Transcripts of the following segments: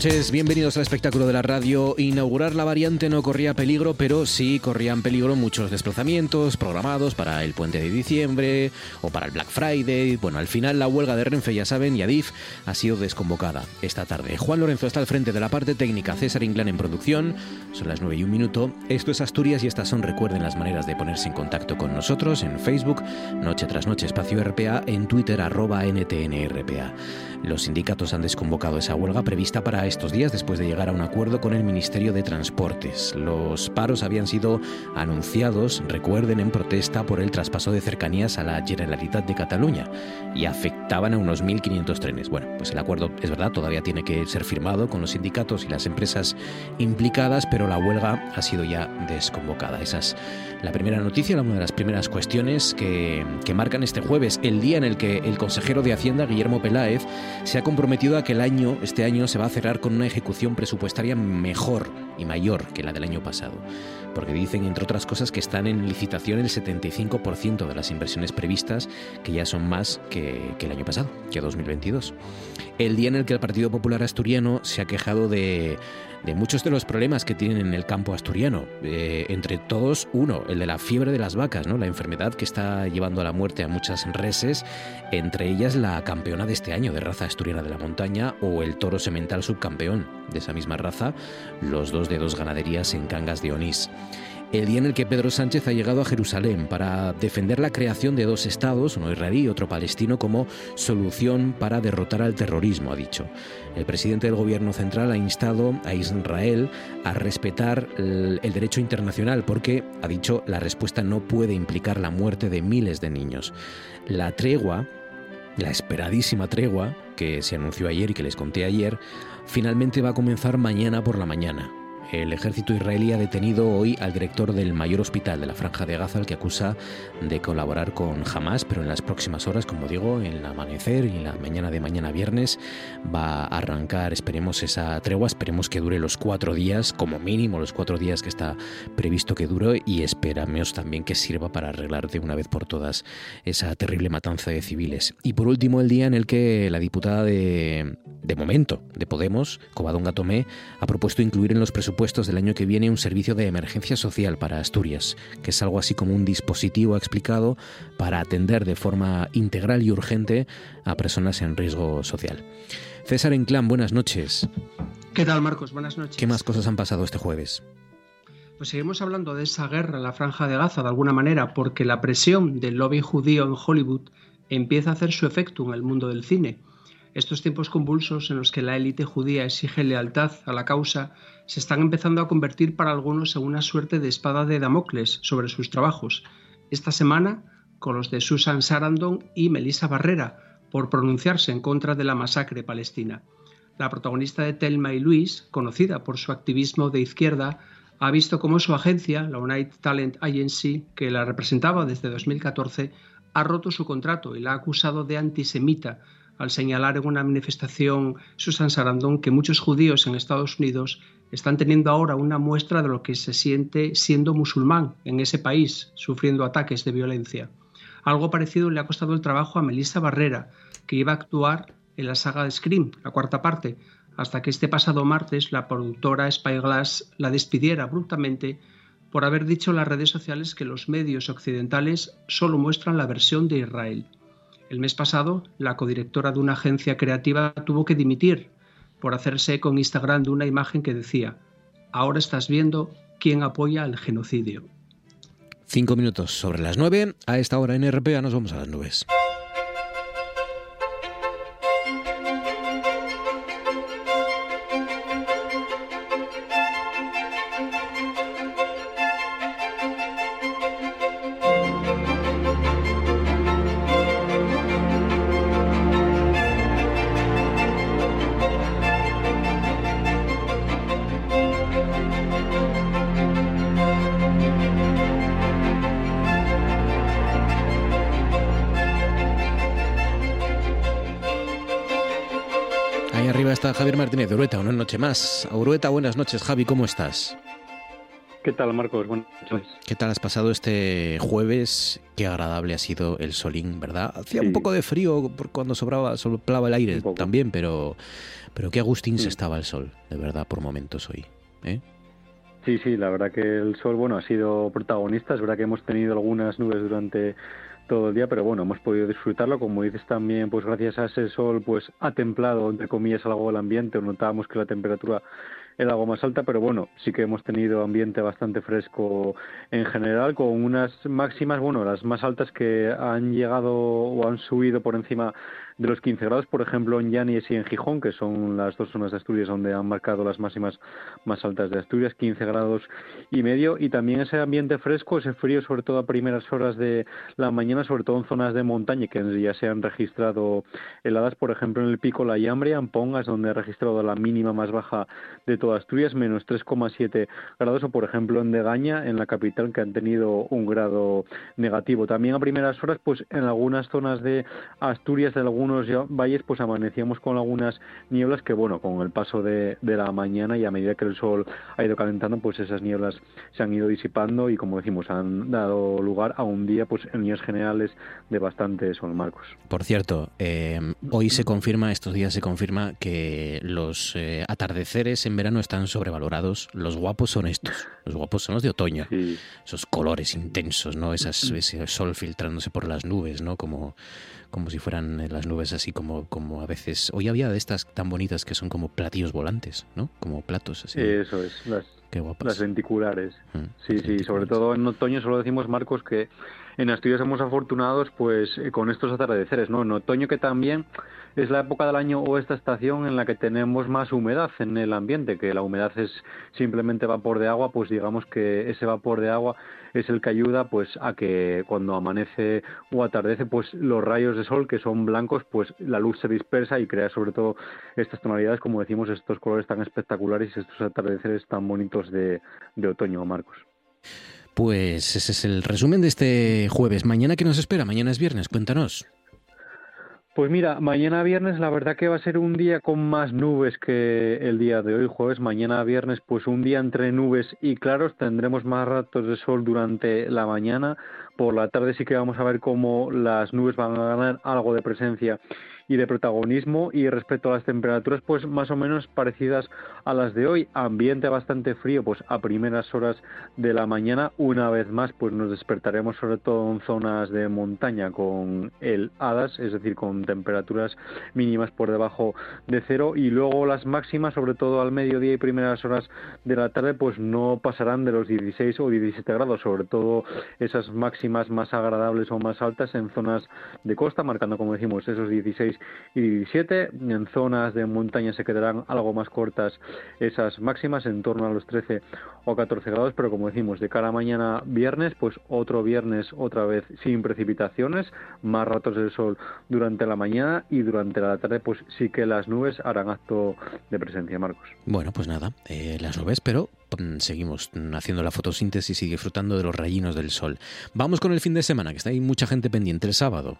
Noches, bienvenidos al espectáculo de la radio. Inaugurar la variante no corría peligro, pero sí corrían peligro muchos desplazamientos programados para el puente de diciembre o para el Black Friday. Bueno, al final la huelga de Renfe, ya saben, y Adif ha sido desconvocada esta tarde. Juan Lorenzo está al frente de la parte técnica, César Inglán en producción. Son las 9 y un minuto. Esto es Asturias y estas son, recuerden, las maneras de ponerse en contacto con nosotros en Facebook, Noche tras Noche Espacio RPA, en Twitter, arroba NTNRPA. Los sindicatos han desconvocado esa huelga prevista para estos días después de llegar a un acuerdo con el Ministerio de Transportes. Los paros habían sido anunciados, recuerden, en protesta por el traspaso de cercanías a la Generalitat de Cataluña y afectaban a unos 1.500 trenes. Bueno, pues el acuerdo es verdad, todavía tiene que ser firmado con los sindicatos y las empresas implicadas, pero la huelga ha sido ya desconvocada. Esa es la primera noticia, una de las primeras cuestiones que, que marcan este jueves, el día en el que el consejero de Hacienda, Guillermo Peláez, se ha comprometido a que el año, este año, se va a cerrar con una ejecución presupuestaria mejor y mayor que la del año pasado. Porque dicen, entre otras cosas, que están en licitación el 75% de las inversiones previstas, que ya son más que, que el año pasado, que 2022. El día en el que el Partido Popular Asturiano se ha quejado de de muchos de los problemas que tienen en el campo asturiano. Eh, entre todos, uno, el de la fiebre de las vacas, ¿no? la enfermedad que está llevando a la muerte a muchas reses, entre ellas la campeona de este año de raza asturiana de la montaña o el toro semental subcampeón de esa misma raza, los dos de dos ganaderías en Cangas de Onís el día en el que Pedro Sánchez ha llegado a Jerusalén para defender la creación de dos estados, uno israelí y otro palestino, como solución para derrotar al terrorismo, ha dicho. El presidente del gobierno central ha instado a Israel a respetar el, derecho internacional porque, ha dicho, la respuesta no puede implicar la muerte de miles de niños. La tregua, la esperadísima tregua que se anunció ayer y que les conté ayer, finalmente va a comenzar mañana por la mañana. El ejército israelí ha detenido hoy al director del mayor hospital de la Franja de Gaza, al que acusa de colaborar con Hamas, pero en las próximas horas, como digo, en el amanecer y en la mañana de mañana viernes, va a arrancar, esperemos, esa tregua, esperemos que dure los cuatro días, como mínimo los cuatro días que está previsto que dure, y esperamos también que sirva para arreglar de una vez por todas esa terrible matanza de civiles. Y por último, el día en el que la diputada de, de momento de Podemos, Covadonga Tomé, ha propuesto incluir en los presupuestos del año que viene un servicio de emergencia social para Asturias, que es algo así como un dispositivo, explicado, para atender de forma integral y urgente a personas en riesgo social. César Enclán, buenas noches. ¿Qué tal, Marcos? Buenas noches. ¿Qué más cosas han pasado este jueves? Pues seguimos hablando de esa guerra en la franja de Gaza de alguna manera, porque la presión del lobby judío en Hollywood empieza a hacer su efecto en el mundo del cine. Estos tiempos convulsos en los que la élite judía exige lealtad a la causa se están empezando a convertir para algunos en una suerte de espada de Damocles sobre sus trabajos. Esta semana, con los de Susan Sarandon y Melissa Barrera, por pronunciarse en contra de la masacre palestina. La protagonista de Telma y Luis, conocida por su activismo de izquierda, ha visto cómo su agencia, la United Talent Agency, que la representaba desde 2014, ha roto su contrato y la ha acusado de antisemita al señalar en una manifestación Susan Sarandon que muchos judíos en Estados Unidos están teniendo ahora una muestra de lo que se siente siendo musulmán en ese país, sufriendo ataques de violencia. Algo parecido le ha costado el trabajo a Melissa Barrera, que iba a actuar en la saga de Scream, la cuarta parte, hasta que este pasado martes la productora Spyglass la despidiera abruptamente por haber dicho en las redes sociales que los medios occidentales solo muestran la versión de Israel. El mes pasado, la codirectora de una agencia creativa tuvo que dimitir por hacerse con Instagram de una imagen que decía, ahora estás viendo quién apoya el genocidio. Cinco minutos sobre las nueve. A esta hora en RPA nos vamos a las nubes. Javier Martínez de Urueta, una noche más. Urueta, buenas noches. Javi, ¿cómo estás? ¿Qué tal, Marcos? Buenas noches. ¿Qué tal has pasado este jueves? Qué agradable ha sido el solín, ¿verdad? Hacía un poco de frío cuando sobraba, soplaba el aire también, pero, pero qué agustín se estaba el sol, de verdad, por momentos hoy. ¿eh? Sí, sí, la verdad que el sol, bueno, ha sido protagonista. Es verdad que hemos tenido algunas nubes durante todo el día, pero bueno, hemos podido disfrutarlo, como dices también, pues gracias a ese sol, pues ha templado, entre comillas, algo el ambiente, notábamos que la temperatura era algo más alta, pero bueno, sí que hemos tenido ambiente bastante fresco en general, con unas máximas, bueno, las más altas que han llegado o han subido por encima de los 15 grados, por ejemplo, en Llanes y en Gijón, que son las dos zonas de Asturias donde han marcado las máximas más altas de Asturias, 15 grados y medio, y también ese ambiente fresco, ese frío, sobre todo a primeras horas de la mañana, sobre todo en zonas de montaña, que ya se han registrado heladas, por ejemplo, en el pico La Yambria, en Pongas, donde ha registrado la mínima más baja de toda Asturias, menos 3,7 grados, o por ejemplo en Degaña, en la capital, que han tenido un grado negativo. También a primeras horas, pues en algunas zonas de Asturias, de algún valles pues amanecíamos con algunas nieblas que bueno, con el paso de, la mañana y a medida que el sol ha ido calentando, pues esas nieblas se han ido disipando y como decimos, han dado lugar a un día pues en líneas generales de bastante sol, Marcos. Por cierto, eh, hoy se confirma, estos días se confirma que los eh, atardeceres en verano están sobrevalorados. Los guapos son estos, los guapos son los de otoño. Esos colores intensos, ¿no? Esas, ese sol filtrándose por las nubes, ¿no? Como como si fueran las nubes así como, como a veces... Hoy había de estas tan bonitas que son como platillos volantes, ¿no? Como platos así. Eso es, las, las lenticulares. Mm, sí, sí, sobre todo en otoño solo decimos, Marcos, que en Asturias somos afortunados pues eh, con estos atardeceres, ¿no? En otoño que también es la época del año o esta estación en la que tenemos más humedad en el ambiente, que la humedad es simplemente vapor de agua, pues digamos que ese vapor de agua es el que ayuda pues a que cuando amanece o atardece pues los rayos de sol que son blancos pues la luz se dispersa y crea sobre todo estas tonalidades como decimos estos colores tan espectaculares y estos atardeceres tan bonitos de, de otoño Marcos. Pues ese es el resumen de este jueves. Mañana qué nos espera, mañana es viernes, cuéntanos. Pues mira, mañana viernes la verdad que va a ser un día con más nubes que el día de hoy, jueves. Mañana viernes pues un día entre nubes y claros. Tendremos más ratos de sol durante la mañana. Por la tarde sí que vamos a ver cómo las nubes van a ganar algo de presencia y de protagonismo y respecto a las temperaturas pues más o menos parecidas a las de hoy. Ambiente bastante frío pues a primeras horas de la mañana. Una vez más pues nos despertaremos sobre todo en zonas de montaña con el hadas es decir con temperaturas mínimas por debajo de cero. Y luego las máximas sobre todo al mediodía y primeras horas de la tarde pues no pasarán de los 16 o 17 grados. Sobre todo esas máximas más agradables o más altas en zonas de costa marcando como decimos esos 16 y 17. En zonas de montaña se quedarán algo más cortas esas máximas, en torno a los 13 o 14 grados, pero como decimos, de cara a mañana viernes, pues otro viernes otra vez sin precipitaciones, más ratos del sol durante la mañana y durante la tarde, pues sí que las nubes harán acto de presencia, Marcos. Bueno, pues nada, eh, las nubes, pero mm, seguimos haciendo la fotosíntesis y disfrutando de los rayinos del sol. Vamos con el fin de semana, que está ahí mucha gente pendiente el sábado.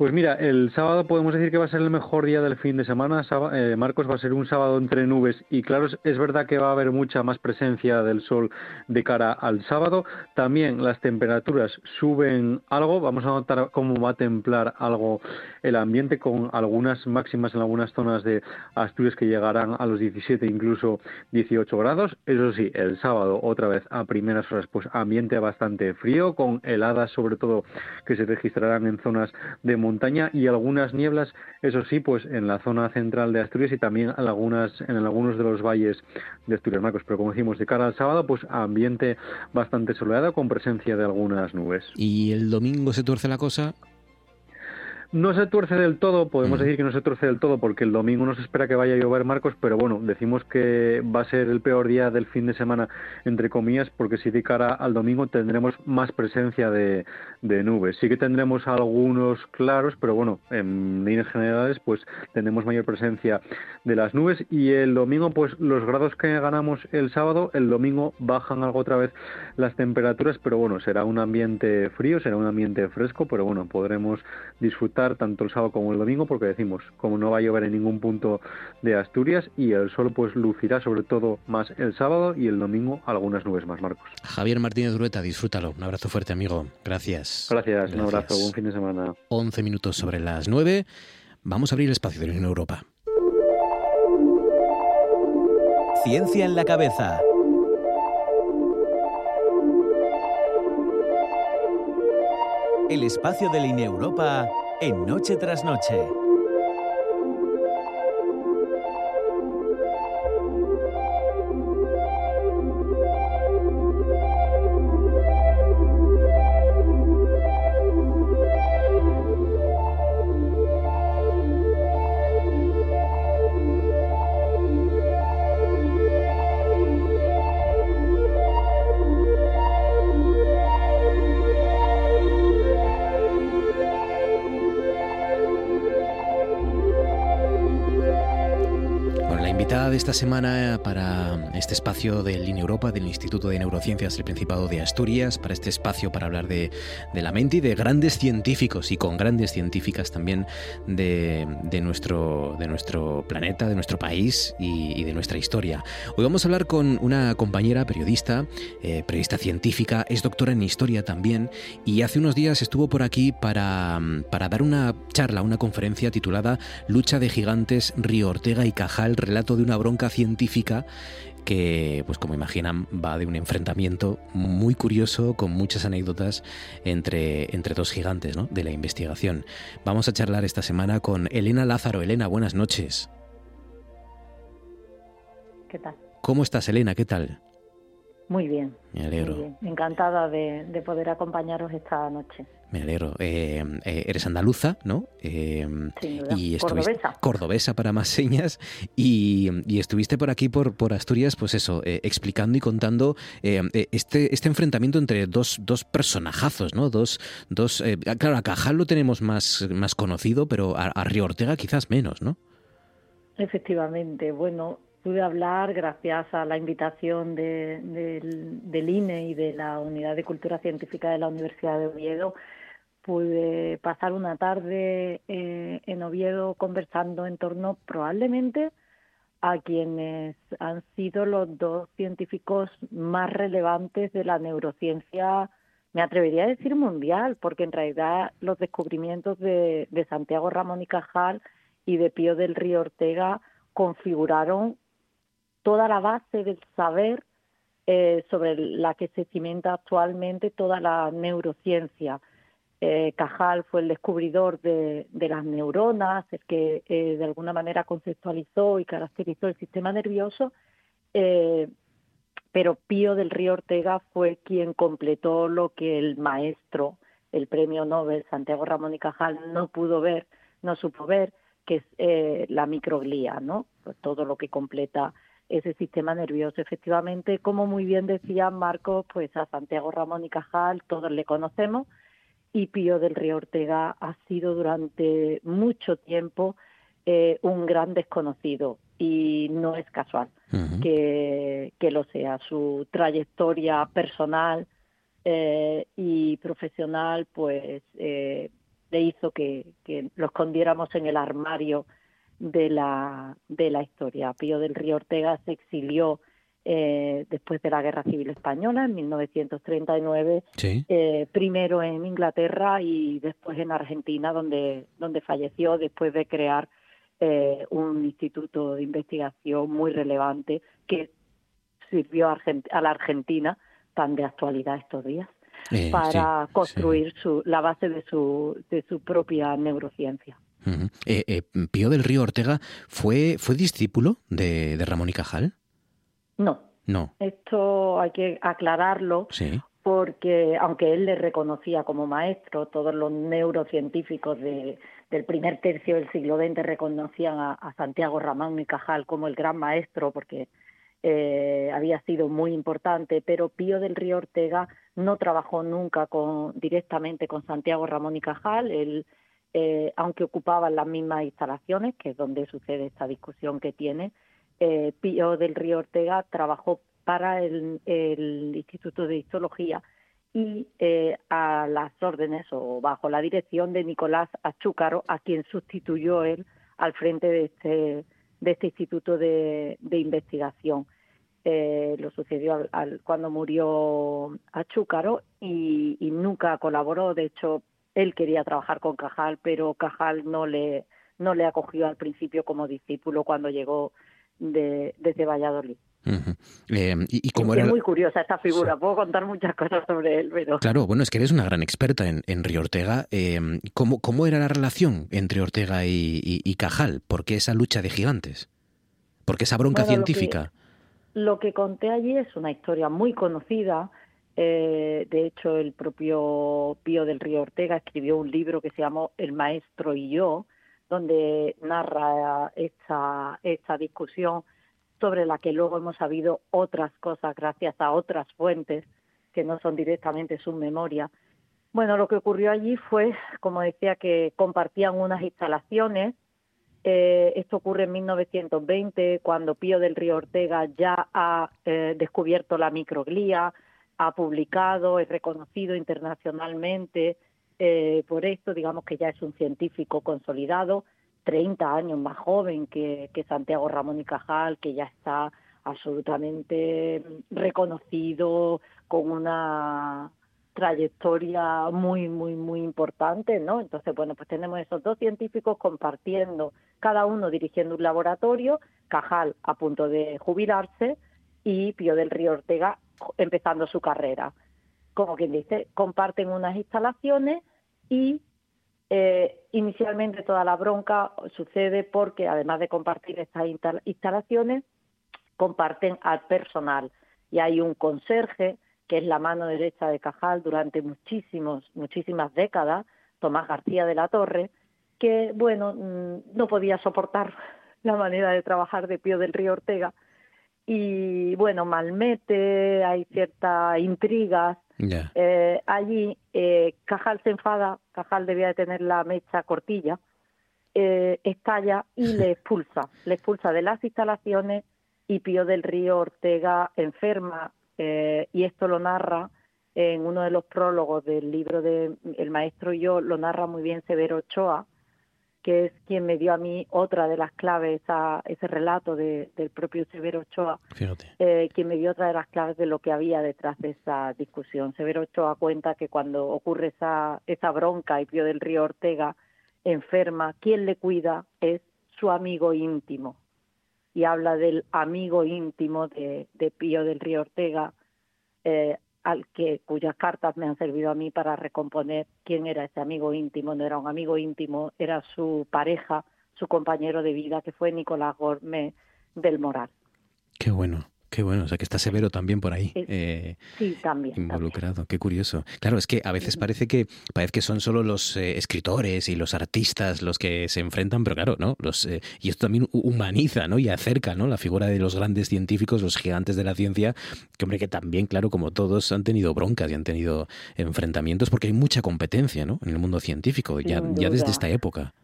Pues mira, el sábado podemos decir que va a ser el mejor día del fin de semana. Eh, Marcos va a ser un sábado entre nubes y claro, es verdad que va a haber mucha más presencia del sol de cara al sábado. También las temperaturas suben algo. Vamos a notar cómo va a templar algo el ambiente con algunas máximas en algunas zonas de Asturias que llegarán a los 17, incluso 18 grados. Eso sí, el sábado otra vez a primeras horas, pues ambiente bastante frío con heladas sobre todo que se registrarán en zonas de montaña y algunas nieblas, eso sí, pues en la zona central de Asturias y también en, algunas, en algunos de los valles de Asturias, Marcos. Pero como decimos, de cara al sábado, pues ambiente bastante soleado con presencia de algunas nubes. ¿Y el domingo se tuerce la cosa? No se tuerce del todo, podemos decir que no se tuerce del todo porque el domingo no se espera que vaya a llover Marcos, pero bueno, decimos que va a ser el peor día del fin de semana, entre comillas, porque si de cara al domingo tendremos más presencia de, nubes. Sí que tendremos algunos claros, pero bueno, en líneas generales pues tendremos mayor presencia de las nubes y el domingo pues los grados que ganamos el sábado, el domingo bajan algo otra vez las temperaturas, pero bueno, será un ambiente frío, será un ambiente fresco, pero bueno, podremos disfrutar tanto el sábado como el domingo porque decimos, como no va a llover en ningún punto de Asturias y el sol pues lucirá sobre todo más el sábado y el domingo algunas nubes más, Marcos. Javier Martínez Rueta, disfrútalo. Un abrazo fuerte, amigo. Gracias. Gracias, un abrazo, buen fin de semana. 11 minutos sobre las 9. Vamos a abrir el espacio de la Unión Europa. Ciencia en la cabeza. El espacio de Línea Europa en Noche tras Noche. Semana para este espacio de Línea Europa, del Instituto de Neurociencias del Principado de Asturias, para este espacio para hablar de, la mente y de grandes científicos y con grandes científicas también de, nuestro, de nuestro planeta, de nuestro país y, de nuestra historia. Hoy vamos a hablar con una compañera periodista, eh, periodista científica, es doctora en historia también y hace unos días estuvo por aquí para, para dar una charla, una conferencia titulada Lucha de Gigantes, Río Ortega y Cajal, relato de una bronca científica que, pues como imaginan, va de un enfrentamiento muy curioso con muchas anécdotas entre, entre dos gigantes de la investigación. Vamos a charlar esta semana con Elena Lázaro. Elena, buenas noches. ¿Qué tal? ¿Cómo estás, Elena? ¿Qué tal? Muy bien. Me alegro. Encantada de, poder acompañaros esta noche. Me alegro. Eh, eh, eres andaluza, ¿no? Eh, y cordobesa. Cordobesa para más señas. Y, estuviste por aquí, por, por Asturias, pues eso, explicando y contando este, este enfrentamiento entre dos, dos personajazos, ¿no? Dos, dos claro, a Cajal lo tenemos más, más conocido, pero a, a Río Ortega quizás menos, ¿no? Efectivamente. Bueno, pude hablar gracias a la invitación del INE y de la Unidad de Cultura Científica de la Universidad de Oviedo. Pude pasar una tarde eh, en Oviedo conversando en torno probablemente a quienes han sido los dos científicos más relevantes de la neurociencia, me atrevería a decir mundial, porque en realidad los descubrimientos de, de Santiago Ramón y Cajal y de Pío del Río Ortega configuraron toda la base del saber eh, sobre la que se cimenta actualmente toda la neurociencia. Eh, Cajal fue el descubridor de, las neuronas, el que eh, de alguna manera conceptualizó y caracterizó el sistema nervioso, pero Pío del Río Ortega fue quien completó lo que el maestro, el premio Nobel Santiago Ramón y Cajal, no pudo ver, no supo ver, que es la microglía, ¿no? Pues todo lo que completa ese sistema nervioso. Efectivamente, como muy bien decía Marcos, pues a Santiago Ramón y Cajal todos le conocemos y Pío del Río Ortega ha sido durante mucho tiempo eh, un gran desconocido y no es casual que, que, lo sea. Su trayectoria personal eh, y profesional pues eh, le hizo que, lo escondiéramos en el armario de la, de la historia. Pío del Río Ortega se exilió eh, después de la Guerra Civil Española en 1939, eh, primero en Inglaterra y después en Argentina, donde, donde falleció después de crear eh, un instituto de investigación muy relevante que sirvió a, la Argentina tan de actualidad estos días para construir Su, la base de su, de su propia neurociencia. Pío del Río Ortega fue, fue discípulo de, de Ramón y Cajal. No. No. Esto hay que aclararlo. Porque aunque él le reconocía como maestro, todos los neurocientíficos de, del primer tercio del siglo XX reconocían a, Santiago Ramón y Cajal como el gran maestro, porque eh, había sido muy importante, pero Pío del Río Ortega no trabajó nunca con, directamente con Santiago Ramón y Cajal. Él, eh, aunque ocupaban las mismas instalaciones, que es donde sucede esta discusión que tiene, eh, Pío del Río Ortega trabajó para el, Instituto de Histología y eh, a las órdenes o bajo la dirección de Nicolás Achúcaro, a quien sustituyó él al frente de este, de este instituto de, investigación. Eh, lo sucedió al, cuando murió Achúcaro y, nunca colaboró. De hecho, él quería trabajar con Cajal, pero Cajal no le, no le acogió al principio como discípulo cuando llegó de, desde Valladolid. Eh, y, como era... Es muy curiosa esta figura, puedo contar muchas cosas sobre él, pero... Claro, bueno, es que eres una gran experta en, en Río Ortega. Eh, ¿cómo, ¿cómo, era la relación entre Ortega y, Cajal? ¿Por qué esa lucha de gigantes? ¿Por qué esa bronca científica? Lo que, conté allí es una historia muy conocida. Eh, de hecho, el propio Pío del Río Ortega escribió un libro que se llamó El Maestro y yo, donde narra esta, discusión sobre la que luego hemos sabido otras cosas gracias a otras fuentes que no son directamente su memoria. Bueno, lo que ocurrió allí fue, como decía, que compartían unas instalaciones. Eh, esto ocurre en 1920, cuando Pío del Río Ortega ya ha eh, descubierto la microglía, ha publicado, es reconocido internacionalmente eh, por esto, digamos que ya es un científico consolidado, 30 años más joven que, Santiago Ramón y Cajal, que ya está absolutamente reconocido con una trayectoria muy, muy, muy importante, ¿no? Entonces, bueno, pues tenemos esos dos científicos compartiendo, cada uno dirigiendo un laboratorio, Cajal a punto de jubilarse y Pío del Río Ortega empezando su carrera. Como quien dice, comparten unas instalaciones y eh, inicialmente toda la bronca sucede porque además de compartir estas instalaciones, comparten al personal y hay un conserje que es la mano derecha de Cajal durante muchísimos, muchísimas décadas, Tomás García de la Torre, que bueno, mm, no podía soportar la manera de trabajar de Pío del Río Ortega y bueno, malmete, hay ciertas intrigas eh, allí eh, Cajal se enfada, Cajal debía de tener la mecha cortilla, eh, estalla y le expulsa, le expulsa de las instalaciones y Pío del Río Ortega enferma y esto lo narra en uno de los prólogos del libro de El Maestro y yo, lo narra muy bien Severo Ochoa, que es quien me dio a mí otra de las claves a ese relato del propio Severo Ochoa, eh, quien me dio otra de las claves de lo que había detrás de esa discusión. Severo Ochoa cuenta que cuando ocurre esa, esa bronca y Pío del Río Ortega enferma, quien le cuida es su amigo íntimo. Y habla del amigo íntimo de, de Pío del Río Ortega, eh, al que cuyas cartas me han servido a mí para recomponer quién era ese amigo íntimo, no era un amigo íntimo, era su pareja, su compañero de vida, que fue Nicolás Gormé del Moral. Qué bueno. Qué bueno, o sea que está Severo también por ahí. Eh, sí, también. Involucrado, qué curioso. Claro, es que a veces parece que parece que son solo los eh, escritores y los artistas los que se enfrentan, pero claro, ¿no? Los, eh, y esto también humaniza, ¿no? Y acerca, ¿no? La figura de los grandes científicos, los gigantes de la ciencia, que hombre, que también, claro, como todos, han tenido broncas y han tenido enfrentamientos, porque hay mucha competencia, ¿no? En el mundo científico, ya, ya desde esta época.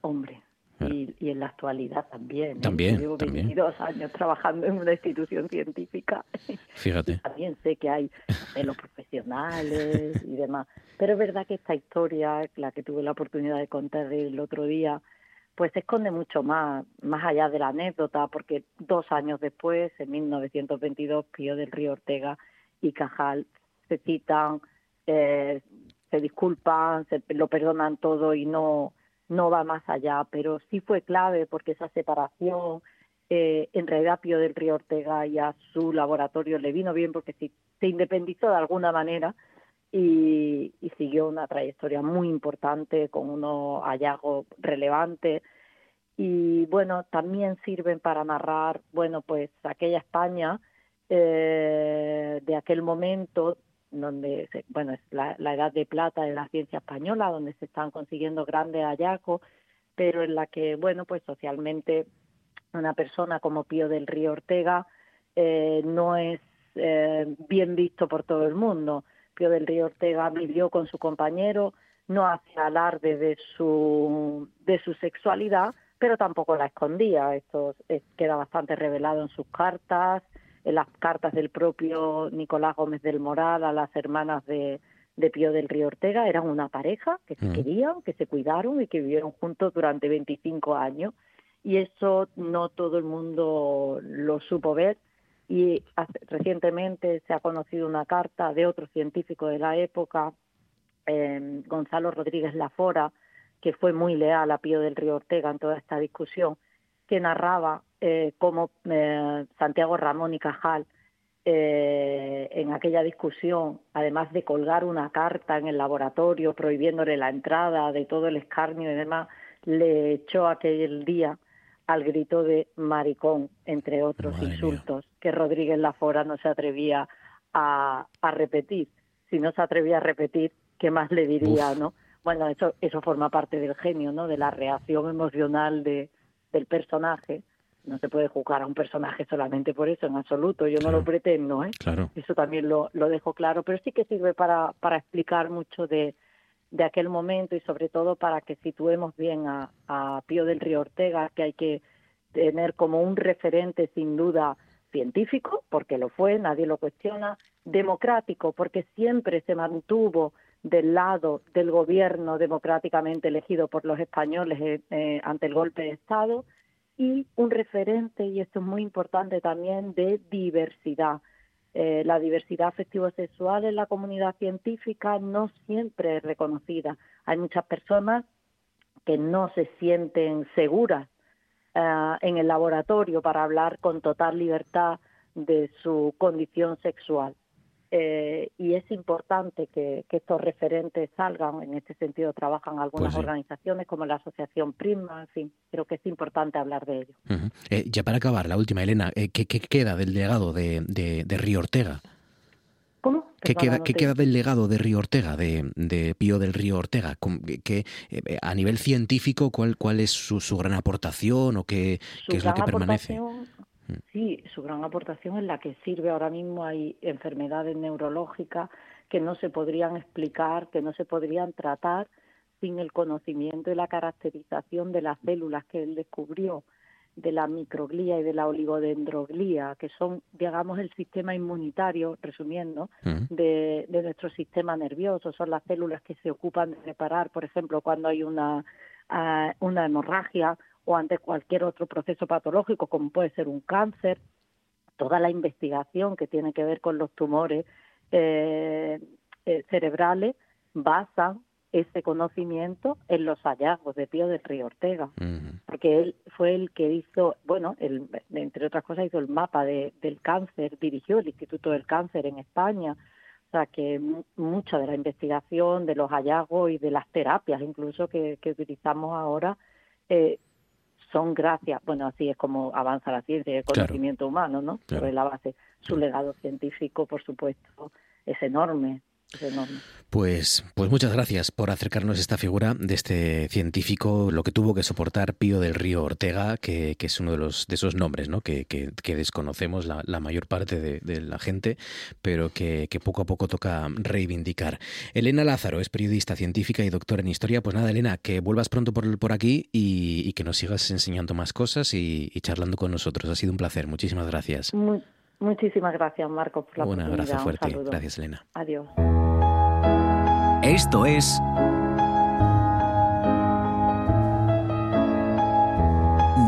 Hombre, y, y, en la actualidad también. ¿eh? También. Llevo 22 años trabajando en una institución científica. Fíjate. también sé que hay de los profesionales y demás. Pero es verdad que esta historia, la que tuve la oportunidad de contar el otro día, pues se esconde mucho más, más allá de la anécdota, porque dos años después, en 1922, Pío del Río Ortega y Cajal se citan, eh, se disculpan, se lo perdonan todo y no, no va más allá, pero sí fue clave porque esa separación, eh, en realidad Pío del Río Ortega y a su laboratorio le vino bien porque sí, se independizó de alguna manera y, siguió una trayectoria muy importante con unos hallazgos relevantes y bueno también sirven para narrar bueno pues aquella España eh, de aquel momento donde bueno es la, la, edad de plata de la ciencia española donde se están consiguiendo grandes hallazgos pero en la que bueno pues socialmente una persona como Pío del Río Ortega eh, no es eh, bien visto por todo el mundo. Pío del Río Ortega vivió con su compañero, no hacía alarde de su, de su sexualidad, pero tampoco la escondía. Esto queda bastante revelado en sus cartas, en las cartas del propio Nicolás Gómez del Moral a las hermanas de, de Pío del Río Ortega. Eran una pareja que se mm. querían, que se cuidaron y que vivieron juntos durante 25 años. Y eso no todo el mundo lo supo ver y recientemente se ha conocido una carta de otro científico de la época, eh, Gonzalo Rodríguez Lafora, que fue muy leal a Pío del Río Ortega en toda esta discusión, que narraba eh, cómo eh, Santiago Ramón y Cajal, eh, en aquella discusión, además de colgar una carta en el laboratorio prohibiéndole la entrada de todo el escarnio y demás, le echó aquel día al grito de maricón, entre otros insultos, que Rodríguez Lafora no se atrevía a, repetir. Si no se atrevía a repetir, ¿qué más le diría, no? Bueno, eso, eso forma parte del genio, ¿no? De la reacción emocional de, del personaje. No se puede juzgar a un personaje solamente por eso, en absoluto. Yo no lo pretendo, ¿eh? Claro. Eso también lo, lo dejo claro, pero sí que sirve para, para explicar mucho de, de aquel momento y sobre todo para que situemos bien a, Pío del Río Ortega, que hay que tener como un referente sin duda científico, porque lo fue, nadie lo cuestiona, democrático, porque siempre se mantuvo del lado del gobierno democráticamente elegido por los españoles eh, eh, ante el golpe de Estado, y un referente, y esto es muy importante también, de diversidad. Eh, la diversidad afectivo-sexual en la comunidad científica no siempre es reconocida. Hay muchas personas que no se sienten seguras eh, en el laboratorio para hablar con total libertad de su condición sexual. Eh, y es importante que, estos referentes salgan. En este sentido trabajan algunas pues organizaciones como la Asociación Prima, en fin, creo que es importante hablar de ello. Eh, ya para acabar, la última, Elena, eh, ¿qué, queda del legado de, de, Río Ortega? ¿Cómo? ¿Qué, queda, ¿Qué queda del legado de Río Ortega, de, de Pío del Río Ortega? Que, a nivel científico, ¿cuál, cuál es su, su gran aportación o qué, qué es lo que permanece? Mm. Sí, su gran aportación es la que sirve ahora mismo. Hay enfermedades neurológicas que no se podrían explicar, que no se podrían tratar sin el conocimiento y la caracterización de las células que él descubrió, de la microglía y de la oligodendroglía, que son, digamos, el sistema inmunitario, resumiendo, mm. de, de nuestro sistema nervioso. Son las células que se ocupan de reparar, por ejemplo, cuando hay una, ah, una hemorragia o ante cualquier otro proceso patológico, como puede ser un cáncer, toda la investigación que tiene que ver con los tumores eh, eh, cerebrales basan ese conocimiento en los hallazgos de Pío del Río Ortega, porque él fue el que hizo, bueno, el, entre otras cosas hizo el mapa de, del cáncer, dirigió el Instituto del Cáncer en España, o sea que mucha de la investigación, de los hallazgos y de las terapias incluso que, que utilizamos ahora eh, son gracias, bueno, así es como avanza la ciencia y el conocimiento humano, ¿no? Sobre la base. Su legado científico, por supuesto, es enorme. Pues, pues muchas gracias por acercarnos a esta figura de este científico, lo que tuvo que soportar Pío del Río Ortega, que, es uno de, los, de esos nombres ¿no? que, desconocemos la, mayor parte de, la gente, pero que, poco a poco toca reivindicar. Elena Lázaro es periodista científica y doctora en historia. Pues nada, Elena, que vuelvas pronto por, por aquí y, que nos sigas enseñando más cosas y, charlando con nosotros. Ha sido un placer. Muchísimas gracias. Muchísimas gracias, Marco, por la Un abrazo fuerte. Gracias, Elena. Adiós. Esto es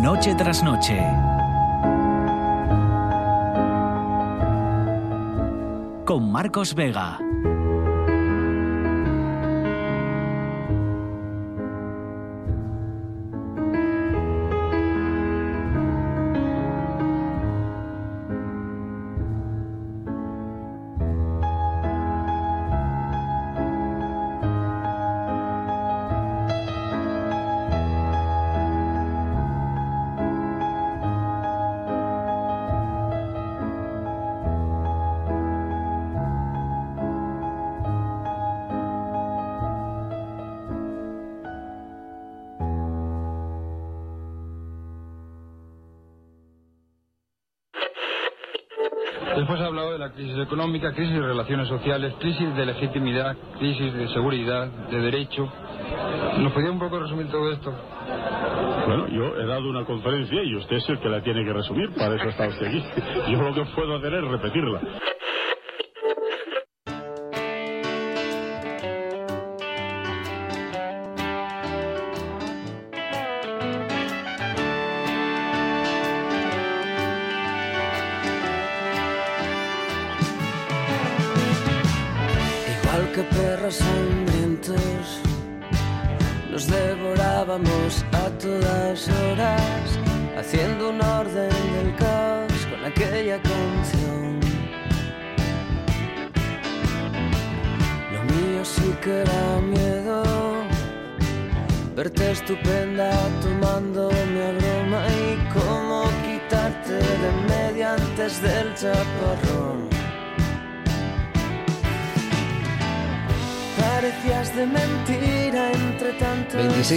Noche tras Noche. Con Marcos Vega. Crisis económica, crisis de relaciones sociales, crisis de legitimidad, crisis de seguridad, de derecho. ¿Nos podría un poco resumir todo esto? Bueno, yo he dado una conferencia y usted es el que la tiene que resumir, para eso está usted aquí. Yo lo que puedo hacer es repetirla. Verte estupenda tomándome a broma y cómo quitarte de medio antes del chaparrón.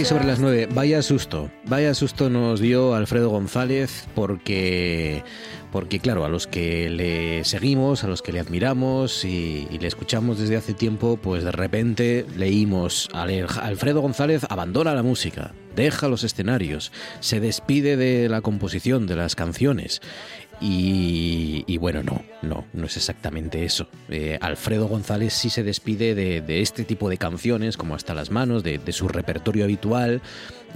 Sobre las 9. Vaya susto, vaya susto nos dio Alfredo González porque, porque claro, a los que le seguimos, a los que le admiramos y, le escuchamos desde hace tiempo, pues de repente leímos, Alfredo González abandona la música, deja los escenarios, se despide de la composición de las canciones y, bueno, no, no, no es exactamente eso. Eh, Alfredo González sí se despide de, este tipo de canciones, como hasta las manos, de, su repertorio habitual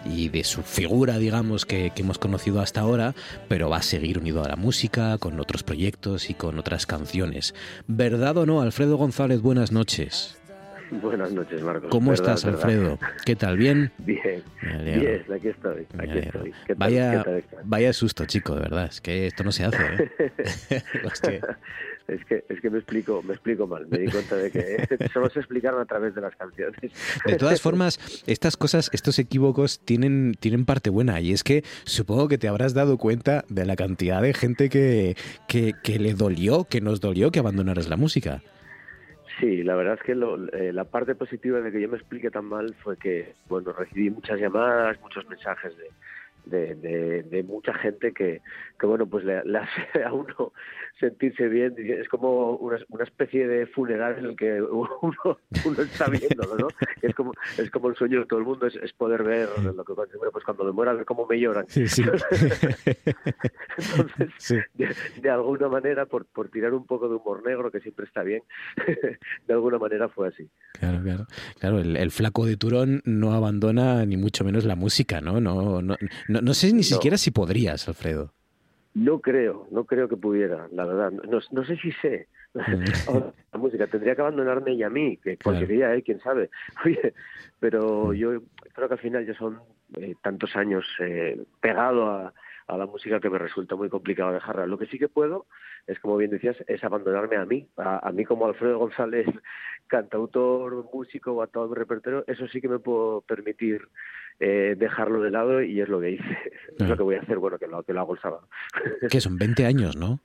y de su figura, digamos, que, que, hemos conocido hasta ahora, pero va a seguir unido a la música, con otros proyectos y con otras canciones. ¿Verdad o no, Alfredo González? Buenas noches. Buenas noches, Marcos. ¿Cómo estás, Alfredo? ¿Qué tal? ¿Bien? Bien, bien, aquí estoy. Aquí estoy. vaya, vaya susto, chico, de verdad. Es que esto no se hace. ¿eh? es que es que me explico me explico mal me di cuenta de que solo se explicaron a través de las canciones de todas formas estas cosas estos equívocos tienen tienen parte buena y es que supongo que te habrás dado cuenta de la cantidad de gente que, que, que le dolió que nos dolió que abandonaras la música Sí, la verdad es que eh, la parte positiva de que yo me explique tan mal fue que, bueno, recibí muchas llamadas, muchos mensajes de, de, de, mucha gente que, que bueno, pues le, hace a uno sentirse bien. Es como una, una, especie de funeral en el que uno, uno está viéndolo, ¿no? Es como, es como el sueño de todo el mundo, es, es poder ver lo que bueno, pues cuando me muera, ver cómo me lloran. Sí, sí. Entonces, sí. De, de, alguna manera, por, por tirar un poco de humor negro, que siempre está bien, de alguna manera fue así. Claro, claro. Claro, el, el flaco de Turón no abandona ni mucho menos la música, ¿no? No, no, no, no sé ni siquiera si podrías, Alfredo. No creo, no creo que pudiera, la verdad. No, no sé si sé. la música tendría que abandonarme y a mí, que claro. cualquier día, ¿eh? quién sabe. Oye, pero yo creo que al final ya son eh, tantos años eh, pegado a, a la música que me resulta muy complicado dejarla. Lo que sí que puedo es, como bien decías, es abandonarme a mí, a, a mí como Alfredo González, cantautor, músico, a todo mi repertorio, eso sí que me puedo permitir eh, dejarlo de lado y es lo que hice. Es lo que voy a hacer, bueno, que lo, que lo hago el sábado. Que son 20 años, ¿no?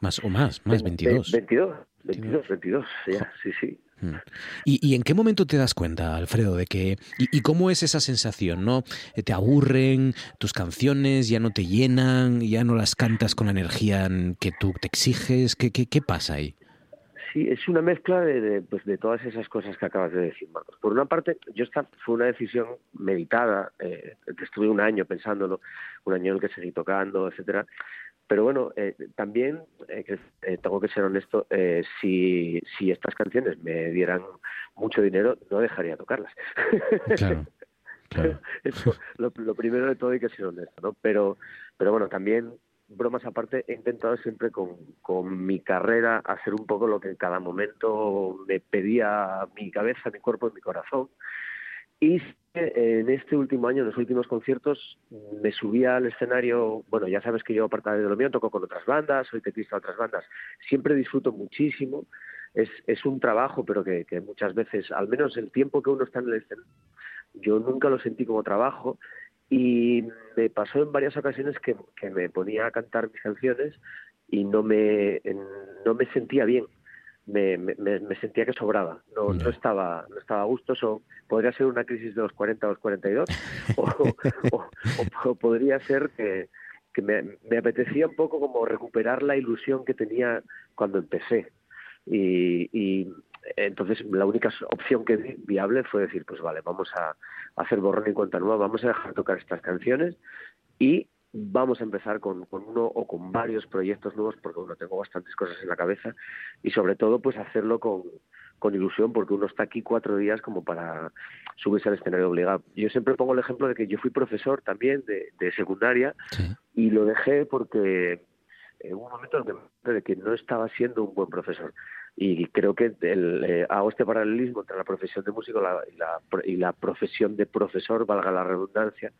Más o más, más 22. 22, 22, 22, ya, sí, sí. ¿Y, ¿Y, en qué momento te das cuenta, Alfredo, de que... Y, y, cómo es esa sensación, no? ¿Te aburren tus canciones, ya no te llenan, ya no las cantas con la energía que tú te exiges? ¿Qué, qué, qué pasa ahí? Sí, es una mezcla de, de, pues de todas esas cosas que acabas de decir, Marcos. Por una parte, yo esta fue una decisión meditada, eh, estuve un año pensándolo, un año en el que seguí tocando, etcétera, pero bueno, eh, también eh, eh, tengo que ser honesto, si, si estas canciones me dieran mucho dinero, no dejaría tocarlas. Claro. lo, lo, primero de todo hay que ser honesto, ¿no? Pero, pero bueno, también bromas aparte, he intentado siempre con, con, mi carrera hacer un poco lo que en cada momento me pedía mi cabeza, mi cuerpo y mi corazón. Y en este último año, en los últimos conciertos, me subía al escenario, bueno, ya sabes que yo aparte de lo mío toco con otras bandas, soy teclista de otras bandas, siempre disfruto muchísimo, es, es un trabajo, pero que, que muchas veces, al menos el tiempo que uno está en el escenario, yo nunca lo sentí como trabajo y me pasó en varias ocasiones que, que me ponía a cantar mis canciones y no me, no me sentía bien. Me, me, sentía que sobraba, no, no, estaba, no estaba a gusto, podría ser una crisis de los 40 a los 42, o, o, o, podría ser que, que me, me, apetecía un poco como recuperar la ilusión que tenía cuando empecé. Y, y entonces la única opción que vi viable fue decir, pues vale, vamos a, hacer borrón y cuenta nueva, vamos a dejar tocar estas canciones y vamos a empezar con, con, uno o con varios proyectos nuevos porque bueno tengo bastantes cosas en la cabeza y sobre todo pues hacerlo con, con ilusión porque uno está aquí cuatro días como para subirse al escenario obligado. Yo siempre pongo el ejemplo de que yo fui profesor también de, de secundaria y lo dejé porque en un momento de que no estaba siendo un buen profesor y creo que el, eh, hago este paralelismo entre la profesión de músico y, la, y la profesión de profesor, valga la redundancia,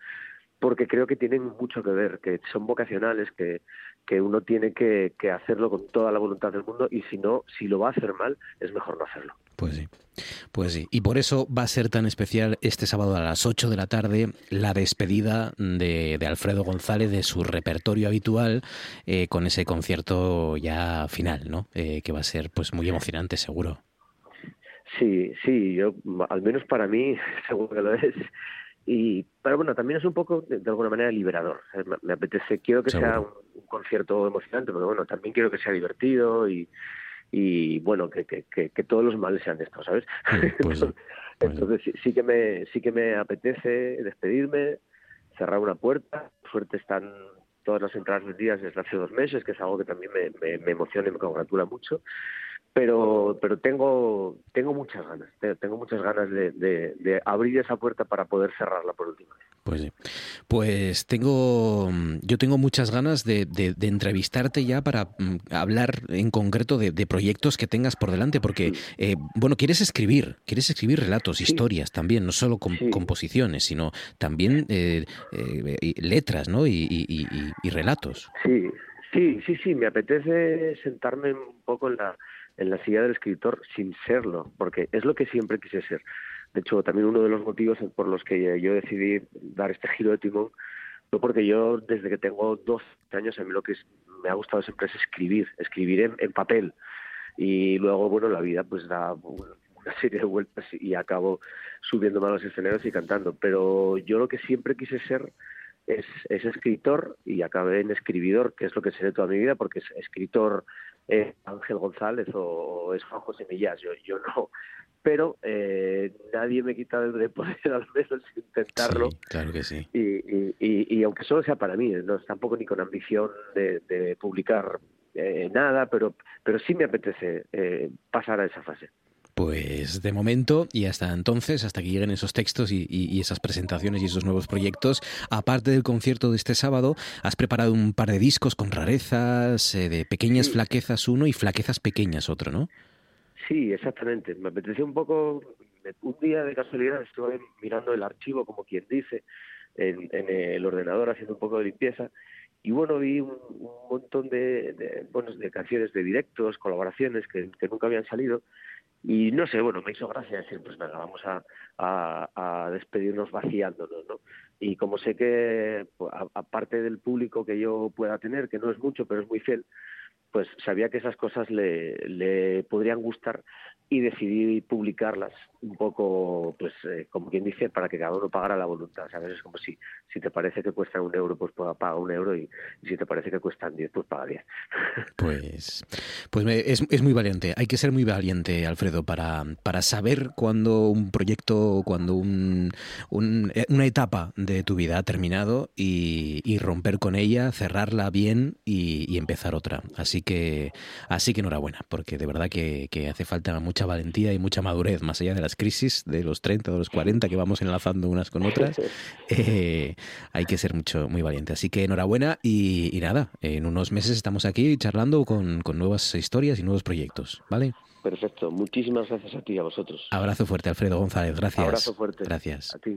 porque creo que tienen mucho que ver, que son vocacionales, que, que uno tiene que, que, hacerlo con toda la voluntad del mundo y si no, si lo va a hacer mal, es mejor no hacerlo. Pues sí, pues sí. Y por eso va a ser tan especial este sábado a las 8 de la tarde la despedida de, de Alfredo González de su repertorio habitual eh, con ese concierto ya final, ¿no? Eh, que va a ser pues muy emocionante, seguro. Sí, sí, yo, al menos para mí, seguro que lo es y pero bueno también es un poco de, alguna manera liberador. Me, apetece quiero que sea un, concierto emocionante pero bueno también quiero que sea divertido y y bueno que, que, que, todos los males sean de estos sabes pues entonces, sí, que me sí que me apetece despedirme cerrar una puerta. Suerte están todas las entradas vendidas desde hace dos meses que es algo que también me, me, me emociona y me congratula mucho pero pero tengo tengo muchas ganas tengo muchas ganas de, de, abrir esa puerta para poder cerrarla por última vez. Pues sí. Pues tengo yo tengo muchas ganas de, de entrevistarte ya para mm, hablar en concreto de, proyectos que tengas por delante porque eh, bueno quieres escribir quieres escribir relatos historias también no solo composiciones sino también eh, eh, letras no y, y, y relatos. Sí sí sí sí me apetece sentarme un poco en la en la silla del escritor sin serlo, porque es lo que siempre quise ser. De hecho, también uno de los motivos por los que yo decidí dar este giro de timón fue porque yo, desde que tengo 12 años, a mí lo que me ha gustado siempre es escribir, escribir en, papel. Y luego, bueno, la vida pues da una serie de vueltas y acabo subiendo a los escenarios y cantando. Pero yo lo que siempre quise ser es, es, escritor y acabé en escribidor, que es lo que seré toda mi vida, porque es escritor eh, Ángel González o, es Juan José Millás, yo, yo no. Pero eh, nadie me quita de poder al menos intentarlo. claro que sí. Y, y, y, aunque solo sea para mí, no tampoco ni con ambición de, de publicar eh, nada, pero, pero sí me apetece eh, pasar a esa fase. Pues de momento y hasta entonces, hasta que lleguen esos textos y, esas presentaciones y esos nuevos proyectos, aparte del concierto de este sábado, has preparado un par de discos con rarezas, eh, de pequeñas flaquezas uno y flaquezas pequeñas otro, ¿no? Sí, exactamente. Me apeteció un poco, un día de casualidad estuve mirando el archivo, como quien dice, en, el ordenador haciendo un poco de limpieza y bueno vi un, montón de, de, bueno, de canciones de directos colaboraciones que, nunca habían salido y no sé, bueno, me hizo gracia decir, pues venga, vamos a, despedirnos vaciándonos, ¿no? Y como sé que, pues, aparte del público que yo pueda tener, que no es mucho, pero es muy fiel, pues sabía que esas cosas le, le podrían gustar y decidí publicarlas un poco, pues, eh, como quien dice, para que cada uno pagara la voluntad, ¿sabes? Es como si, si te parece que cuesta un euro, pues paga un euro y, si te parece que cuestan diez, pues paga diez. Pues, pues es, es, muy valiente. Hay que ser muy valiente, Alfredo, para, para saber cuando un proyecto, cuando un, un, eh, una etapa de tu vida ha terminado y, y romper con ella, cerrarla bien y, y, empezar otra. Así que, así que enhorabuena, porque de verdad que, que hace falta mucha valentía y mucha madurez, más allá de las crisis de los 30 o los 40 que vamos enlazando unas con otras, eh, hay que ser mucho, muy valiente. Así que enhorabuena y, y nada, en unos meses estamos aquí charlando con, con nuevas historias y nuevos proyectos, ¿vale? Perfecto, muchísimas gracias a ti y a vosotros. Abrazo fuerte, Alfredo González, gracias. Abrazo fuerte. Gracias. A ti.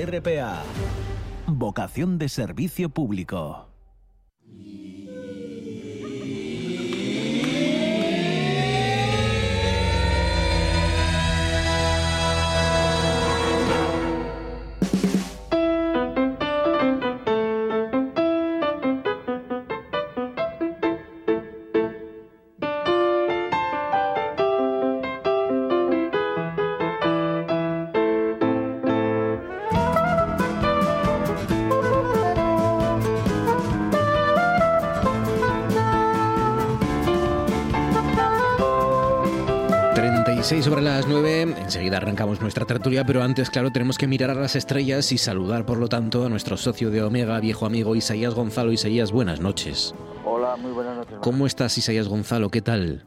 RPA. Vocación de servicio público. Las 9, enseguida arrancamos nuestra tertulia, pero antes, claro, tenemos que mirar a las estrellas y saludar, por lo tanto, a nuestro socio de Omega, viejo amigo Isaías Gonzalo. Isaías, buenas noches. Hola, muy buenas noches. ¿Cómo estás, Isaías Gonzalo? ¿Qué tal?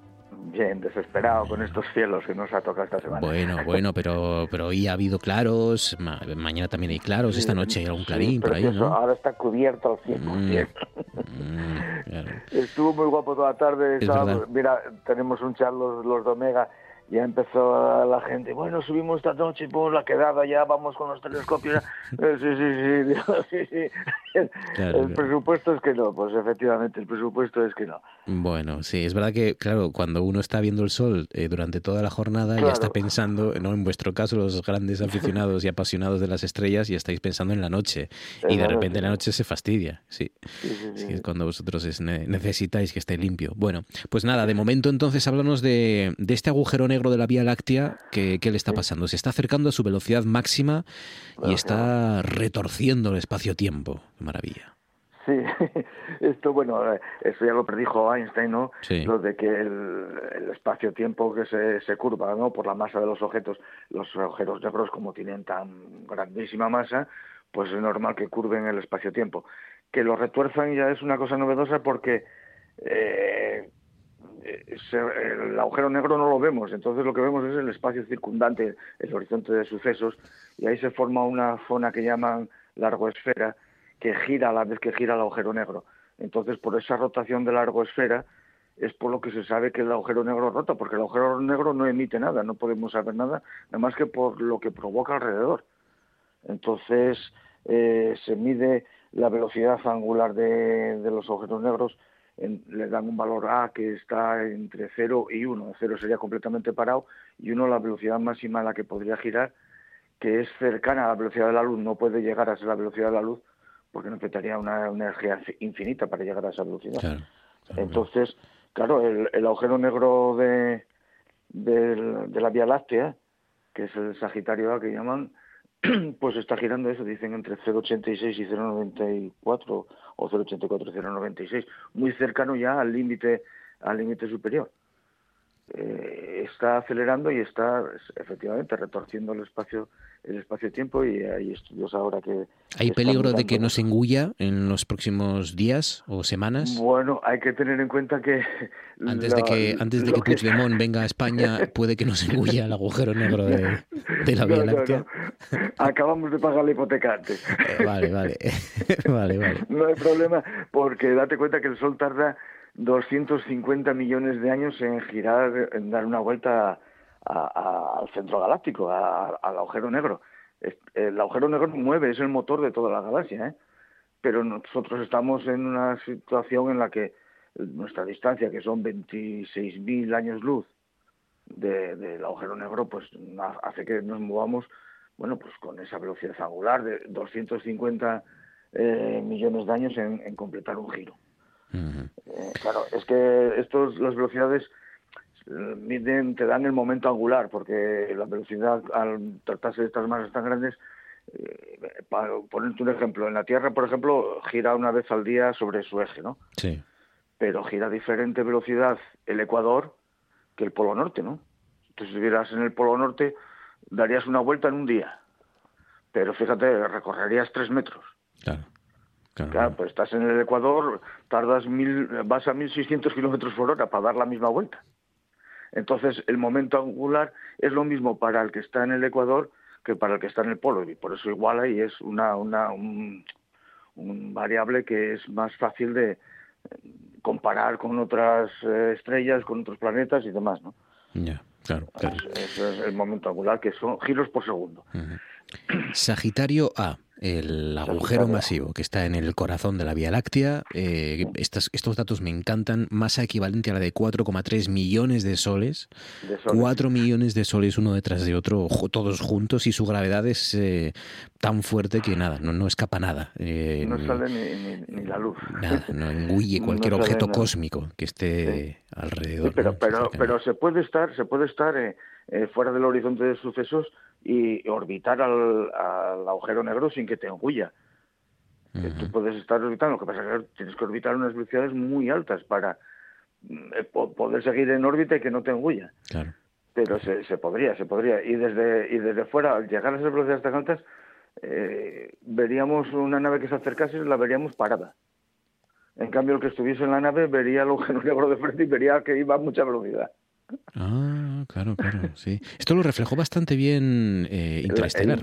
Bien, desesperado con estos cielos que nos ha tocado esta semana. Bueno, bueno, pero, pero hoy ha habido claros, ma mañana también hay claros, esta noche hay algún clarín sí, por ahí, ¿no? Ahora está cubierto al 100%. Mm, mm, claro. Estuvo muy guapo toda la tarde. Estaba, mira, tenemos un chat los, los de Omega ya empezó la gente, bueno, subimos esta noche, por la quedada, ya vamos con los telescopios. Eh, sí, sí, sí, sí, sí. El, Claro, el claro. presupuesto es que no, pues efectivamente, el presupuesto es que no. Bueno, sí, es verdad que, claro, cuando uno está viendo el sol eh, durante toda la jornada, ya Claro. está pensando, ¿no? En vuestro caso, los grandes aficionados y apasionados de las estrellas, ya estáis pensando en la noche. Y de repente la noche se fastidia, sí. Es cuando vosotros es ne- necesitáis que esté limpio. Bueno, pues nada, de momento entonces háblanos de, de este agujero negro de la Vía Láctea, ¿qué le está pasando? Se está acercando a su velocidad máxima y está retorciendo el espacio-tiempo. Maravilla. Sí, esto, bueno, eh, eso ya lo predijo Einstein, ¿no? Sí. Lo de que el, el espacio-tiempo que se, se curva, ¿no? Por la masa de los objetos, los agujeros negros, como tienen tan grandísima masa, pues es normal que curven el espacio-tiempo. Que lo retuerzan ya es una cosa novedosa porque eh, el agujero negro no lo vemos, entonces lo que vemos es el espacio circundante, el horizonte de sucesos, y ahí se forma una zona que llaman largoesfera, que gira a la vez que gira el agujero negro. Entonces, por esa rotación de largoesfera es por lo que se sabe que el agujero negro rota, porque el agujero negro no emite nada, no podemos saber nada, nada más que por lo que provoca alrededor. Entonces, eh, se mide la velocidad angular de, de los agujeros negros, en- le dan un valor A que está entre 0 y 1. 0 sería completamente parado y 1 la velocidad máxima a la que podría girar, que es cercana a la velocidad de la luz, no puede llegar a ser la velocidad de la luz porque necesitaría una, una energía infinita para llegar a esa velocidad. Claro. Entonces, claro, el, el agujero negro de, del- de la Vía Láctea, que es el Sagitario A que llaman, pues está girando eso, dicen entre 0,86 y 0,94 o 0,84 y 0,96, muy cercano ya al límite al límite superior. Eh, está acelerando y está efectivamente retorciendo el espacio el espacio-tiempo y hay estudios ahora que ¿Hay peligro de que nos engulla en los próximos días o semanas? Bueno, hay que tener en cuenta que Antes de lo- que, antes de lo que Puigdemont venga a España, puede que nos engulla el agujero negro de, de la Vía No, no, Láctea. no. Acabamos de pagar la hipoteca antes. Eh, vale, vale. vale, vale. No hay problema, porque date cuenta que el Sol tarda 250 millones de años en girar, en dar una vuelta al centro galáctico, al agujero negro. El agujero negro mueve, es el motor de toda la galaxia, ¿eh? pero nosotros estamos en una situación en la que nuestra distancia, que son 26.000 años luz del agujero negro, pues hace que nos movamos, bueno, pues con esa velocidad angular de 250 eh, millones de años en, completar un giro. Eh, claro, es que estos, las velocidades eh, miden, te dan el momento angular, porque la velocidad al tratarse de estas masas tan grandes, para ponerte un ejemplo, en la Tierra, por ejemplo, gira una vez al día sobre su eje, ¿no? Sí pero gira a diferente velocidad el Ecuador que el Polo Norte, ¿no? Entonces, si estuvieras en el Polo Norte, darías una vuelta en un día. Pero fíjate, recorrerías tres metros. Claro. Claro, pues estás en el Ecuador, tardas mil, vas a 1600 kilómetros por hora para dar la misma vuelta. Entonces, el momento angular es lo mismo para el que está en el Ecuador que para el que está en el polo, y por eso iguala y es una, una un variable que es más fácil de, comparar con otras eh, estrellas, con otros planetas y demás, ¿no? Ya, claro, claro. Ese es el momento angular, que son giros por segundo. Sagitario A el agujero masivo que está en el corazón de la Vía Láctea. Eh, estos, datos me encantan. Masa equivalente a la de 4,3 millones de soles. 4 millones de soles uno detrás de otro, todos juntos, y su gravedad es eh, tan fuerte que nada, no, no escapa nada. Eh, no sale ni, la luz. Nada, no engulle cualquier objeto cósmico que esté alrededor. pero, pero, pero se puede estar, se puede estar fuera del horizonte de sucesos y orbitar al, agujero negro sin que te engulla. Tú puedes estar orbitando, lo que pasa es que tienes que orbitar unas velocidades muy altas para eh, poder seguir en órbita y que no te engulla. Claro. Pero se, se, podría, se podría. Y desde, y desde fuera, al llegar a esas velocidades tan altas, eh, veríamos una nave que se acercase y la veríamos parada. En cambio, el que estuviese en la nave vería el agujero negro de frente y vería que iba a mucha velocidad. Ah, claro, claro, sí. Esto lo reflejó bastante bien eh, Interstellar,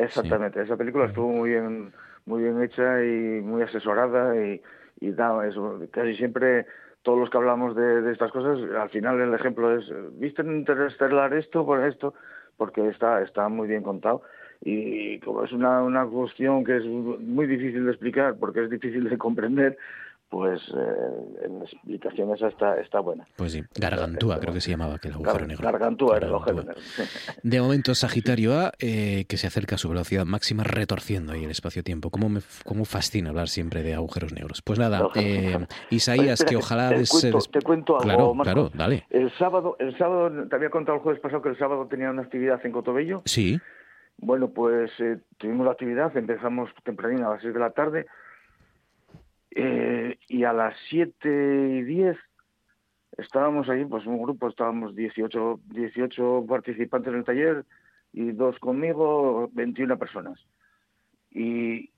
exactamente. Esa película estuvo muy bien, muy bien hecha y muy asesorada y, y da eso. Casi siempre todos los que hablamos de, estas cosas, al final el ejemplo es, ¿viste en Interstellar esto por esto? Porque está, está muy bien contado y como es una, una cuestión que es muy difícil de explicar porque es difícil de comprender, pues eh, en esa está, está buena. Pues sí, Gargantúa creo que se llamaba aquel agujero negro. Gargantúa era el agujero negro. De momento Sagitario A, eh, que se acerca a su velocidad máxima retorciendo ahí el espacio-tiempo. ¿Cómo, me, ¿Cómo fascina hablar siempre de agujeros negros? Pues nada, eh, Isaías, que ojalá... Te, cuento, te cuento algo, Claro, claro, dale. El sábado, el sábado, te había contado el jueves pasado que el sábado tenía una actividad en Cotobello. Sí. Bueno, pues tuvimos la actividad, empezamos tempranito a las 6 de la tarde eh, y a las 7 y 10 estábamos ahí, pues un grupo, estábamos 18, 18 participantes en el taller y dos conmigo, 21 personas. Y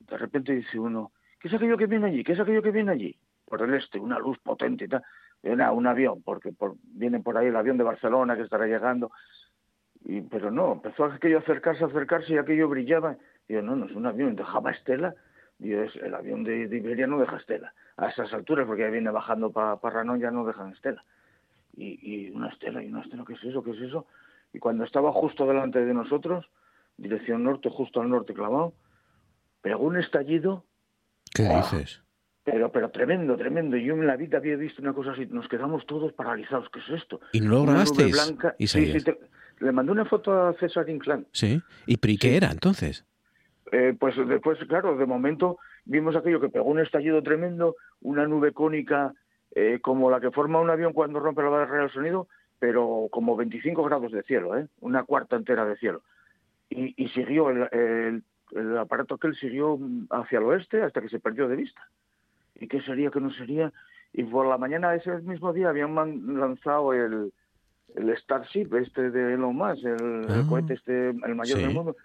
de repente dice uno, ¿qué es aquello que viene allí? ¿Qué es aquello que viene allí? Por el este, una luz potente y tal. Era un avión, porque por, viene por ahí el avión de Barcelona que estará llegando. Y, pero no, empezó aquello a acercarse, a acercarse y aquello brillaba. Y yo, no, no es un avión, dejaba estela es, el avión de, Iberia no deja estela. A esas alturas, porque ya viene bajando para pa Ranón, ya no dejan estela. Y, una estela, y una estela, ¿qué es eso? ¿Qué es eso? Y cuando estaba justo delante de nosotros, dirección norte, justo al norte clavado, pegó un estallido. ¿Qué dices? Pero, pero tremendo, tremendo. Yo en la vida había visto una cosa así. Nos quedamos todos paralizados. ¿Qué es esto? ¿Y no lo grabasteis? le mandé una foto a César Inclán. Sí. ¿Y qué era entonces? Eh, pues después, claro, de momento vimos aquello que pegó un estallido tremendo, una nube cónica eh, como la que forma un avión cuando rompe la barrera del sonido, pero como 25 grados de cielo, ¿eh? una cuarta entera de cielo. Y, y siguió, el, el, aparato aquel siguió hacia el oeste hasta que se perdió de vista. ¿Y qué sería, qué no sería? Y por la mañana de ese mismo día habían lanzado el, el Starship, este de Elon Musk, el, ah. cohete este, el mayor del mundo,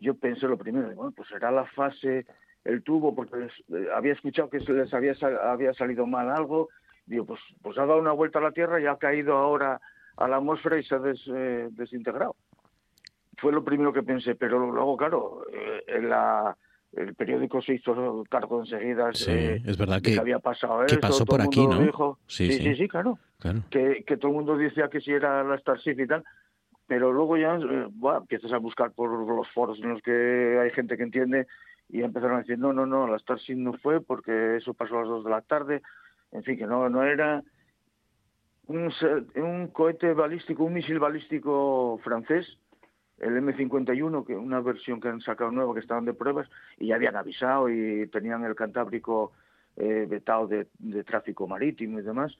yo pensé lo primero, bueno, pues será la fase, el tubo, porque eh, había escuchado que les había, había salido mal algo, digo, pues, pues ha dado una vuelta a la Tierra y ha caído ahora a la atmósfera y se ha eh, desintegrado. Fue lo primero que pensé, pero luego, claro, eh, la, el periódico se hizo cargo enseguida sí, es verdad que, había pasado esto, que pasó por aquí, ¿no? sí, sí, sí, claro. Que, que todo el mundo decía que si era la Starship y tal, pero luego ya eh, empiezas a buscar por los foros en los que hay gente que entiende y empezaron a decir, no, no, no, la Starship no fue porque eso pasó a las dos de la tarde, en fin, que no, no era un, un cohete balístico, un misil balístico francés, el M51, que una versión que han sacado nueva, que estaban de pruebas, y ya habían avisado y tenían el Cantábrico eh, vetado de, de tráfico marítimo y demás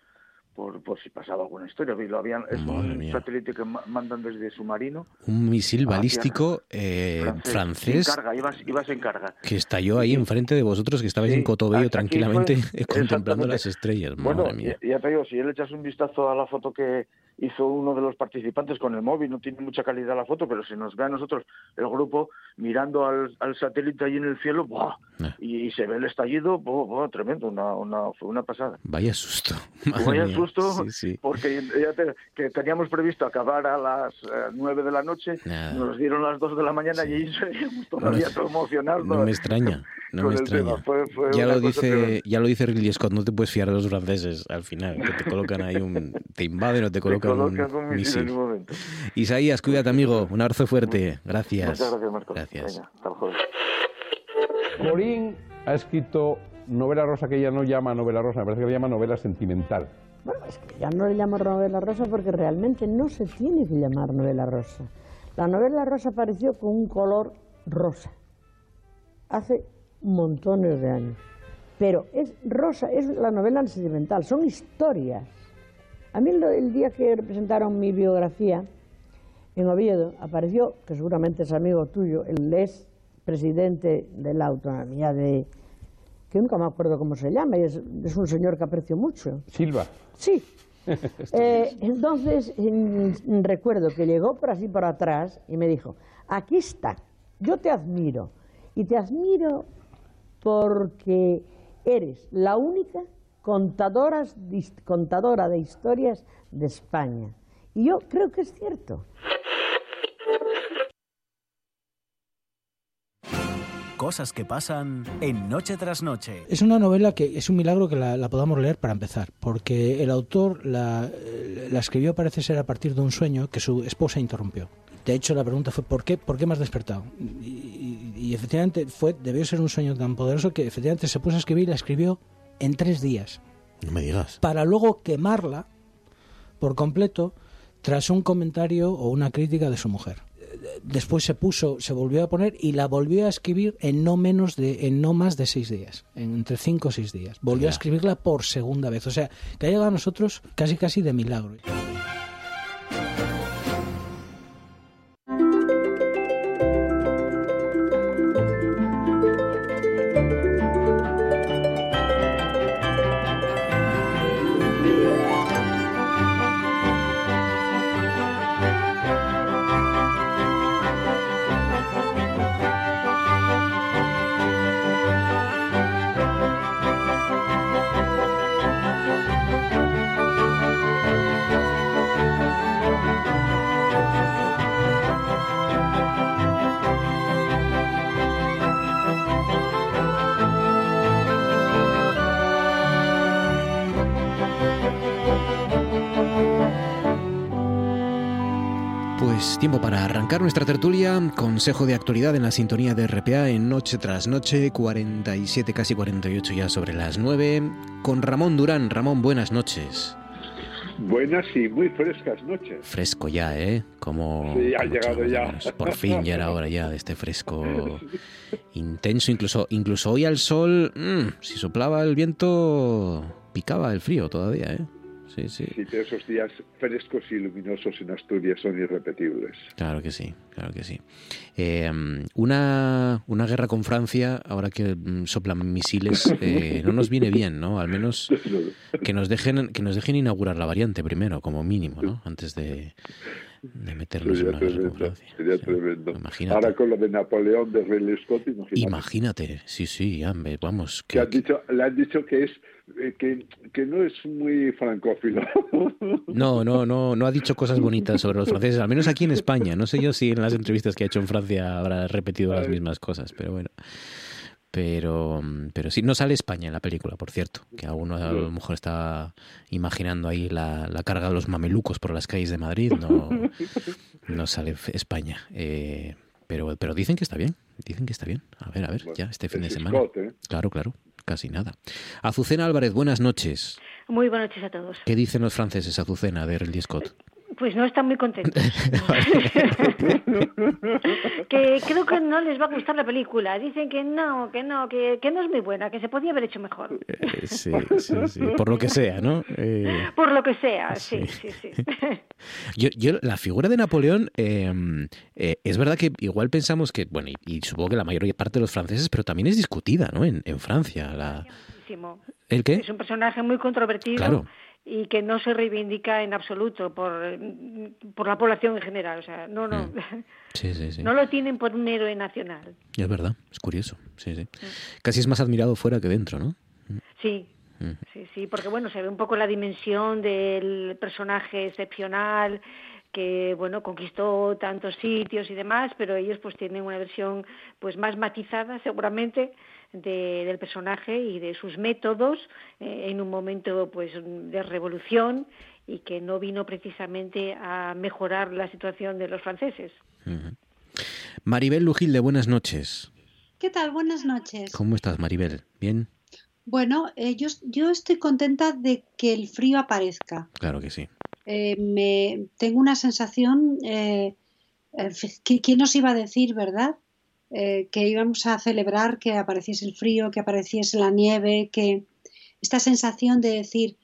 por, por si pasaba alguna historia. Lo habían, es un satélite que mandan desde submarino. Un misil balístico eh, francés. carga, ibas, en carga. Que estalló ahí enfrente de vosotros, que estabais en Cotobello tranquilamente contemplando las estrellas. bueno, mía. Ya, te digo, si le echas un vistazo a la foto que hizo uno de los participantes con el móvil, no tiene mucha calidad la foto, pero si nos ve a nosotros el grupo mirando al, satélite ahí en el cielo, ¡buah! Ah. Y, se ve el estallido, ¡buah, tremendo, una, una, fue una pasada. Vaya susto. Vaya susto, porque ya que teníamos previsto acabar a las eh, nueve de la noche, nos dieron las 2 de la mañana y ahí seguíamos todavía no, todo emocionados. No me extraña, no me extraña. ya, lo dice, ya lo dice Ridley Scott, no te puedes fiar de los franceses al final, que te colocan ahí un... te invaden o te colocan Isaías, cuídate, amigo. Un abrazo fuerte. Gracias. gracias, Morín ha escrito novela rosa que ella no llama novela rosa, me parece que le llama novela sentimental. Bueno, es que ya no le llamo novela rosa porque realmente no se tiene que llamar novela rosa. La novela rosa apareció con un color rosa hace montones de años. Pero es rosa, es la novela sentimental, son historias. A mí el, día que presentaron mi biografía en Oviedo, apareció, que seguramente es amigo tuyo, el ex presidente de la autonomía de, que nunca me acuerdo cómo se llama, y es, un señor que aprecio mucho. Silva. Sí. Eh, entonces recuerdo que llegó por así por atrás y me dijo, aquí está, yo te admiro, y te admiro porque eres la única contadoras, contadora de historias de España. Y yo creo que es cierto. Cosas que pasan en Noche tras Noche. Es una novela que es un milagro que la, podamos leer para empezar, porque el autor la, escribió parece ser a partir de un sueño que su esposa interrumpió. De hecho, la pregunta fue ¿por qué, por qué me has despertado? Y, y, efectivamente fue, debió ser un sueño tan poderoso que efectivamente se puso a escribir y la escribió en tres días. No me digas. Para luego quemarla por completo tras un comentario o una crítica de su mujer. Después se puso, se volvió a poner y la volvió a escribir en no menos de, en no más de seis días, entre cinco o seis días. Volvió a escribirla por segunda vez. O sea, que ha llegado a nosotros casi casi de milagro. Tiempo para arrancar nuestra tertulia. Consejo de actualidad en la sintonía de RPA en Noche tras Noche, 47, casi 48 ya sobre las 9, con Ramón Durán. Ramón, buenas noches. Buenas y muy frescas noches. Fresco ya, ¿eh? Como, sí, ha llegado ya. Por fin ya era hora ya de este fresco intenso. Incluso, incluso hoy al sol, mm, si soplaba el viento, picaba el frío todavía, ¿eh? Sí, sí. esos días frescos y luminosos en Asturias son irrepetibles. Claro que sí, claro que sí. Eh, una, una guerra con Francia, ahora que mm, soplan misiles, eh, no nos viene bien, ¿no? Al menos que nos dejen que nos dejen inaugurar la variante primero, como mínimo, ¿no? Antes de, de meternos en una guerra con Francia. Sería tremendo. Ahora con lo de Napoleón de Ridley Scott, imagínate. Imagínate, sí, sí, vamos. Que, han dicho, le han dicho que es que, que, no es muy francófilo. No, no, no, no ha dicho cosas bonitas sobre los franceses, al menos aquí en España. No sé yo si en las entrevistas que ha hecho en Francia habrá repetido las mismas cosas, pero bueno. Pero, pero sí, no sale España en la película, por cierto, que a uno a lo mejor está imaginando ahí la, la carga de los mamelucos por las calles de Madrid, no, no sale España. Eh, pero, pero dicen que está bien, dicen que está bien. A ver, a ver, ya este fin de semana. ¿eh? Claro, claro, casi nada. Azucena Álvarez, buenas noches. Muy buenas noches a todos. ¿Qué dicen los franceses, Azucena, de Ridley Scott? Pues no están muy contentos. que creo que no les va a gustar la película. Dicen que no, que no, que, que no es muy buena, que se podía haber hecho mejor. Eh, sí, sí, sí. Por lo que sea, ¿no? Eh, Por lo que sea, sí, sí, sí. yo, yo, la figura de Napoleón, eh, eh, es verdad que igual pensamos que, bueno, y, y, supongo que la mayoría parte de los franceses, pero también es discutida, ¿no? En, en Francia. La... ¿El qué? Es un personaje muy controvertido. Claro y que no se reivindica en absoluto por, por la población en general. O sea, no, no. Sí, sí, sí. No lo tienen por un héroe nacional. Es verdad, es curioso. Sí, sí. Casi es más admirado fuera que dentro, ¿no? Sí. Sí, sí, porque bueno, se ve un poco la dimensión del personaje excepcional que bueno conquistó tantos sitios y demás, pero ellos pues tienen una versión pues más matizada seguramente de, del personaje y de sus métodos eh, en un momento pues de revolución y que no vino precisamente a mejorar la situación de los franceses. Uh -huh. Maribel Lujilde, buenas noches. ¿Qué tal? Buenas noches. ¿Cómo estás, Maribel? ¿Bien? Bueno, eh, yo, yo estoy contenta de que el frío aparezca. Claro que sí. Eh, me, tengo una sensación, eh, ¿quién nos iba a decir, verdad? Eh, que íbamos a celebrar que apareciese el frío, que apareciese la nieve, que esta sensación de decir,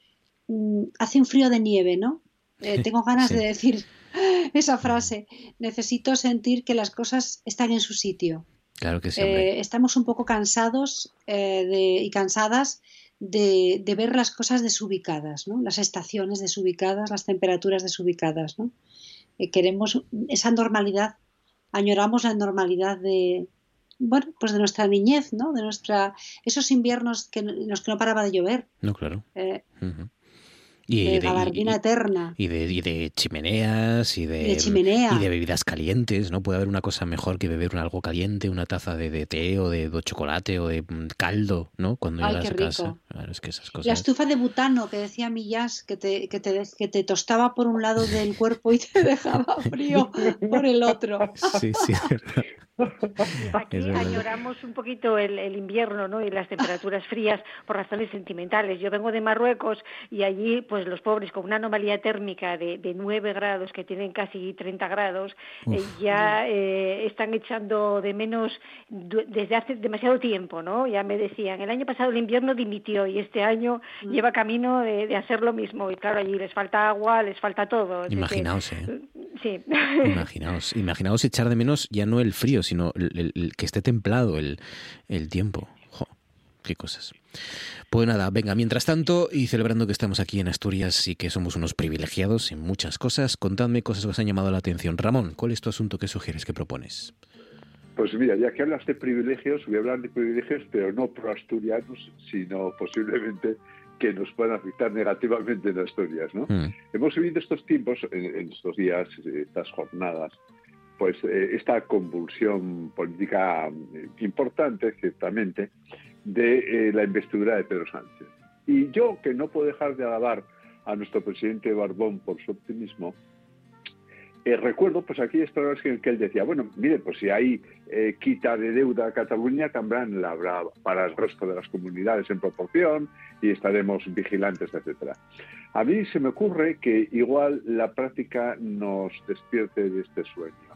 mmm, hace un frío de nieve, ¿no? Eh, tengo ganas sí. de decir esa frase, necesito sentir que las cosas están en su sitio. Claro que sí. Eh, estamos un poco cansados de, y cansadas de, de, ver las cosas desubicadas, ¿no? las estaciones desubicadas, las temperaturas desubicadas. ¿no? queremos esa normalidad añoramos la normalidad de bueno pues de nuestra niñez no de nuestra esos inviernos que en los que no paraba de llover. No claro. Eh, uh -huh. Y, de, de gabardina y, eterna. y de, y de chimeneas y de, chimenea. y de bebidas calientes no puede haber una cosa mejor que beber algo caliente una taza de, té o de, chocolate o de caldo no cuando Ay, llegas a casa. claro, es que esas cosas la estufa de butano que decía Millás que te, que te que te tostaba por un lado del cuerpo y te dejaba frío por el otro. Sí sí Aquí añoramos un poquito el, el, invierno ¿no? y las temperaturas frías por razones sentimentales. Yo vengo de Marruecos y allí pues los pobres con una anomalía térmica de, de 9 grados que tienen casi 30 grados eh, ya eh, están echando de menos desde hace demasiado tiempo. ¿no? Ya me decían, el año pasado el invierno dimitió y este año mm. lleva camino de, de, hacer lo mismo. Y claro, allí les falta agua, les falta todo. Imaginaos, ¿eh? Sí. Imaginaos, imaginaos echar de menos ya no el frío, sino el, el, el que esté templado el, el tiempo. Jo, qué cosas. Pues nada, venga, mientras tanto, y celebrando que estamos aquí en Asturias y que somos unos privilegiados en muchas cosas, contadme cosas que os han llamado la atención. Ramón, ¿cuál es tu asunto que sugieres, que propones? Pues mira, ya que hablas de privilegios, voy a hablar de privilegios, pero no pro asturianos, sino posiblemente que nos puedan afectar negativamente en Asturias. ¿no? Mm. Hemos vivido estos tiempos, en, en, estos días, estas jornadas, pues eh, esta convulsión política eh, importante, ciertamente, de eh, la investidura de Pedro Sánchez. Y yo, que no puedo dejar de alabar a nuestro presidente Barbón por su optimismo, recuerdo pues aquellas palabras en que él decía, bueno, mire, pues si hay quita de deuda a Cataluña, también la habrá para el resto de las comunidades en proporción y estaremos vigilantes, etcétera. A mí se me ocurre que igual la práctica nos despierte de este sueño.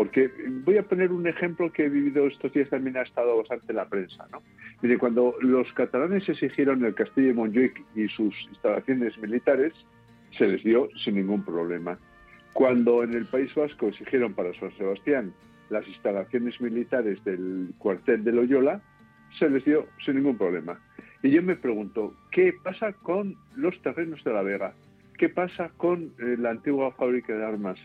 Porque voy a poner un ejemplo que he vivido estos días también ha estado bastante en la prensa. ¿no? Mire, cuando los catalanes exigieron el castillo de Montjuic y sus instalaciones militares, se les dio sin ningún problema. Cuando en el País Vasco exigieron para San Sebastián las instalaciones militares del cuartel de Loyola, se les dio sin ningún problema. Y yo me pregunto, ¿qué pasa con los terrenos de la Vega? ¿Qué pasa con eh, la antigua fábrica de armas?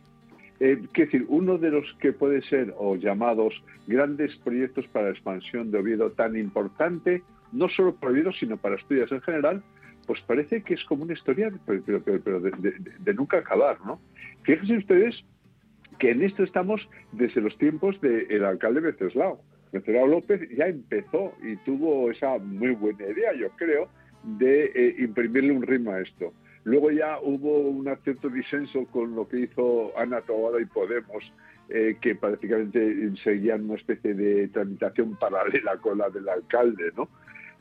Eh, es decir, uno de los que puede ser, o llamados, grandes proyectos para la expansión de Oviedo tan importante, no solo para Oviedo, sino para Asturias en general, pues parece que es como una historia, pero, pero, pero de, de, nunca acabar, ¿no? Fíjense ustedes que en esto estamos desde los tiempos del alcalde Beceslao. Vencerao López ya empezó y tuvo esa muy buena idea, yo creo, de eh, imprimirle un ritmo a esto. Luego ya hubo un cierto disenso con lo que hizo Ana Tobada y Podemos, eh, que prácticamente seguían una especie de tramitación paralela con la del alcalde, ¿no?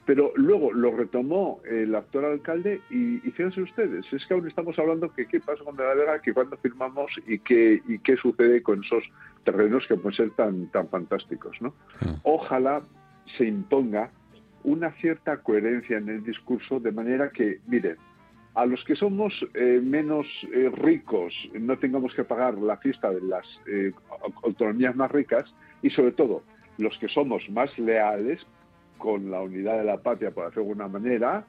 Pero luego lo retomó el actual alcalde y, fíjense ustedes, es que aún estamos hablando que qué pasa con la Vega, que cuando firmamos y qué, y qué sucede con esos terrenos que pueden ser tan, tan fantásticos. ¿no? Ah. Ojalá se imponga una cierta coherencia en el discurso de manera que, miren, a los que somos eh, menos eh, ricos no tengamos que pagar la fiesta de las eh, autonomías más ricas y sobre todo los que somos más leales con la unidad de la patria, por hacerlo de alguna manera,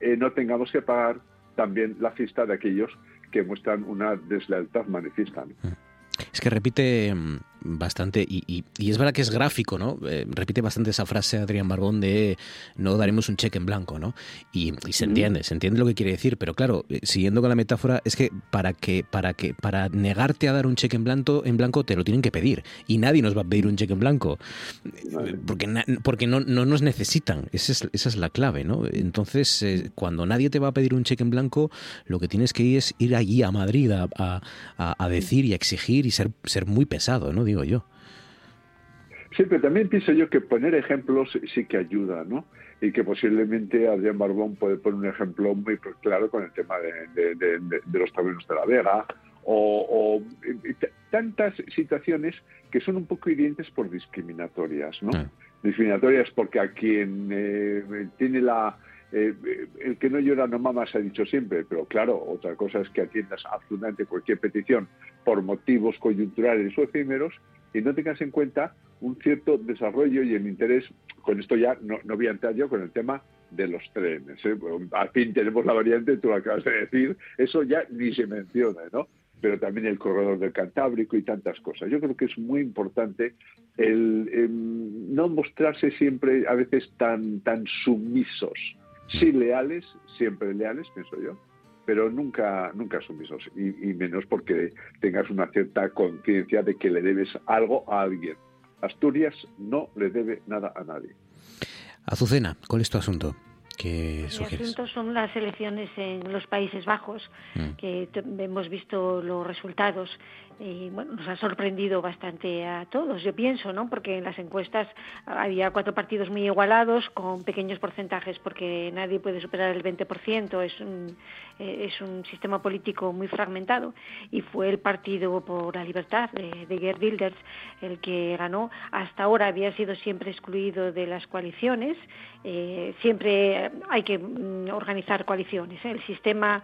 eh, no tengamos que pagar también la fiesta de aquellos que muestran una deslealtad manifiesta. Es que repite mm, bastante, y, es verdad que es gráfico, ¿no? Eh, repite bastante esa frase Adrián Barbón de no daremos un cheque en blanco, ¿no? Y, se entiende, se entiende lo que quiere decir, pero claro, eh, siguiendo con la metáfora, es que para que, para que, para negarte a dar un cheque en blanco, en blanco te lo tienen que pedir, y nadie nos va a pedir un cheque en blanco, porque, porque no, no, nos necesitan, esa es, esa es la clave, ¿no? Entonces, eh, cuando nadie te va a pedir un cheque en blanco, lo que tienes que ir es ir allí a Madrid a, a, a decir y a exigir y ser, ser muy pesado, ¿no? Yo. Sí, pero también pienso yo que poner ejemplos sí que ayuda, ¿no? Y que posiblemente Adrián Barbón puede poner un ejemplo muy claro con el tema de, los tabernos de la Vega o, tantas situaciones que son un poco hirientes por discriminatorias, ¿no? Discriminatorias porque a quien eh, tiene la, eh, el que no llora no mama se ha dicho siempre, pero claro, otra cosa es que atiendas absolutamente cualquier petición por motivos coyunturales o efímeros y no tengas en cuenta un cierto desarrollo y el interés, con esto ya no, voy a entrar yo con el tema de los trenes. ¿eh? al fin tenemos la variante, tú lo acabas de decir, eso ya ni se menciona, ¿no? pero también el corredor del Cantábrico y tantas cosas. Yo creo que es muy importante el, el no mostrarse siempre a veces tan, tan sumisos Sí leales, siempre leales, pienso yo, pero nunca, nunca sumisos, y, y menos porque tengas una cierta conciencia de que le debes algo a alguien. Asturias no le debe nada a nadie. Azucena, ¿cuál es tu asunto? ¿Qué asunto son las elecciones en los Países Bajos, mm. que hemos visto los resultados y bueno, nos ha sorprendido bastante a todos, yo pienso, ¿no? Porque en las encuestas había cuatro partidos muy igualados con pequeños porcentajes porque nadie puede superar el 20%, es un, eh, es un sistema político muy fragmentado y fue el Partido por la Libertad de, de Gerd Wilders el que ganó. Hasta ahora había sido siempre excluido de las coaliciones, eh, siempre hay que mm, organizar coaliciones. ¿eh? El sistema,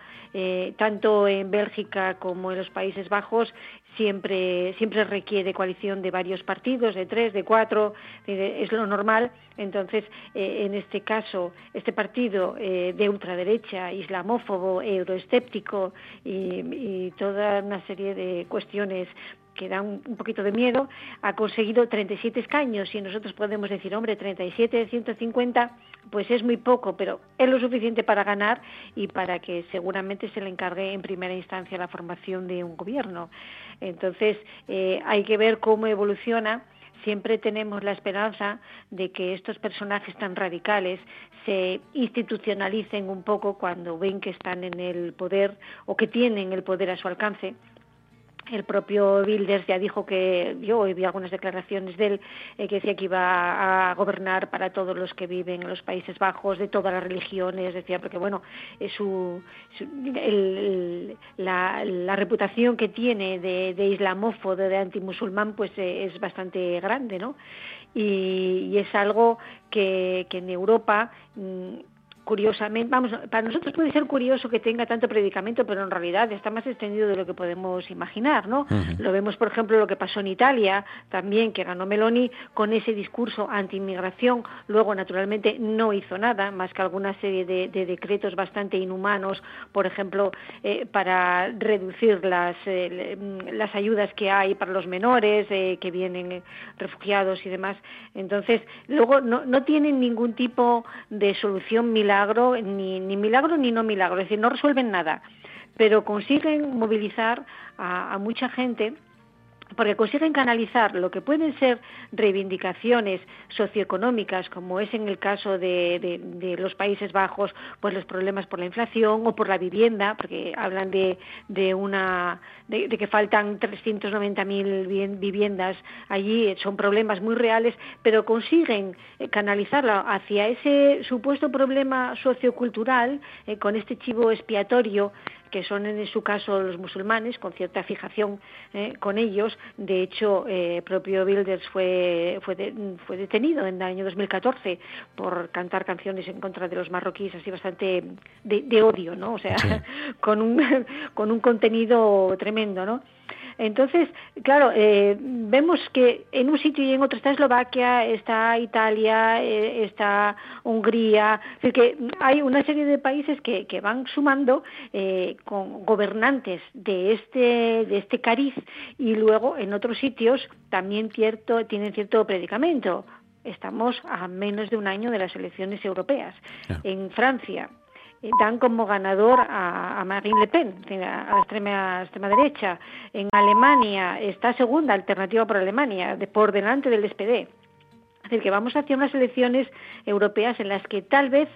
tanto en Bélgica como en los Países Bajos, siempre, siempre requiere coalición de varios partidos, de tres, de cuatro, es lo normal. Entonces, eh, en este caso, este partido eh, de ultraderecha, islamófobo, euroescéptico y, y toda una serie de cuestiones que da un, poquito de miedo, ha conseguido 37 escaños y nosotros podemos decir, hombre, 37 de 150, pues es muy poco, pero es lo suficiente para ganar y para que seguramente se le encargue en primera instancia la formación de un gobierno. Entonces, eh, hay que ver cómo evoluciona siempre tenemos la esperanza de que estos personajes tan radicales se institucionalicen un poco cuando ven que están en el poder o que tienen el poder a su alcance el propio Wilders ya dijo que yo vi algunas declaraciones de él eh, que decía que iba a gobernar para todos los que viven en los Países Bajos de todas las religiones decía porque bueno su, la, la, reputación que tiene de, de islamófobo de antimusulmán pues eh, es bastante grande no y, y es algo que, que en Europa mm, curiosamente, vamos, para nosotros puede ser curioso que tenga tanto predicamento, pero en realidad está más extendido de lo que podemos imaginar, ¿no? Lo vemos, por ejemplo, lo que pasó en Italia, también que ganó Meloni con ese discurso anti-inmigración, luego naturalmente no hizo nada, más que alguna serie de, decretos bastante inhumanos, por ejemplo, eh, para reducir las, eh, las ayudas que hay para los menores eh, que vienen refugiados y demás. Entonces, luego no, no tienen ningún tipo de solución milagrosa ni, ni milagro ni no milagro, es decir, no resuelven nada, pero consiguen movilizar a, mucha gente porque consiguen canalizar lo que pueden ser reivindicaciones socioeconómicas, como es en el caso de, de, los Países Bajos, pues los problemas por la inflación o por la vivienda, porque hablan de, de una de, que faltan 390.000 viviendas allí, son problemas muy reales, pero consiguen eh, canalizarla hacia ese supuesto problema sociocultural eh, con este chivo expiatorio que son en su caso los musulmanes, con cierta fijación eh, con ellos. De hecho, eh, propio Wilders fue, fue, fue detenido en el año 2014 por cantar canciones en contra de los marroquíes, así bastante de, odio, ¿no? O sea, con, un, con un contenido tremendo, ¿no? Entonces, claro, eh, vemos que en un sitio y en otro está Eslovaquia, está Italia, eh, está Hungría, es decir, que hay una serie de países que, que van sumando eh, con gobernantes de este, de este cariz y luego en otros sitios también cierto, tienen cierto predicamento. Estamos a menos de un año de las elecciones europeas. En Francia, dan como ganador a, Marine Le Pen, a la extrema, extrema derecha. En Alemania está segunda alternativa por Alemania, de, por delante del SPD. Es decir, que vamos hacia unas elecciones europeas en las que tal vez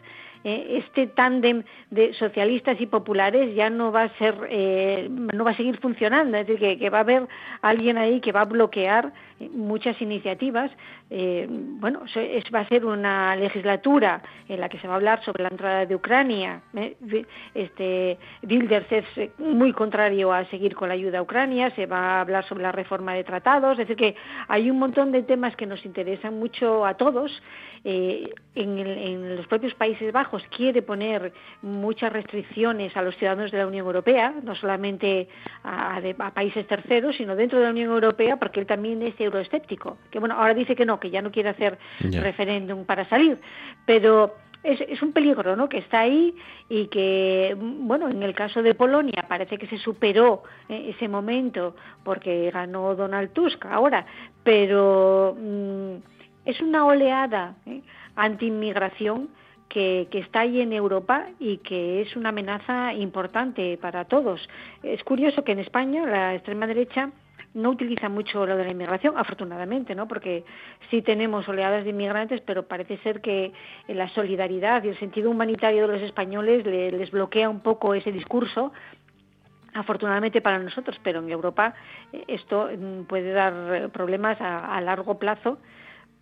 eh, este tándem de socialistas y populares ya no va a ser, eh, no va a seguir funcionando, es decir, que, va a haber alguien ahí que va a bloquear eh, muchas iniciativas. Bueno, es, va a ser una legislatura en la que se va a hablar sobre la entrada de Ucrania. Este Wilders es muy contrario a seguir con la ayuda a Ucrania. Se va a hablar sobre la reforma de tratados. Es decir, que hay un montón de temas que nos interesan mucho a todos. en, en los propios Países Bajos quiere poner muchas restricciones a los ciudadanos de la Unión Europea, no solamente a, países terceros, sino dentro de la Unión Europea, porque él también es euroescéptico. Que bueno, ahora dice que no, que ya no quiere hacer referéndum para salir, pero es, un peligro ¿no? que está ahí y que, bueno, en el caso de Polonia parece que se superó eh, ese momento porque ganó Donald Tusk ahora, pero mm, es una oleada ¿eh? anti-inmigración que, está ahí en Europa y que es una amenaza importante para todos. Es curioso que en España la extrema derecha no utiliza mucho lo de la inmigración, afortunadamente, ¿no? Porque sí tenemos oleadas de inmigrantes, pero parece ser que la solidaridad y el sentido humanitario de los españoles les bloquea un poco ese discurso afortunadamente para nosotros, pero en Europa eh, esto mm, puede dar problemas a largo plazo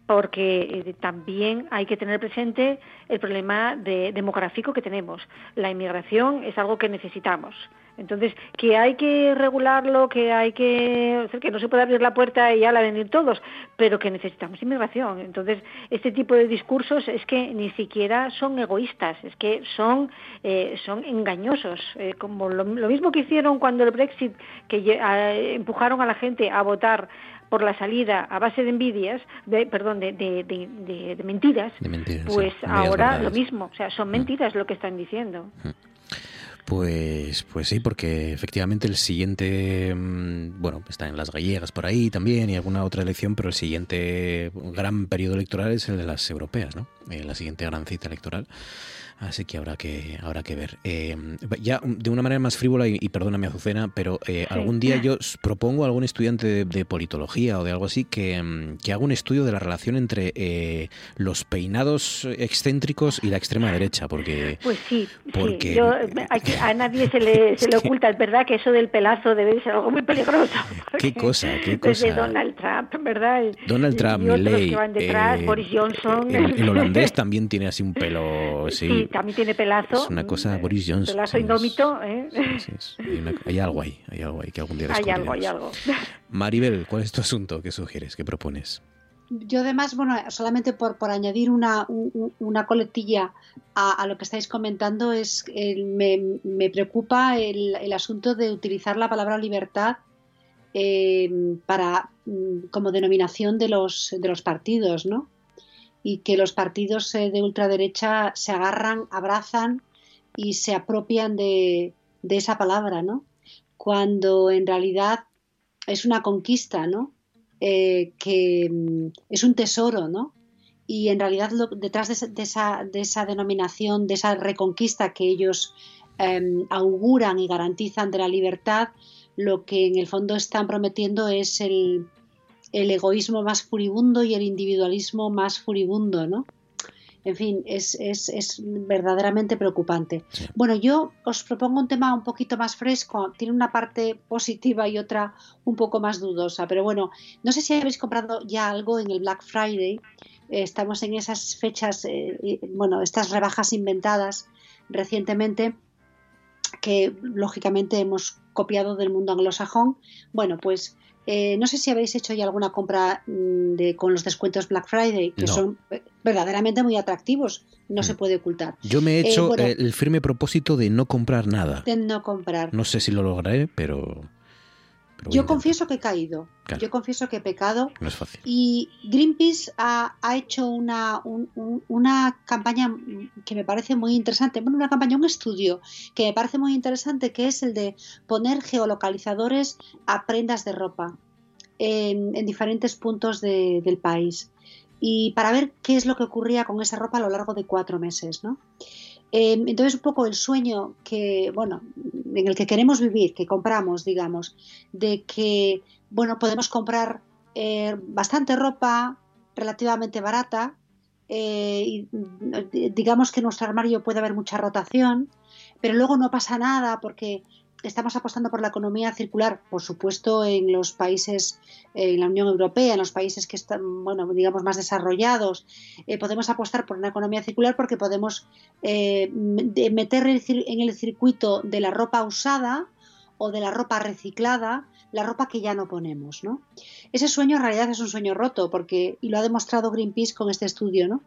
porque eh, también hay que tener presente el problema demográfico que tenemos. La inmigración es algo que necesitamos. Entonces, que hay que regularlo, que hay que, que no se puede abrir la puerta y ya la venir todos, pero que necesitamos inmigración. Entonces, este tipo de discursos es que ni siquiera son egoístas, es que son, eh, son engañosos. Eh, como lo, mismo que hicieron cuando el Brexit, que empujaron a la gente a votar por la salida a base de envidias, de, perdón, de, de, de, mentiras, pues ahora lo mismo, o sea, son mm. mentiras lo que están diciendo. Mm. Pues, pues sí, porque efectivamente el siguiente, mm, bueno, está en las gallegas por ahí también y alguna otra elección, pero el siguiente gran periodo electoral es el de las europeas, ¿no? Eh, la siguiente gran cita electoral. Así que habrá que, habrá que ver. Eh, ya de una manera más frívola, y, perdóname Azucena, pero eh, algún día yo propongo a algún estudiante de, politología o de algo así que, mm, que, haga un estudio de la relación entre eh, los peinados excéntricos y la extrema derecha, porque... Pues sí, porque, a, nadie se le, se le oculta, es verdad que eso del pelazo debe ser algo muy peligroso. Qué cosa, qué cosa. Desde Donald Trump, ¿verdad? Donald Trump, Milley... que van detrás, Boris Johnson... El, holandés también tiene así un pelo... sí también tiene pelazo. Es una cosa Boris Johnson. Pelazo indómito, ¿eh? Hay, algo ahí, hay algo ahí que algún día Hay algo, hay algo. Maribel, ¿cuál es tu asunto? ¿Qué sugieres? ¿Qué propones? Yo además, bueno, solamente por, por añadir una, una coletilla a, lo que estáis comentando, es me, me, preocupa el, el, asunto de utilizar la palabra libertad eh, para mm, como denominación de los, de los partidos, ¿no? Y que los partidos eh, de ultraderecha se agarran, abrazan y se apropian de, esa palabra, ¿no? Cuando en realidad es una conquista, ¿no? Eh, que mm, es un tesoro, ¿no? Y en realidad detrás de, esa, de, esa, denominación, de esa reconquista que ellos em, auguran y garantizan de la libertad, lo que en el fondo están prometiendo es el, el egoísmo más furibundo y el individualismo más furibundo, ¿no? En fin, es, es, es verdaderamente preocupante. Bueno, yo os propongo un tema un poquito más fresco. Tiene una parte positiva y otra un poco más dudosa. Pero bueno, no sé si habéis comprado ya algo en el Black Friday. Eh, estamos en esas fechas, eh, bueno, estas rebajas inventadas recientemente que lógicamente hemos copiado del mundo anglosajón. Bueno, pues eh, no sé si habéis hecho ya alguna compra mm, de, con los descuentos Black Friday, que son verdaderamente muy atractivos, no se mm. puede ocultar. Yo me he eh, hecho el firme propósito de no comprar nada. De no comprar. No sé si lo lograré, pero... Yo confieso que he caído. Yo confieso que he pecado. No es fácil. Y Greenpeace ha, hecho una, una campaña que me parece muy interesante. Bueno, una campaña, un estudio que me parece muy interesante, que es el de poner geolocalizadores a prendas de ropa en, diferentes puntos del país. Y para ver qué es lo que ocurría con esa ropa a lo largo de cuatro meses, ¿no? Em, entonces, un poco el sueño que, bueno, en el que queremos vivir, que compramos, digamos, de que, bueno, podemos comprar eh, bastante ropa relativamente barata, eh, y digamos que en nuestro armario puede haber mucha rotación, pero luego no pasa nada porque estamos apostando por la economía circular, por supuesto, en los países, en la Unión Europea, en los países que están, bueno, digamos, más desarrollados. Eh, podemos apostar por una economía circular porque podemos eh, meter en el circuito de la ropa usada o de la ropa reciclada, la ropa que ya no ponemos, ¿no? Ese sueño en realidad es un sueño roto, porque, y lo ha demostrado Greenpeace con este estudio, ¿no?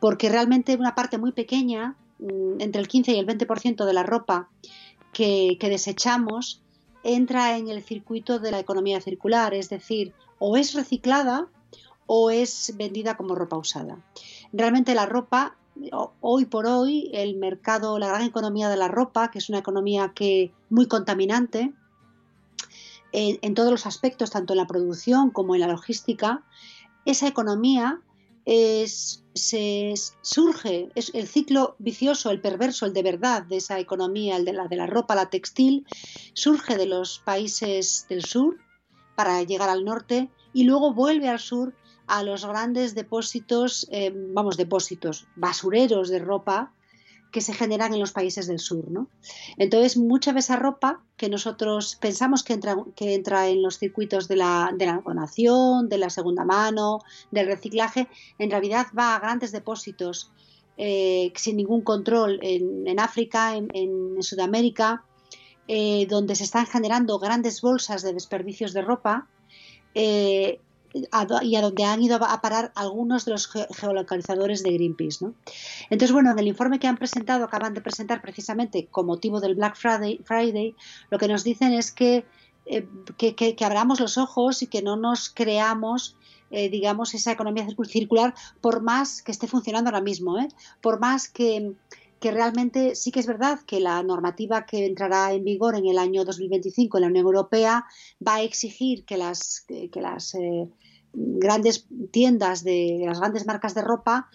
Porque realmente una parte muy pequeña, mm, entre el 15 y el 20% de la ropa que, desechamos entra en el circuito de la economía circular, es decir, o es reciclada o es vendida como ropa usada. Realmente la ropa, hoy por hoy, el mercado, la gran economía de la ropa, que es una economía que muy contaminante, en, en todos los aspectos, tanto en la producción como en la logística, esa economía es, se surge es el ciclo vicioso, el perverso, el de verdad de esa economía, el de la, de la ropa, la textil, surge de los países del sur para llegar al norte y luego vuelve al sur a los grandes depósitos, eh, vamos, depósitos, basureros de ropa que se generan en los países del sur. ¿no? Entonces, mucha de esa ropa que nosotros pensamos que entra, que entra en los circuitos de la, donación, de la segunda mano, del reciclaje, en realidad va a grandes depósitos eh, sin ningún control en, África, en, Sudamérica, eh, donde se están generando grandes bolsas de desperdicios de ropa. Eh, y a donde han ido a parar algunos de los geolocalizadores de Greenpeace. ¿no? Entonces, bueno, en el informe que han presentado, acaban de presentar precisamente con motivo del Black Friday, lo que nos dicen es que, eh, que, abramos los ojos y que no nos creamos eh, digamos, esa economía circular, por más que esté funcionando ahora mismo, ¿eh? por más que, que realmente sí que es verdad que la normativa que entrará en vigor en el año 2025 en la Unión Europea va a exigir que las, que las grandes tiendas de las grandes marcas de ropa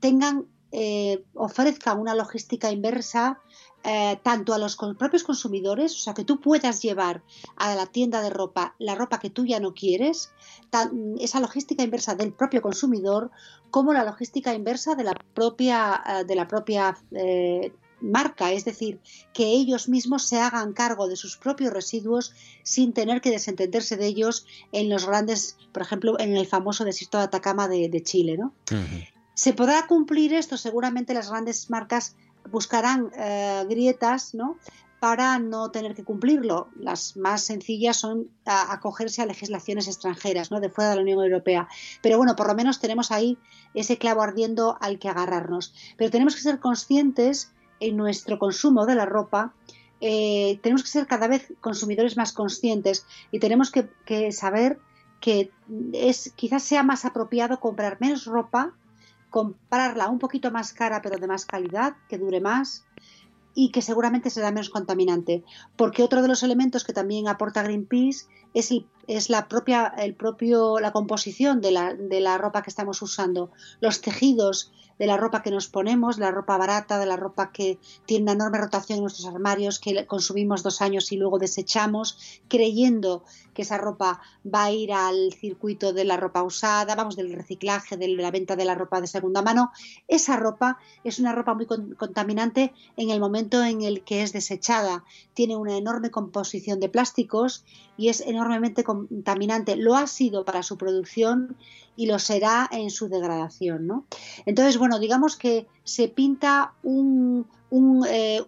tengan eh, ofrezcan una logística inversa eh, tanto a los propios consumidores, o sea, que tú puedas llevar a la tienda de ropa la ropa que tú ya no quieres, esa logística inversa del propio consumidor, como la logística inversa de la propia, eh, de la propia marca, es decir, que ellos mismos se hagan cargo de sus propios residuos sin tener que desentenderse de ellos en los grandes, por ejemplo, en el famoso desierto de Atacama de, Chile. ¿no? Se podrá cumplir esto, seguramente las grandes marcas buscarán eh, grietas ¿no? para no tener que cumplirlo. Las más sencillas son acogerse a legislaciones extranjeras, ¿no? de fuera de la Unión Europea. Pero bueno, por lo menos tenemos ahí ese clavo ardiendo al que agarrarnos. Pero tenemos que ser conscientes en nuestro consumo de la ropa, eh, tenemos que ser cada vez consumidores más conscientes y tenemos que, saber que es quizás sea más apropiado comprar menos ropa, comprarla un poquito más cara pero de más calidad, que dure más y que seguramente será menos contaminante. Porque otro de los elementos que también aporta Greenpeace es es la propia, el propio, la composición de la, de la ropa que estamos usando, los tejidos de la ropa que nos ponemos, la ropa barata, de la ropa que tiene una enorme rotación en nuestros armarios, que consumimos dos años y luego desechamos, creyendo que esa ropa va a ir al circuito de la ropa usada, vamos, del reciclaje, de la venta de la ropa de segunda mano. Esa ropa es una ropa muy contaminante en el momento en el que es desechada. Tiene una enorme composición de plásticos y es enormemente contaminante. Lo ha sido para su producción y lo será en su degradación. ¿no? Entonces, bueno, digamos que se pinta un, un, eh,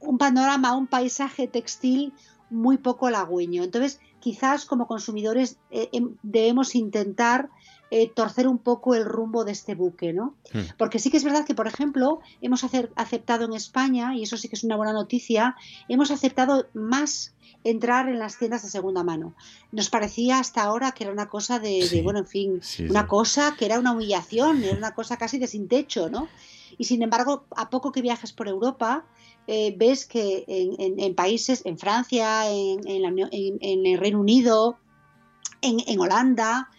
un panorama, un paisaje textil muy poco halagüeño. Entonces, quizás como consumidores eh, em, debemos intentar eh, torcer un poco el rumbo de este buque, ¿no? Hmm. Porque sí que es verdad que, por ejemplo, hemos aceptado en España, y eso sí que es una buena noticia, hemos aceptado más entrar en las tiendas de segunda mano. Nos parecía hasta ahora que era una cosa de, bueno, en fin, una cosa que era una humillación, era una cosa casi de sin techo, ¿no? Y sin embargo, a poco que viajes por Europa, eh, ves que en, países, en Francia, en, el Reino Unido, en, Holanda,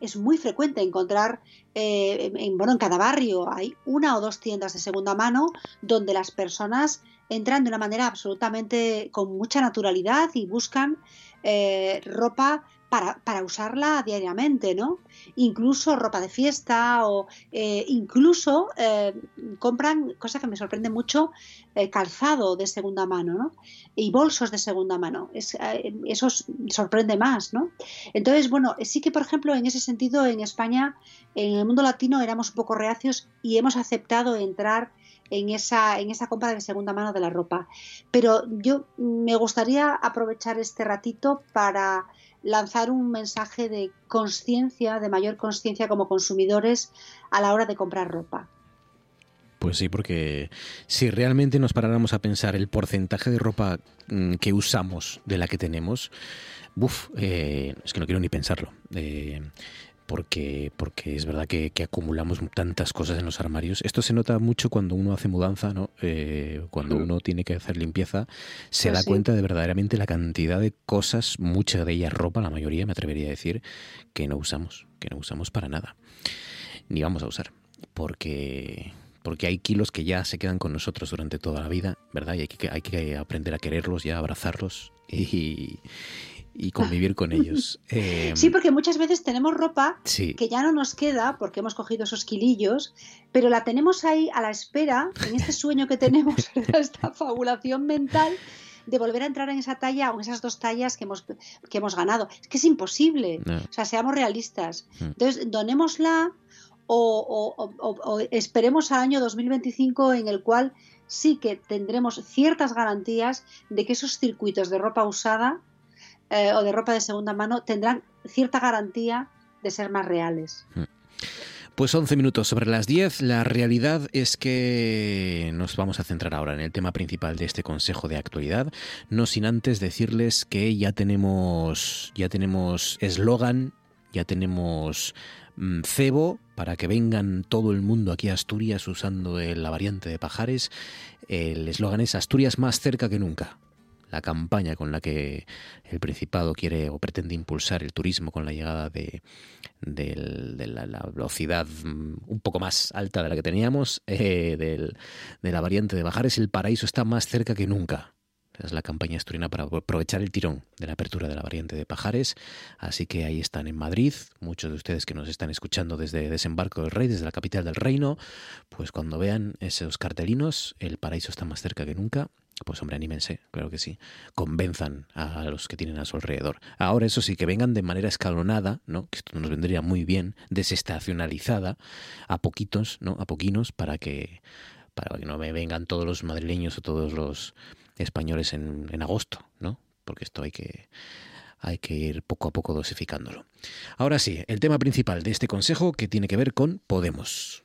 es, muy frecuente encontrar, eh, en, bueno, en cada barrio hay una o dos tiendas de segunda mano donde las personas entran de una manera absolutamente con mucha naturalidad y buscan eh, ropa para, usarla diariamente, ¿no? Incluso ropa de fiesta o eh, incluso eh, compran, cosa que me sorprende mucho, eh, calzado de segunda mano, ¿no? Y bolsos de segunda mano. eso sorprende más, ¿no? Entonces, bueno, sí que, por ejemplo, en ese sentido, en España, en el mundo latino éramos un poco reacios y hemos aceptado entrar en esa, en esa compra de segunda mano de la ropa. Pero yo me gustaría aprovechar este ratito para lanzar un mensaje de conciencia, de mayor conciencia como consumidores a la hora de comprar ropa. Pues sí, porque si realmente nos paráramos a pensar el porcentaje de ropa mm, que usamos de la que tenemos, buf, eh, es que no quiero ni pensarlo. Eh, porque, porque es verdad que, acumulamos tantas cosas en los armarios. Esto se nota mucho cuando uno hace mudanza, ¿no? Eh, cuando uno tiene que hacer limpieza, se pues da cuenta de verdaderamente la cantidad de cosas, mucha de ellas ropa, la mayoría me atrevería a decir, que no usamos, que no usamos para nada. Ni vamos a usar, porque porque hay kilos que ya se quedan con nosotros durante toda la vida, ¿verdad? Y hay que, hay que aprender a quererlos, ya abrazarlos y, y convivir con ellos. Em, sí, porque muchas veces tenemos ropa que ya no nos queda porque hemos cogido esos kilillos, pero la tenemos ahí a la espera, en este sueño que tenemos, esta fabulación mental de volver a entrar en esa talla o en esas dos tallas que hemos, que hemos ganado. Es que es imposible. O sea, seamos realistas. Hmm. Entonces, donémosla o, o, esperemos al año 2025 en el cual sí que tendremos ciertas garantías de que esos circuitos de ropa usada eh, o de ropa de segunda mano tendrán cierta garantía de ser más reales. Hmm. Pues 11 minutos sobre las 10. La realidad es que nos vamos a centrar ahora en el tema principal de este consejo de actualidad, no sin antes decirles que ya tenemos ya tenemos eslogan, ya tenemos mm, cebo para que vengan todo el mundo aquí a Asturias usando la variante de Pajares. El eslogan es Asturias más cerca que nunca la campaña con la que el Principado quiere o pretende impulsar el turismo con la llegada de, la, velocidad mm, un poco más alta de la que teníamos, eh, de la variante de Bajares, el paraíso está más cerca que nunca. Es la campaña asturiana para aprovechar el tirón de la apertura de la variante de Pajares. Así que ahí están en Madrid. Muchos de ustedes que nos están escuchando desde Desembarco del Rey, desde la capital del reino, pues cuando vean esos cartelinos, el paraíso está más cerca que nunca. Pues hombre, anímense, claro que sí. Convenzan a los que tienen a su alrededor. Ahora, eso sí, que vengan de manera escalonada, ¿no? Que esto nos vendría muy bien, desestacionalizada, a poquitos, ¿no? A poquinos, para que, para que no me vengan todos los madrileños o todos los españoles en, en agosto, ¿no? Porque esto hay que, hay que ir poco a poco dosificándolo. Ahora sí, el tema principal de este consejo que tiene que ver con Podemos.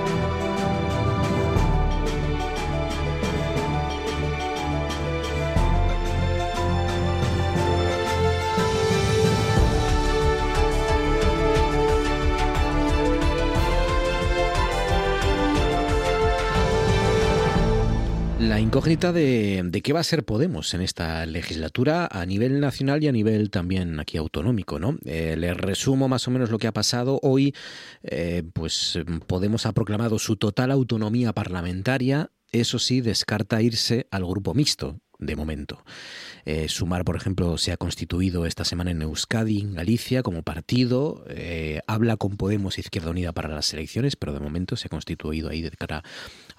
La incógnita de, qué va a ser Podemos en esta legislatura a nivel nacional y a nivel también aquí autonómico, ¿no? Eh, les resumo más o menos lo que ha pasado. Hoy, eh, pues Podemos ha proclamado su total autonomía parlamentaria. Eso sí, descarta irse al grupo mixto de momento. Eh, Sumar, por ejemplo, se ha constituido esta semana en Euskadi, en Galicia, como partido. Eh, habla con Podemos Izquierda Unida para las elecciones, pero de momento se ha constituido ahí de cara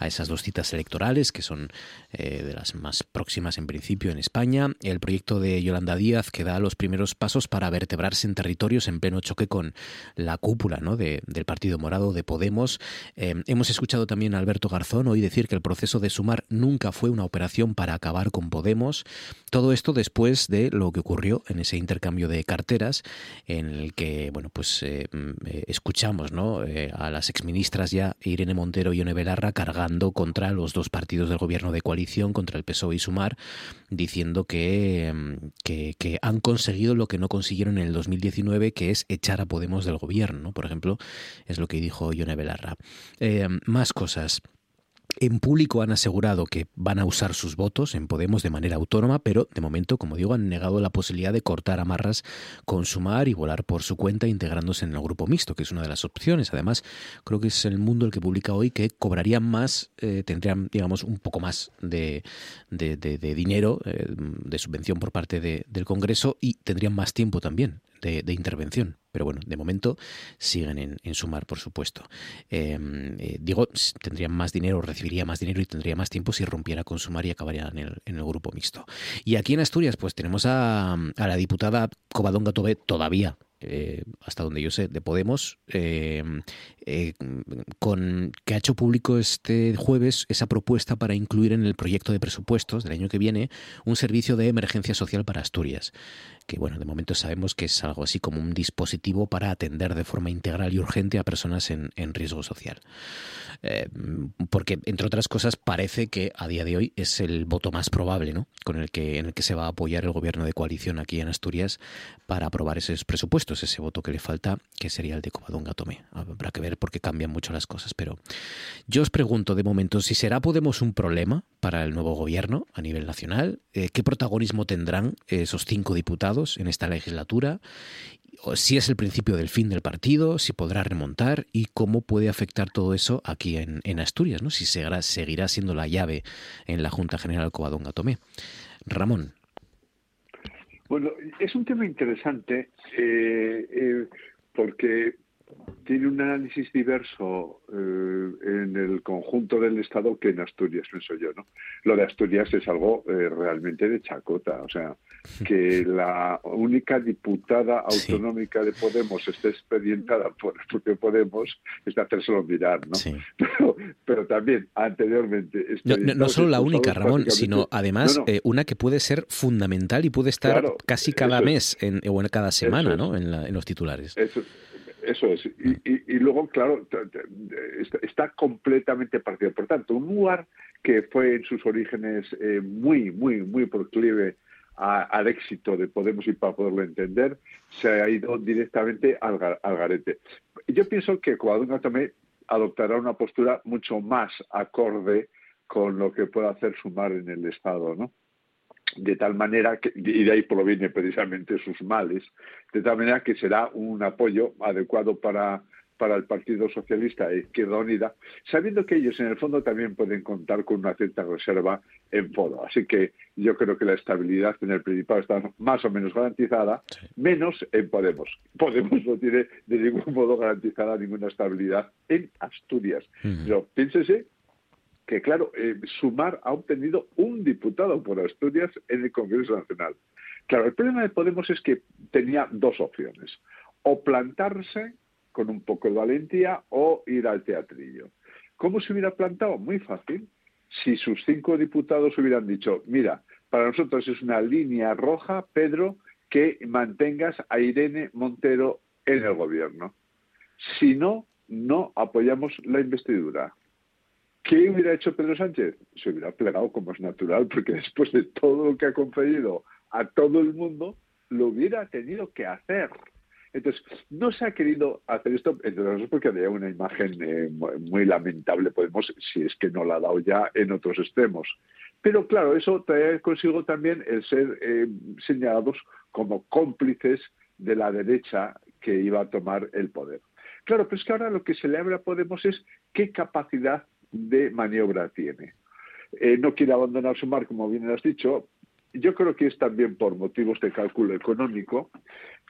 a esas dos citas electorales, que son eh, de las más próximas en principio en España. El proyecto de Yolanda Díaz, que da los primeros pasos para vertebrarse en territorios en pleno choque con la cúpula ¿no? del Partido Morado de Podemos. hemos escuchado también a Alberto Garzón hoy decir que el proceso de Sumar nunca fue una operación para acabar con Podemos. Todo esto después de lo que ocurrió en ese intercambio de carteras en el que, bueno, pues eh, mm, eh, escuchamos ¿no? Eh, a las exministras ya Irene Montero y One Belarra cargando contra los dos partidos del gobierno de coalición, contra el PSOE y Sumar, diciendo que, mm, que, que han conseguido lo que no consiguieron en el 2019, que es echar a Podemos del gobierno, Por ejemplo, es lo que dijo Yone Belarra. más cosas. En público han asegurado que van a usar sus votos en Podemos de manera autónoma, pero de momento, como digo, han negado la posibilidad de cortar amarras con Sumar y volar por su cuenta integrándose en el grupo mixto, que es una de las opciones. Además, creo que es el mundo el que publica hoy que cobrarían más, eh, tendrían, digamos, un poco más de, dinero, eh, de subvención por parte del Congreso y tendrían más tiempo también de, intervención. Pero bueno, de momento siguen en, sumar, por supuesto. Em, eh, digo, tendrían más dinero, recibiría más dinero y tendría más tiempo si rompiera con sumar y acabaría en el, en el grupo mixto. Y aquí en Asturias, pues tenemos a, a la diputada Covadonga Tobé todavía eh, hasta donde yo sé, de Podemos, eh, eh, con, que ha hecho público este jueves esa propuesta para incluir en el proyecto de presupuestos del año que viene un servicio de emergencia social para Asturias, que bueno, de momento sabemos que es algo así como un dispositivo para atender de forma integral y urgente a personas en, en riesgo social. porque, entre otras cosas, parece que a día de hoy es el voto más probable, ¿no? Con el que, en el que se va a apoyar el gobierno de coalición aquí en Asturias para aprobar esos presupuestos ese voto que le falta, que sería el de Covadonga Tomé. Habrá que ver porque cambian mucho las cosas. Pero yo os pregunto de momento si será Podemos un problema para el nuevo gobierno a nivel nacional. Eh, ¿Qué protagonismo tendrán esos cinco diputados en esta legislatura? si es el principio del fin del partido, si podrá remontar y cómo puede afectar todo eso aquí en, Asturias, ¿no? si seguirá, seguirá siendo la llave en la Junta General Covadonga Tomé. Ramón. Bueno, es un tema interesante eh, eh, porque tiene un análisis diverso eh, en el conjunto del Estado que en Asturias, pienso yo. ¿no? Lo de Asturias es algo eh, realmente de chacota. O sea, que la única diputada autonómica de Podemos esté expedientada por el propio Podemos es de hacérselo mirar. ¿no? Pero, también, anteriormente... No, solo la única, Ramón, sino además eh, una que puede ser fundamental y puede estar casi cada mes en, o en cada semana ¿no? en, en los titulares. Eso, eso es. Y, luego, claro, está, completamente partido. Por tanto, un lugar que fue en sus orígenes eh, muy, muy, muy proclive al éxito de Podemos y para poderlo entender, se ha ido directamente al, garete. Yo pienso que Covadonga también adoptará una postura mucho más acorde con lo que pueda hacer Sumar en el Estado, ¿no? De tal manera que, y de ahí proviene precisamente sus males, de tal manera que será un apoyo adecuado para, para el Partido Socialista e Izquierda Unida, sabiendo que ellos en el fondo también pueden contar con una cierta reserva en foro. Así que yo creo que la estabilidad en el Principado está más o menos garantizada, menos en Podemos. Podemos no tiene de ningún modo garantizada ninguna estabilidad en Asturias. Pero piénsese que, claro, eh, Sumar ha obtenido un diputado por Asturias en el Congreso Nacional. Claro, el problema de Podemos es que tenía dos opciones, o plantarse con un poco de valentía o ir al teatrillo. ¿Cómo se hubiera plantado? Muy fácil. Si sus cinco diputados hubieran dicho, mira, para nosotros es una línea roja, Pedro, que mantengas a Irene Montero en el gobierno. Si no, no apoyamos la investidura. ¿Qué hubiera hecho Pedro Sánchez? Se hubiera plegado como es natural, porque después de todo lo que ha concedido a todo el mundo, lo hubiera tenido que hacer. Entonces, no se ha querido hacer esto, entre nosotros, porque había una imagen eh, muy lamentable, podemos, si es que no la ha dado ya en otros extremos. Pero claro, eso trae consigo también el ser eh, señalados como cómplices de la derecha que iba a tomar el poder. Claro, pero es que ahora lo que se le abre a Podemos es qué capacidad de maniobra tiene. Eh, no quiere abandonar su mar, como bien has dicho. Yo creo que es también por motivos de cálculo económico,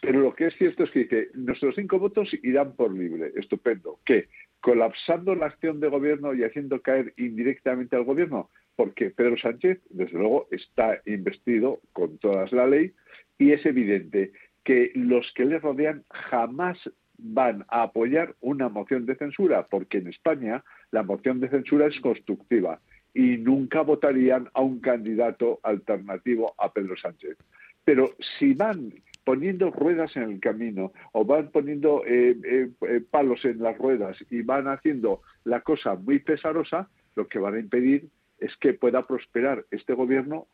pero lo que es cierto es que dice, nuestros cinco votos irán por libre. Estupendo. ¿Qué? Colapsando la acción de gobierno y haciendo caer indirectamente al gobierno, porque Pedro Sánchez, desde luego, está investido con toda la ley y es evidente que los que le rodean jamás van a apoyar una moción de censura, porque en España la moción de censura es constructiva y nunca votarían a un candidato alternativo a Pedro Sánchez. Pero si van poniendo ruedas en el camino o van poniendo eh, eh, eh, palos en las ruedas y van haciendo la cosa muy pesarosa, lo que van a impedir es que pueda prosperar este gobierno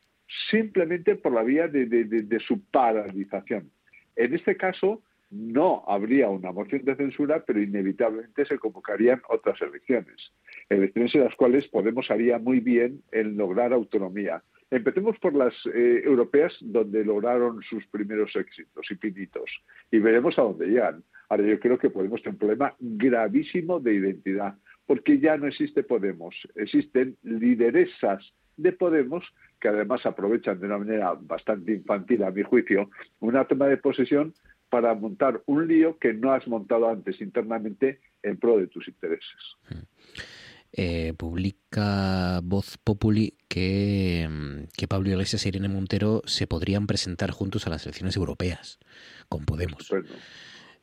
simplemente por la vía de su paralización. En este caso, no habría una moción de censura, pero inevitablemente se convocarían otras elecciones. Elecciones en las cuales Podemos haría muy bien en lograr autonomía. Empecemos por las eh, europeas, donde lograron sus primeros éxitos y pinitos, y veremos a dónde llegan. Ahora, yo creo que Podemos tener un problema gravísimo de identidad, porque ya no existe Podemos, existen lideresas de Podemos que además aprovechan de una manera bastante infantil, a mi juicio, una toma de posesión para montar un lío que no has montado antes internamente en pro de tus intereses. Eh, publica Voz Populi que, que, Pablo Iglesias y Irene Montero se podrían presentar juntos a las elecciones europeas con Podemos.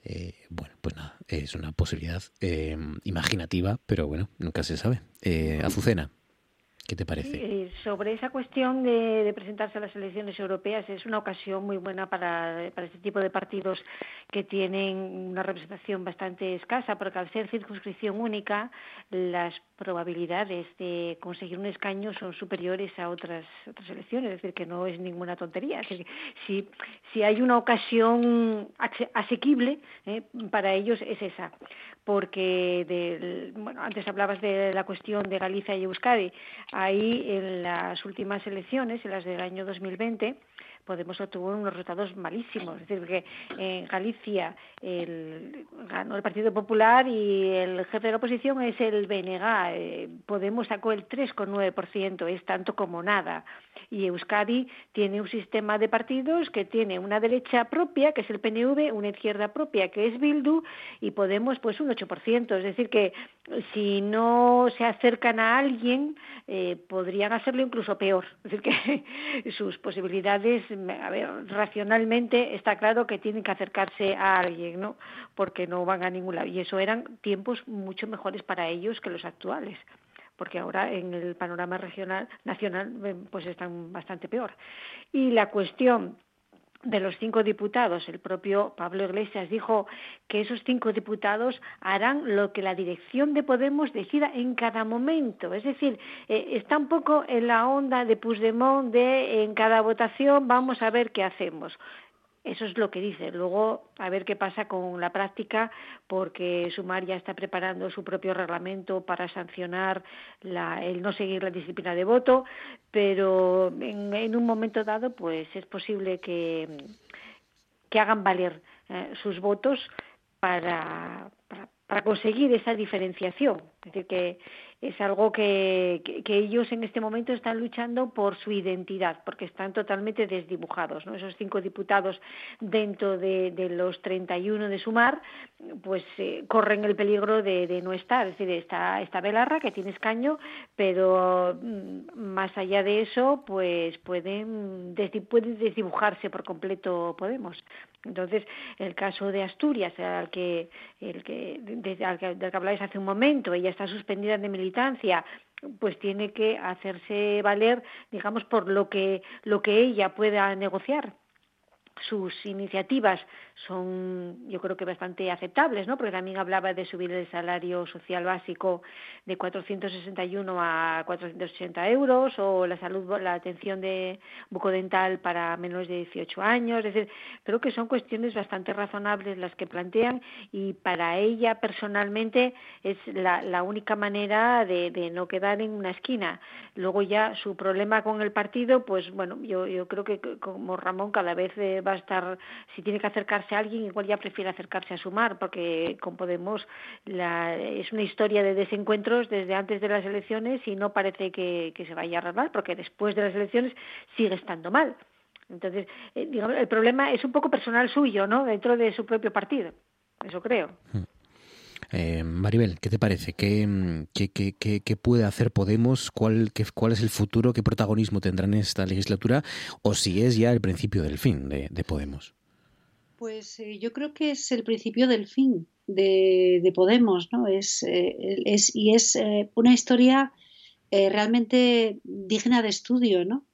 Eh, bueno, pues nada, es una posibilidad eh, imaginativa, pero bueno, nunca se sabe. Azucena. ¿Qué te parece? Eh, sobre esa cuestión de, presentarse a las elecciones europeas es una ocasión muy buena para, para este tipo de partidos que tienen una representación bastante escasa, porque al ser circunscripción única, las probabilidades de conseguir un escaño son superiores a otras otras elecciones, es decir, que no es ninguna tontería. si, si hay una ocasión asequible eh, para ellos es esa porque del, bueno, antes hablabas de la cuestión de Galicia y Euskadi. Ahí en las últimas elecciones, en las del año 2020, Podemos obtuvo unos resultados malísimos. Es decir, que en Galicia el, ganó el Partido Popular y el jefe de la oposición es el BNG. Eh, Podemos sacó el 3,9%, es tanto como nada. Y Euskadi tiene un sistema de partidos que tiene una derecha propia, que es el PNV, una izquierda propia, que es Bildu, y Podemos pues un 8%. Es decir, que si no se acercan a alguien, eh, podrían hacerlo incluso peor. Es decir, que sus posibilidades a ver, racionalmente está claro que tienen que acercarse a alguien, ¿no? Porque no van a ningún lado. Y eso eran tiempos mucho mejores para ellos que los actuales porque ahora en el panorama regional nacional eh, pues están bastante peor. Y la cuestión de los cinco diputados, el propio Pablo Iglesias dijo que esos cinco diputados harán lo que la dirección de Podemos decida en cada momento. Es decir, eh, está un poco en la onda de Puigdemont de en cada votación vamos a ver qué hacemos. Eso es lo que dice. Luego, a ver qué pasa con la práctica, porque Sumar ya está preparando su propio reglamento para sancionar el no seguir la disciplina de voto, pero en, un momento dado, pues es posible que, hagan valer eh, sus votos para, para conseguir esa diferenciación. Es decir, que es algo que, que, ellos en este momento están luchando por su identidad, porque están totalmente desdibujados. ¿no? Esos cinco diputados dentro de, de los 31 de Sumar, pues eh, corren el peligro de, de, no estar. Es decir, está, está Belarra, que tiene escaño, pero mm, más allá de eso, pues pueden, desdibujarse por completo Podemos. Entonces, el caso de Asturias, al que, el que, al que, del que habláis hace un momento, ella está suspendida de militancia, pues tiene que hacerse valer, digamos, por lo que, lo que ella pueda negociar sus iniciativas son yo creo que bastante aceptables, ¿no? Porque también hablaba de subir el salario social básico de 461 a 480 euros o la salud, la atención de bucodental para menores de 18 años. Es decir, creo que son cuestiones bastante razonables las que plantean y para ella personalmente es la, la única manera de, de no quedar en una esquina. Luego ya su problema con el partido, pues bueno, yo, yo creo que como Ramón cada vez eh, va a estar, si tiene que acercarse a alguien, igual ya prefiere acercarse a Sumar, porque con Podemos la, es una historia de desencuentros desde antes de las elecciones y no parece que, se vaya a arreglar, porque después de las elecciones sigue estando mal. Entonces, eh, digamos, el problema es un poco personal suyo, ¿no? Dentro de su propio partido. Eso creo. Hmm. Eh, Maribel, ¿qué te parece? ¿Qué, qué, qué, puede hacer Podemos? ¿Cuál, ¿Cuál es el futuro? ¿Qué protagonismo tendrá en esta legislatura? ¿O si es ya el principio del fin de, de Podemos? Pues eh, yo creo que es el principio del fin de, de Podemos, ¿no? Es, eh, y es eh, una historia realmente digna de estudio, ¿no?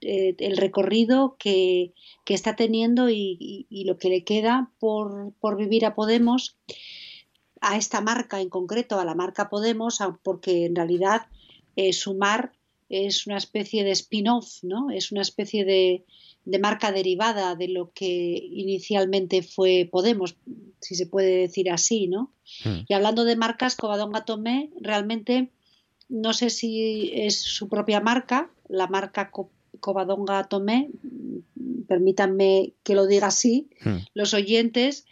El recorrido que, está teniendo y, lo que le queda por, vivir a Podemos a esta marca en concreto, a la marca Podemos, porque en realidad Sumar es una especie de spin-off, ¿no? Es una especie de, de, marca derivada de lo que inicialmente fue Podemos, si se puede decir así, ¿no? Mm. Y hablando de marcas, Covadonga Tomé realmente no sé si es su propia marca, la marca Covadonga Tomé, permítanme que lo diga así, mm. los oyentes,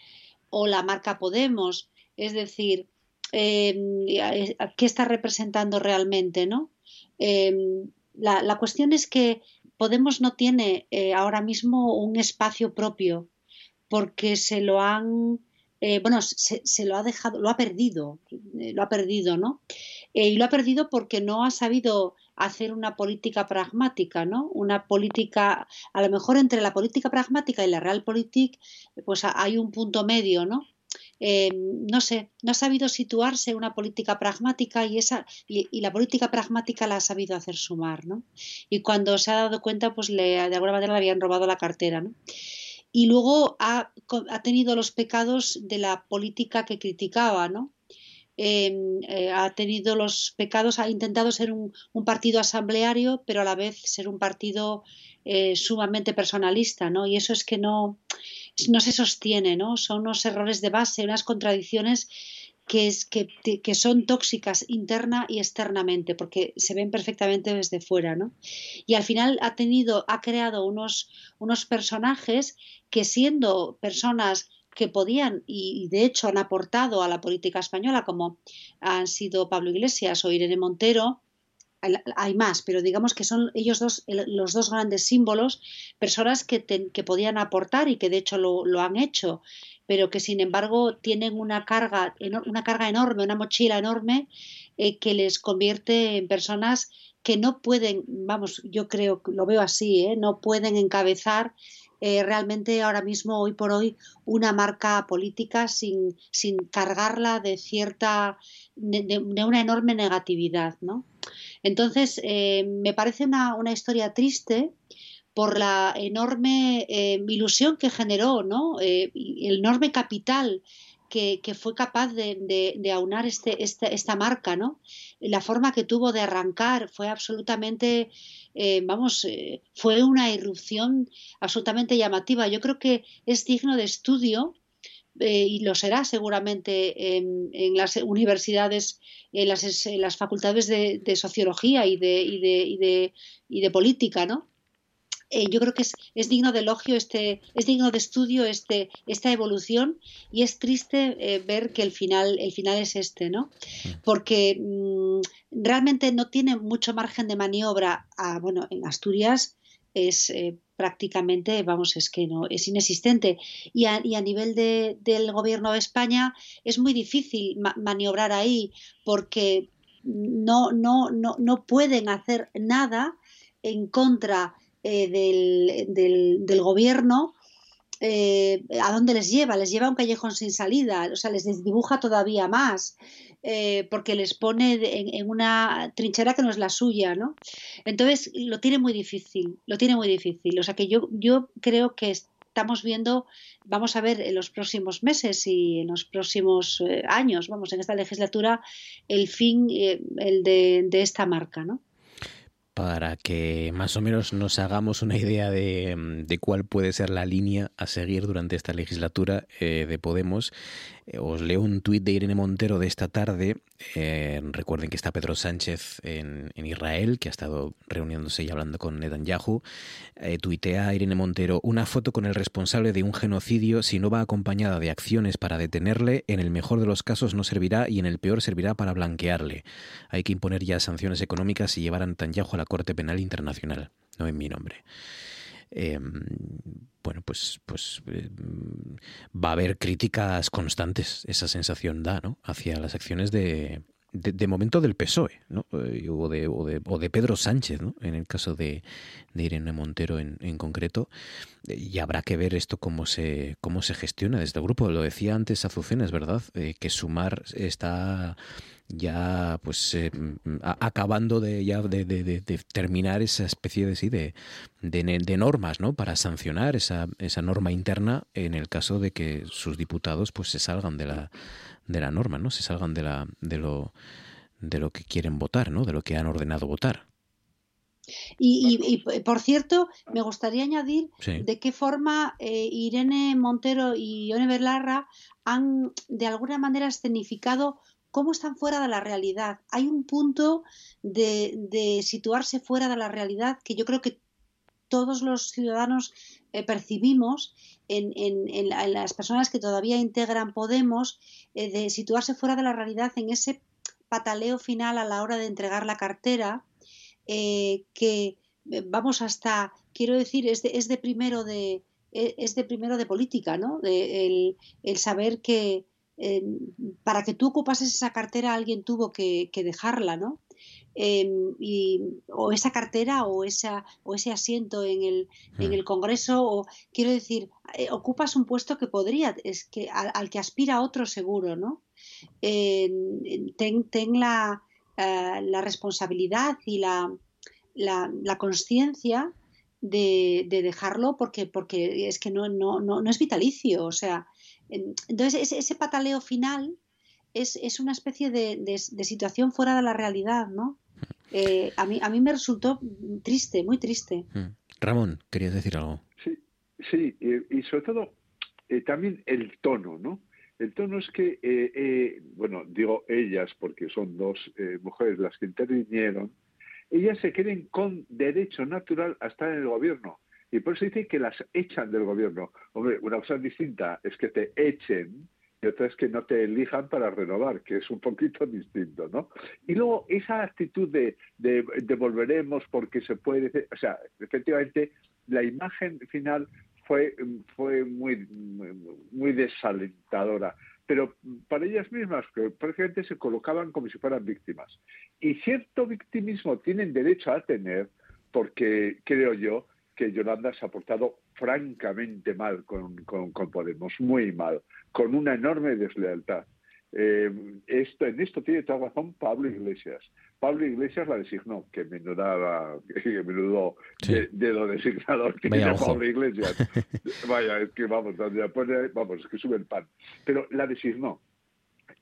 o la marca Podemos es decir, eh, ¿qué está representando realmente? ¿no? Eh, la, la, cuestión es que Podemos no tiene eh, ahora mismo un espacio propio porque se lo han eh, bueno, se, se, lo ha dejado, lo ha perdido, eh, lo ha perdido, ¿no? Y lo ha perdido porque no ha sabido hacer una política pragmática, ¿no? Una política, a lo mejor entre la política pragmática y la realpolitik, pues hay un punto medio, ¿no? Eh, no sé, no ha sabido situarse una política pragmática y, esa, y, la política pragmática la ha sabido hacer sumar, ¿no? Y cuando se ha dado cuenta, pues le, de alguna manera le habían robado la cartera, ¿no? Y luego ha, ha tenido los pecados de la política que criticaba, ¿no? Eh, eh, ha tenido los pecados, ha intentado ser un, partido asambleario, pero a la vez ser un partido sumamente personalista, ¿no? Y eso es que no, no se sostiene, ¿no? Son unos errores de base, unas contradicciones que, es, que, son tóxicas interna y externamente, porque se ven perfectamente desde fuera, ¿no? Y al final ha tenido, ha creado unos, unos personajes que siendo personas que podían y de hecho han aportado a la política española, como han sido Pablo Iglesias o Irene Montero, hay más, pero digamos que son ellos dos los dos grandes símbolos, personas que, te, que podían aportar y que de hecho lo, lo, han hecho, pero que sin embargo tienen una carga, una carga enorme, una mochila enorme eh, que les convierte en personas que no pueden, vamos, yo creo, lo veo así, ¿eh? no pueden encabezar eh, realmente ahora mismo, hoy por hoy, una marca política sin, sin cargarla de cierta, de, una enorme negatividad, ¿no? Entonces, eh, me parece una, una, historia triste por la enorme eh, ilusión que generó, ¿no? El enorme capital que, que fue capaz de, de, de aunar este, este, esta marca, ¿no? La forma que tuvo de arrancar fue absolutamente, eh, vamos, eh, fue una irrupción absolutamente llamativa. Yo creo que es digno de estudio eh, y lo será seguramente en, las universidades, en las, en las facultades de, de, sociología y de, y de, y de, y de política, ¿no? Eh, yo creo que es, es, digno de elogio, este, es digno de estudio este, esta evolución y es triste eh, ver que el final, el final es este, ¿no? Porque mmm, realmente no tiene mucho margen de maniobra. A, bueno, en Asturias es eh, prácticamente, vamos, es que no, es inexistente. Y a, y a nivel de, del gobierno de España es muy difícil ma maniobrar ahí porque no, no, no, no pueden hacer nada en contra eh, del, del, gobierno, eh, ¿a dónde les lleva? Les lleva a un callejón sin salida, o sea, les desdibuja todavía más, eh, porque les pone en, una trinchera que no es la suya, ¿no? Entonces, lo tiene muy difícil, lo tiene muy difícil. O sea, que yo, yo creo que estamos viendo, vamos a ver en los próximos meses y en los próximos años, vamos, en esta legislatura, el fin el de esta marca, ¿no? Para que más o menos nos hagamos una idea de, de, cuál puede ser la línea a seguir durante esta legislatura eh, de Podemos. Eh, os leo un tuit de Irene Montero de esta tarde. Eh, recuerden que está Pedro Sánchez en, Israel, que ha estado reuniéndose y hablando con Netanyahu. Eh, tuitea Irene Montero una foto con el responsable de un genocidio, si no va acompañada de acciones para detenerle, en el mejor de los casos no servirá y en el peor servirá para blanquearle. Hay que imponer ya sanciones económicas y llevar a Netanyahu a la Corte Penal Internacional, no en mi nombre. Eh, bueno, pues, pues eh, va a haber críticas constantes, esa sensación da, ¿no? Hacia las acciones de, de, momento del PSOE, ¿no? Eh, o, de, o, de, o, de, Pedro Sánchez, ¿no? En el caso de, Irene Montero en, en, concreto. Y habrá que ver esto cómo se, cómo se gestiona desde el grupo. Lo decía antes Azucena, es verdad, eh, que Sumar está ya pues eh, acabando de ya de, de, de, terminar esa especie de sí de, de, normas no para sancionar esa, esa norma interna en el caso de que sus diputados pues se salgan de la de la norma no se salgan de la de lo de lo que quieren votar no de lo que han ordenado votar. Y, y, y, por cierto, me gustaría añadir sí. de qué forma eh, Irene Montero y Ione Berlarra han de alguna manera escenificado cómo están fuera de la realidad. Hay un punto de, situarse fuera de la realidad que yo creo que todos los ciudadanos eh, percibimos en, las personas que todavía integran Podemos, eh, de situarse fuera de la realidad en ese pataleo final a la hora de entregar la cartera, eh, que vamos hasta, quiero decir, es de, primero de es de primero de política, ¿no? De, el saber que, eh, para que tú ocupases esa cartera alguien tuvo que, que dejarla, ¿no? Eh, y, o esa cartera o, esa, o ese asiento en el, mm. en el Congreso, o quiero decir, eh, ocupas un puesto que podría, es que al, al que aspira otro seguro, ¿no? Eh, ten, ten la, uh, la, responsabilidad y la, la, la conciencia de, de, dejarlo porque, porque es que no, no, no, no es vitalicio, o sea, entonces, ese, ese pataleo final es, es una especie de, de, de, situación fuera de la realidad, ¿no? Eh, a, mí, a mí me resultó triste, muy triste. Mm. Ramón, ¿querías decir algo? Sí, sí y, y sobre todo eh, también el tono, ¿no? El tono es que, eh, eh bueno, digo ellas porque son dos eh, mujeres las que intervinieron, ellas se creen con derecho natural a estar en el gobierno y por eso dice que las echan del gobierno. Hombre, una cosa distinta es que te echen y otra es que no te elijan para renovar, que es un poquito distinto, ¿no? Y luego esa actitud de, de, de volveremos porque se puede, o sea, efectivamente la imagen final fue, fue muy, muy desalentadora pero para ellas mismas, que prácticamente se colocaban como si fueran víctimas. Y cierto victimismo tienen derecho a tener, porque creo yo que Yolanda se ha portado francamente mal con, con, con Podemos, muy mal, con una enorme deslealtad. Eh, esto, en esto tiene toda razón Pablo Iglesias. Pablo Iglesias la designó, que menudo, que menudo sí. de, de, lo designador que tiene. Pablo Iglesias. Vaya, es que vamos, vamos, es que sube el pan. Pero la designó.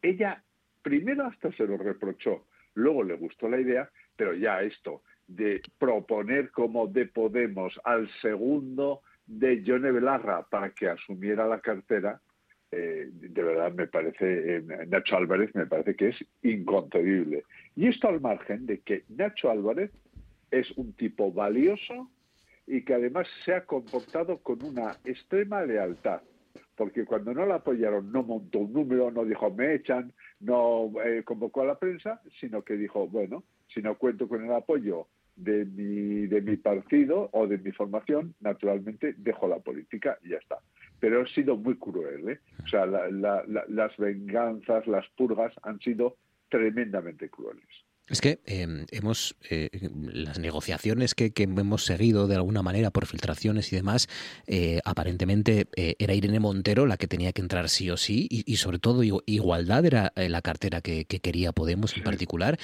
Ella primero hasta se lo reprochó, luego le gustó la idea, pero ya esto, de proponer como de Podemos al segundo de Yone Belarra para que asumiera la cartera, eh, de verdad me parece, eh, Nacho Álvarez me parece que es inconcebible. Y esto al margen de que Nacho Álvarez es un tipo valioso y que además se ha comportado con una extrema lealtad. Porque cuando no la apoyaron no montó un número, no dijo me echan, no eh, convocó a la prensa, sino que dijo, bueno, si no cuento con el apoyo de mi, de mi partido o de mi formación, naturalmente dejo la política y ya está. Pero ha sido muy cruel, ¿eh? O sea, la, las venganzas, las purgas han sido tremendamente crueles. Es que em, hemos eh, las negociaciones que, hemos seguido de alguna manera por filtraciones y demás, eh, aparentemente eh, era Irene Montero la que tenía que entrar sí o sí y, sobre todo igualdad era la cartera que, quería Podemos en particular,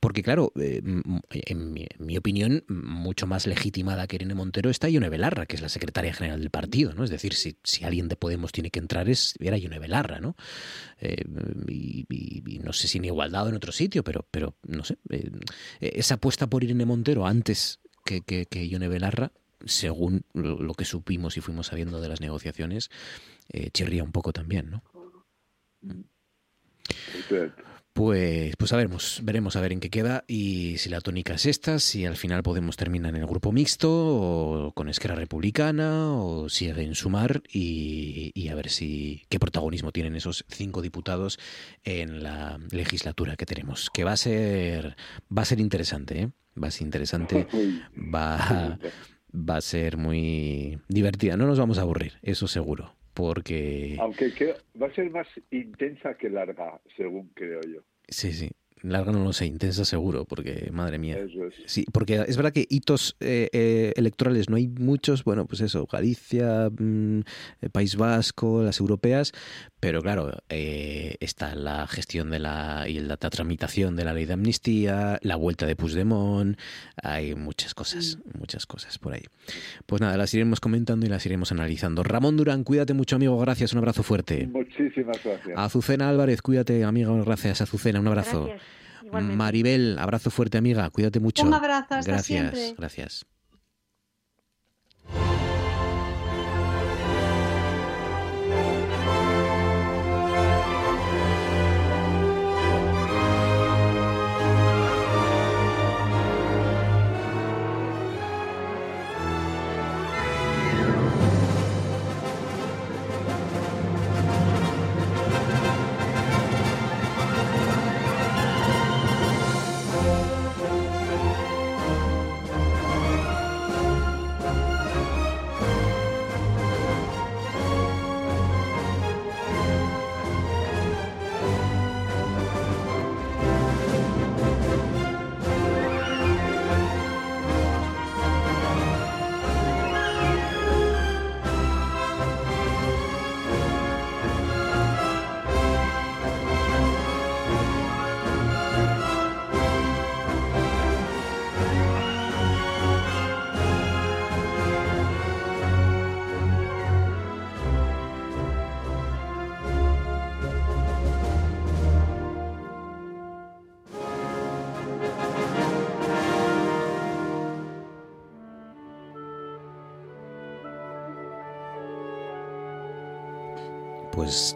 porque claro, en mi, opinión mucho más legitimada que Irene Montero está Ione Belarra, que es la secretaria general del partido, ¿no? Es decir, si, si alguien de Podemos tiene que entrar es era Ione Belarra, ¿no? Y, y, no sé si en igualdad o en otro sitio, pero pero no eh, esa apuesta por Irene Montero antes que, que, que Ione Belarra, según lo, que supimos y fuimos sabiendo de las negociaciones, eh, chirría un poco también, ¿no? Pues, pues a veremos, veremos a ver en qué queda y si la tónica es esta, si al final podemos terminar en el grupo mixto o con Esquerra Republicana o sigue en sumar y, y a ver si qué protagonismo tienen esos cinco diputados en la legislatura que tenemos, que va a ser va a ser interesante, ¿eh? va a ser interesante, va, va a ser muy divertida, no nos vamos a aburrir, eso seguro porque... Aunque va a ser más intensa que larga, según creo yo. Sí, sí. Larga no lo sé, intensa seguro, porque madre mía. Sí, porque es verdad que hitos eh, eh, electorales no hay muchos, bueno, pues eso, Galicia, mm, País Vasco, las europeas, pero claro, eh, está la gestión de la y la tramitación de la ley de amnistía, la vuelta de Puigdemont, hay muchas cosas, mm. muchas cosas por ahí. Pues nada, las iremos comentando y las iremos analizando. Ramón Durán, cuídate mucho, amigo, gracias, un abrazo fuerte. Muchísimas gracias. Azucena Álvarez, cuídate, amigo, gracias, Azucena, un abrazo. Maribel, abrazo fuerte, amiga. Cuídate mucho. Un abrazo, hasta gracias, siempre. Gracias.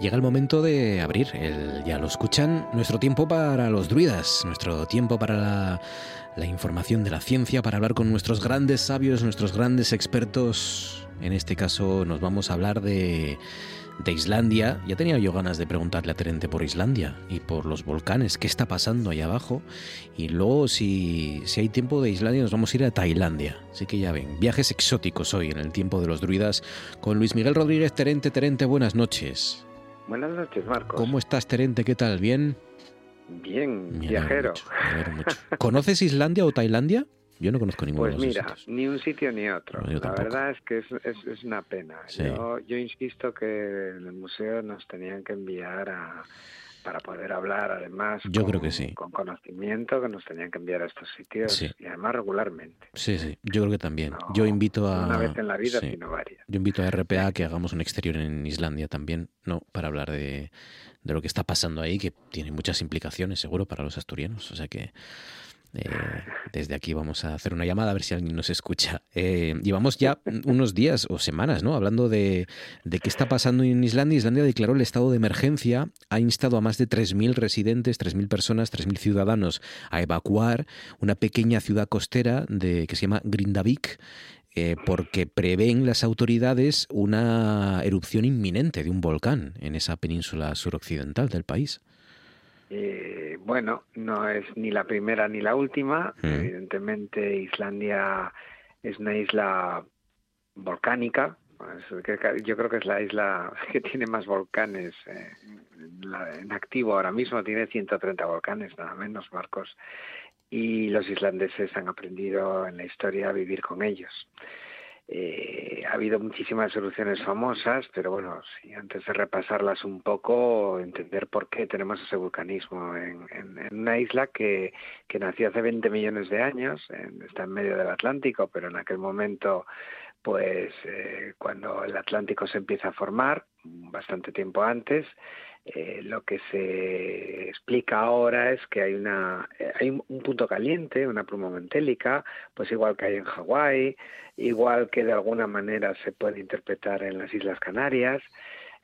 Llega el momento de abrir, el, ya lo escuchan, nuestro tiempo para los druidas, nuestro tiempo para la, información de la ciencia, para hablar con nuestros grandes sabios, nuestros grandes expertos. En este caso nos vamos a hablar de, de Islandia. Ya tenía yo ganas de preguntarle a Terente por Islandia y por los volcanes, qué está pasando ahí abajo. Y luego, si, si hay tiempo de Islandia, nos vamos a ir a Tailandia. Así que ya ven, viajes exóticos hoy en el tiempo de los druidas con Luis Miguel Rodríguez Terente. Terente, buenas noches. Buenas noches, Marcos. ¿Cómo estás, Terente? ¿Qué tal? ¿Bien? Bien, viajero. ¿Conoces Islandia o Tailandia? Yo no conozco ninguno pues mira, ni un sitio ni otro. la verdad es que es, es, una pena. Yo, yo insisto que en el museo nos tenían que enviar a, para poder hablar además yo con, creo que sí. con conocimiento que nos tenían que enviar a estos sitios y además regularmente. Sí sí yo creo que también. Yo invito a una vez en la vida sino varias. Yo invito a RPA a que hagamos un exterior en Islandia también no para hablar de, de lo que está pasando ahí que tiene muchas implicaciones seguro para los asturianos. O sea que eh, desde aquí vamos a hacer una llamada a ver si alguien nos escucha. Eh, llevamos ya unos días o semanas ¿no? hablando de, qué está pasando en Islandia. Islandia declaró el estado de emergencia, ha instado a más de 3.000 residentes, 3.000 personas, 3.000 ciudadanos a evacuar una pequeña ciudad costera que se llama Grindavik. Eh, porque prevén las autoridades una erupción inminente de un volcán en esa península suroccidental del país. Eh, bueno, no es ni la primera ni la última. Mm. Evidentemente, Islandia es una isla volcánica. Yo creo que es la isla que tiene más volcanes eh, en activo ahora mismo. Tiene 130 volcanes, nada menos, Marcos. y los islandeses han aprendido en la historia a vivir con ellos. Eh, ha habido muchísimas soluciones famosas, pero bueno, si antes de repasarlas un poco, entender por qué tenemos ese vulcanismo en, una isla que, que, nació hace 20 millones de años, está en medio del Atlántico, pero en aquel momento, pues eh, cuando el Atlántico se empieza a formar, bastante tiempo antes, eh, lo que se explica ahora es que hay una eh, hay un punto caliente, una pluma mantélica, pues igual que hay en Hawái, igual que de alguna manera se puede interpretar en las Islas Canarias,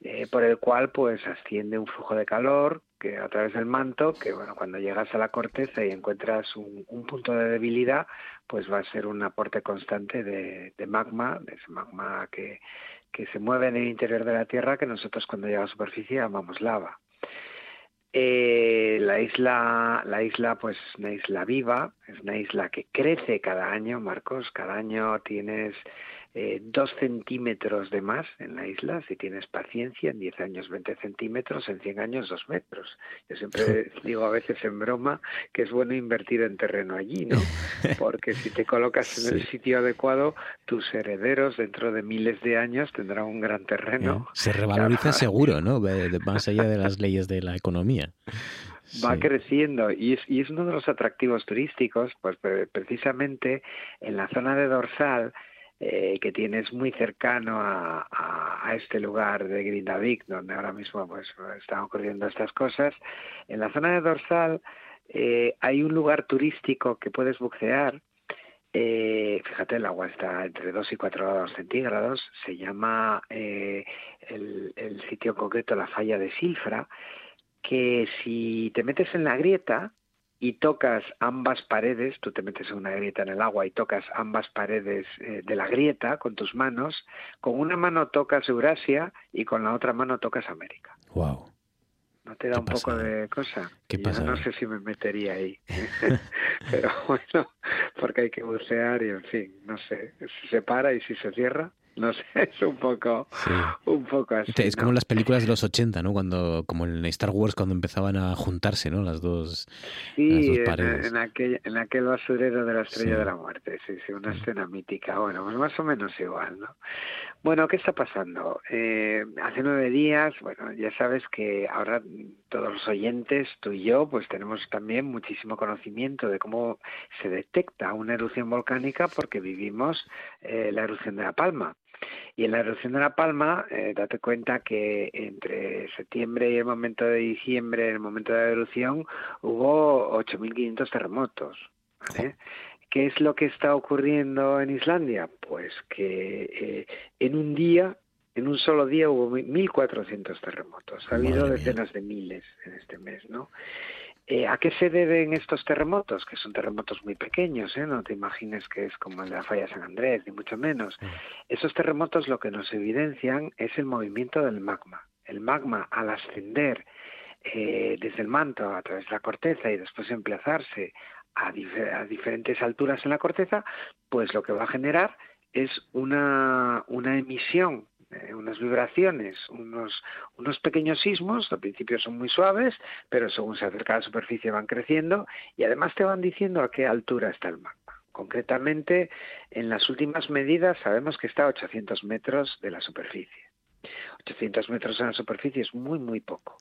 eh, por el cual pues asciende un flujo de calor que a través del manto, que bueno, cuando llegas a la corteza y encuentras un, punto de debilidad, pues va a ser un aporte constante de, de magma, de ese magma que, que se mueve en el interior de la Tierra que nosotros cuando llega a la superficie llamamos lava. Eh, la isla, la isla, pues es una isla viva, es una isla que crece cada año, Marcos. Cada año tienes eh, dos centímetros de más en la isla, si tienes paciencia, en 10 años 20 centímetros, en 100 años 2 metros. Yo siempre digo a veces en broma que es bueno invertir en terreno allí, ¿no? Porque si te colocas en el sitio adecuado, tus herederos dentro de miles de años tendrán un gran terreno. Se revaloriza seguro, ¿no? Más allá de las leyes de la economía va creciendo y es, y es uno de los atractivos turísticos, pues precisamente en la zona de dorsal eh, que tienes muy cercano a, este lugar de Grindavik, donde ahora mismo pues están ocurriendo estas cosas. En la zona de Dorsal eh, hay un lugar turístico que puedes bucear. Eh, fíjate, el agua está entre 2 y 4 grados centígrados. Se llama el, el sitio concreto la falla de Silfra, que si te metes en la grieta, y tocas ambas paredes, tú te metes en una grieta en el agua y tocas ambas paredes eh, de la grieta con tus manos, con una mano tocas Eurasia y con la otra mano tocas América. Wow. ¿No te da un poco de cosa? ¿Qué pasa? no sé si me metería ahí. Pero bueno, porque hay que bucear y en fin, no sé, si se para y si se cierra. No sé, es un poco, un poco así. Es como las películas de los 80, ¿no? Cuando, como en Star Wars, cuando empezaban a juntarse, ¿no? Las dos, sí, En, aquel, en aquel basurero de la Estrella de la Muerte, sí, sí, una escena mítica. Bueno, pues más o menos igual, ¿no? Bueno, ¿qué está pasando? Eh, hace nueve días, bueno, ya sabes que ahora todos los oyentes, tú y yo, pues tenemos también muchísimo conocimiento de cómo se detecta una erupción volcánica porque vivimos eh, la erupción de La Palma. Y en la erupción de La Palma, eh, date cuenta que entre septiembre y el momento de diciembre, el momento de la erupción, hubo 8.500 terremotos. ¿Qué es lo que está ocurriendo en Islandia? Pues que eh, en un día, en un solo día hubo 1.400 terremotos. Ha habido decenas de miles en este mes, ¿no? Eh, ¿A qué se deben estos terremotos? Que son terremotos muy pequeños, ¿eh? no te imagines que es como el de la falla San Andrés, ni mucho menos. Esos terremotos lo que nos evidencian es el movimiento del magma. El magma al ascender eh, desde el manto a través de la corteza y después emplazarse a, a, diferentes alturas en la corteza, pues lo que va a generar es una, una emisión eh, unas vibraciones, unos, unos pequeños sismos, al principio son muy suaves, pero según se acerca a la superficie van creciendo y además te van diciendo a qué altura está el magma. Concretamente, en las últimas medidas sabemos que está a 800 metros de la superficie. 800 metros en la superficie es muy, muy poco.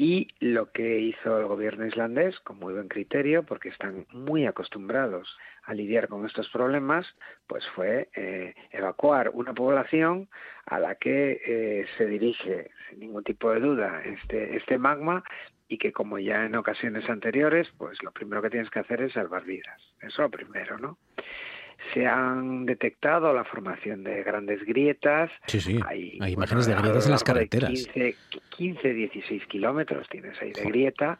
Y lo que hizo el gobierno islandés, con muy buen criterio, porque están muy acostumbrados a lidiar con estos problemas, pues fue eh, evacuar una población a la que eh, se dirige, sin ningún tipo de duda, este, este magma y que como ya en ocasiones anteriores, pues lo primero que tienes que hacer es salvar vidas. Eso es lo primero, ¿no? Se han detectado la formación de grandes grietas. Sí, sí. Hay, imágenes de grietas en las carreteras. 15, 15, 16 kilómetros tienes ahí de grieta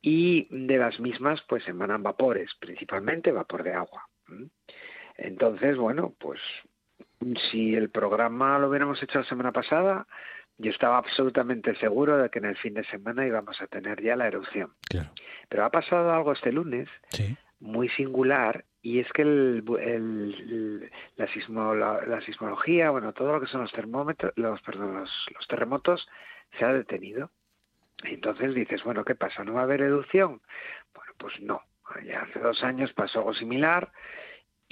y de las mismas pues emanan vapores, principalmente vapor de agua. Entonces, bueno, pues si el programa lo hubiéramos hecho la semana pasada, yo estaba absolutamente seguro de que en el fin de semana íbamos a tener ya la erupción. Claro. Pero ha pasado algo este lunes muy singular y es que el, la, la, sismología, bueno, todo lo que son los termómetros, los, perdón, los, terremotos, se ha detenido. Entonces dices, bueno, ¿qué pasa? ¿No va a haber erupción? Bueno, pues no. ya hace dos años pasó algo similar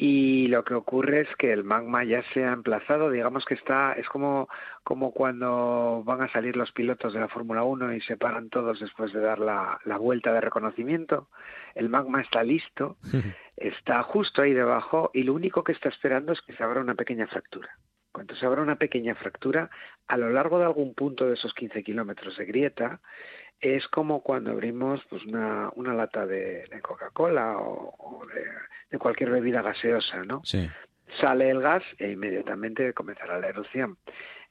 y lo que ocurre es que el magma ya se ha emplazado, digamos que está, es como, como cuando van a salir los pilotos de la Fórmula 1 y se paran todos después de dar la, la vuelta de reconocimiento. El magma está listo, está justo ahí debajo y lo único que está esperando es que se abra una pequeña fractura. Cuando se abra una pequeña fractura, a lo largo de algún punto de esos 15 kilómetros de grieta, es como cuando abrimos pues una, una lata de, Coca-Cola o, de, cualquier bebida gaseosa, ¿no? Sí. Sale el gas e inmediatamente comenzará la erupción.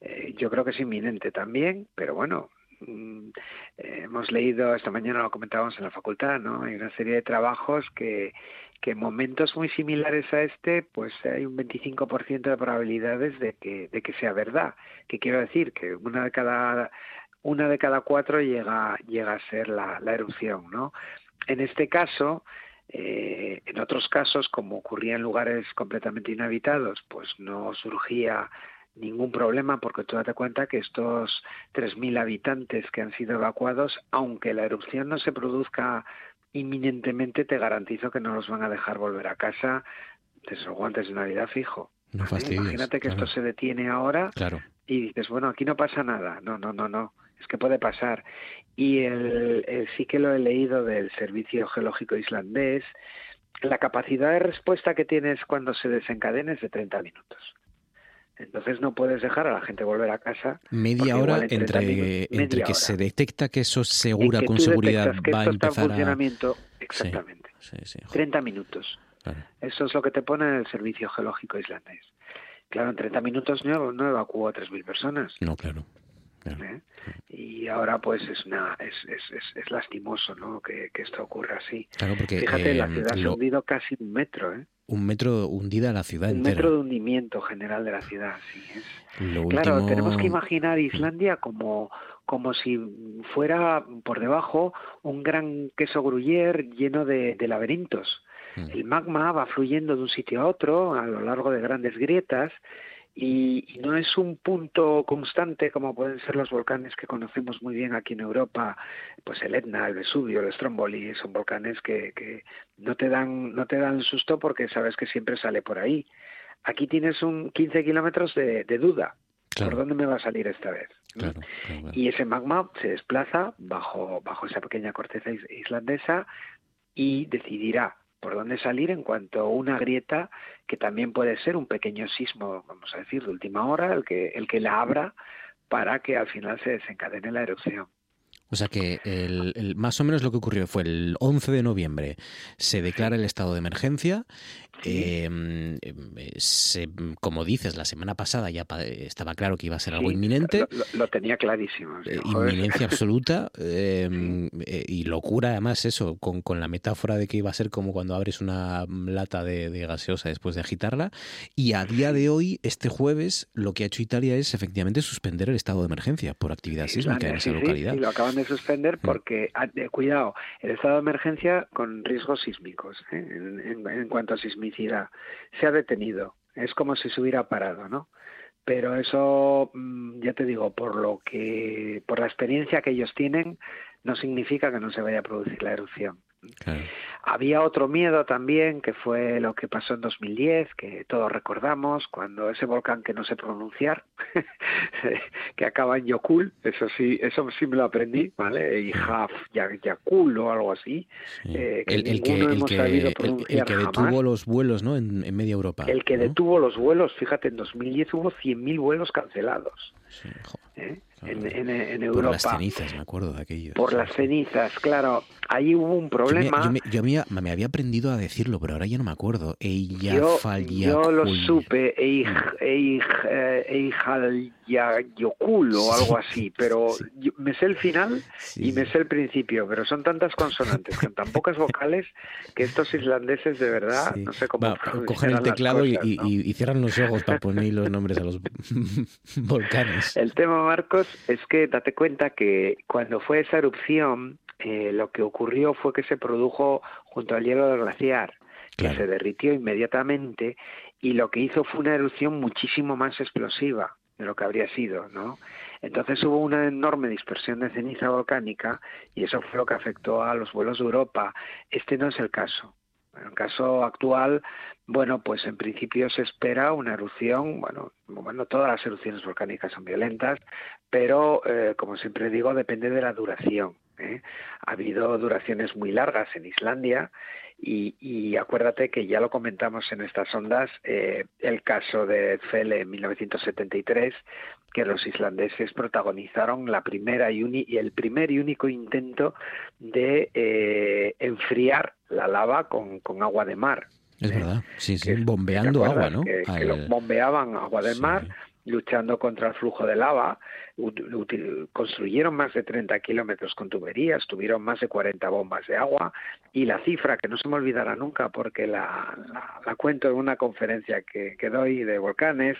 Eh, yo creo que es inminente también, pero bueno, mm, eh, hemos leído, esta mañana lo comentábamos en la facultad, ¿no? Hay una serie de trabajos que, que en momentos muy similares a este, pues hay un 25% de probabilidades de que, de que sea verdad. Que quiero decir que una de cada una de cada cuatro llega, llega a ser la, erupción, ¿no? En este caso, eh, en otros casos, como ocurría en lugares completamente inhabitados, pues no surgía ningún problema porque tú date cuenta que estos 3.000 habitantes que han sido evacuados, aunque la erupción no se produzca inminentemente, te garantizo que no los van a dejar volver a casa desde los guantes de Navidad fijo. No Imagínate que esto se detiene ahora claro. y dices, bueno, aquí no pasa nada. No, no, no, no es que puede pasar. Y el, sí que lo he leído del Servicio Geológico Islandés, la capacidad de respuesta que tienes cuando se desencadena es de 30 minutos. Entonces no puedes dejar a la gente volver a casa. Media hora entre, entre que se detecta que eso segura con seguridad va a empezar está en funcionamiento, Exactamente. 30 minutos. Eso es lo que te pone el Servicio Geológico Islandés. Claro, en 30 minutos no, no evacuó a 3.000 personas. No, claro. ¿Eh? Y ahora pues es una es, es, es, lastimoso ¿no? Que, esto ocurra así. Fíjate, la em, ciudad se ha hundido casi un metro. ¿eh? Un metro hundida la ciudad un entera. metro de hundimiento general de la ciudad, sí. Es. claro, tenemos que imaginar Islandia como como si fuera por debajo un gran queso gruyere lleno de, de laberintos. Mm. El magma va fluyendo de un sitio a otro a lo largo de grandes grietas y, no es un punto constante como pueden ser los volcanes que conocemos muy bien aquí en Europa, pues el Etna, el Vesubio, el Stromboli, son volcanes que, que no te dan no te dan susto porque sabes que siempre sale por ahí. Aquí tienes un 15 kilómetros de, duda. ¿Por dónde me va a salir esta vez? Y ese magma se desplaza bajo, bajo esa pequeña corteza islandesa y decidirá por dónde salir en cuanto a una grieta que también puede ser un pequeño sismo, vamos a decir, de última hora, el que, el que la abra para que al final se desencadene la erupción. O sea que el, más o menos lo que ocurrió fue el 11 de noviembre se declara el estado de emergencia. Em, se, como dices, la semana pasada ya estaba claro que iba a ser algo inminente. Lo, tenía clarísimo. Eh, inminencia absoluta em, eh, y locura además eso, con, con, la metáfora de que iba a ser como cuando abres una lata de, de, gaseosa después de agitarla. Y a día de hoy, este jueves, lo que ha hecho Italia es efectivamente suspender el estado de emergencia por actividad sísmica en esa localidad de suspender mm. porque, ah, cuidado, el estado de emergencia con riesgos sísmicos, ¿eh? en, cuanto a sismicidad, se ha detenido. Es como si se hubiera parado, ¿no? Pero eso, mm, ya te digo, por lo que, por la experiencia que ellos tienen, no significa que no se vaya a producir la erupción. Había otro miedo también, que fue lo que pasó en 2010, que todos recordamos, cuando ese volcán que no sé pronunciar, que acaba en Yokul, eso sí, eso sí me lo aprendí, ¿vale? Y Haf, Yakul o algo así, eh, que el, que, hemos sabido pronunciar el, que detuvo los vuelos, ¿no? En, media Europa. El que detuvo los vuelos, fíjate, en 2010 hubo 100.000 vuelos cancelados. ¿eh? En, en, Europa. Por las cenizas, me acuerdo de aquello. Por las cenizas, claro. Ahí hubo un problema. Yo, me, yo, me, me, había aprendido a decirlo, pero ahora ya no me acuerdo. Ella yo, yo lo supe, o algo así, pero me sé el final y me sé el principio, pero son tantas consonantes, con tan pocas vocales, que estos islandeses de verdad, no sé cómo. cogen el teclado y, y, cierran los ojos para poner los nombres a los volcanes. El tema, Marcos, es que date cuenta que cuando fue esa erupción, eh, lo que ocurrió fue que se produjo junto al hielo del glaciar, que se derritió inmediatamente y lo que hizo fue una erupción muchísimo más explosiva de lo que habría sido, ¿no? Entonces hubo una enorme dispersión de ceniza volcánica y eso fue lo que afectó a los vuelos de Europa. Este no es el caso. En el caso actual, bueno, pues en principio se espera una erupción, bueno, bueno todas las erupciones volcánicas son violentas, pero eh, como siempre digo, depende de la duración. ¿Eh? Ha habido duraciones muy largas en Islandia y, acuérdate que ya lo comentamos en estas ondas, eh, el caso de Fele en 1973, que los islandeses protagonizaron la primera y, y el primer y único intento de eh, enfriar la lava con, agua de mar. Es verdad, sí, sí, bombeando agua, ¿no? Que, bombeaban agua del mar luchando contra el flujo de lava, construyeron más de 30 kilómetros con tuberías, tuvieron más de 40 bombas de agua y la cifra que no se me olvidará nunca porque la, la, cuento en una conferencia que, que, doy de volcanes,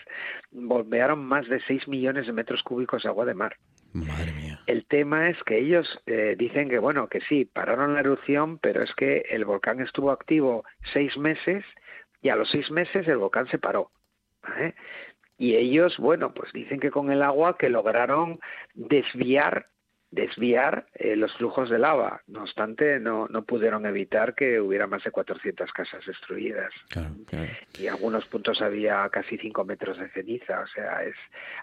bombearon más de 6 millones de metros cúbicos de agua de mar. Madre mía. El tema es que ellos eh, dicen que, bueno, que sí, pararon la erupción, pero es que el volcán estuvo activo seis meses y a los seis meses el volcán se paró. ¿eh? Y ellos, bueno, pues dicen que con el agua que lograron desviar desviar eh, los flujos de lava. No obstante, no, no pudieron evitar que hubiera más de 400 casas destruidas. Y en algunos puntos había casi 5 metros de ceniza. O sea, es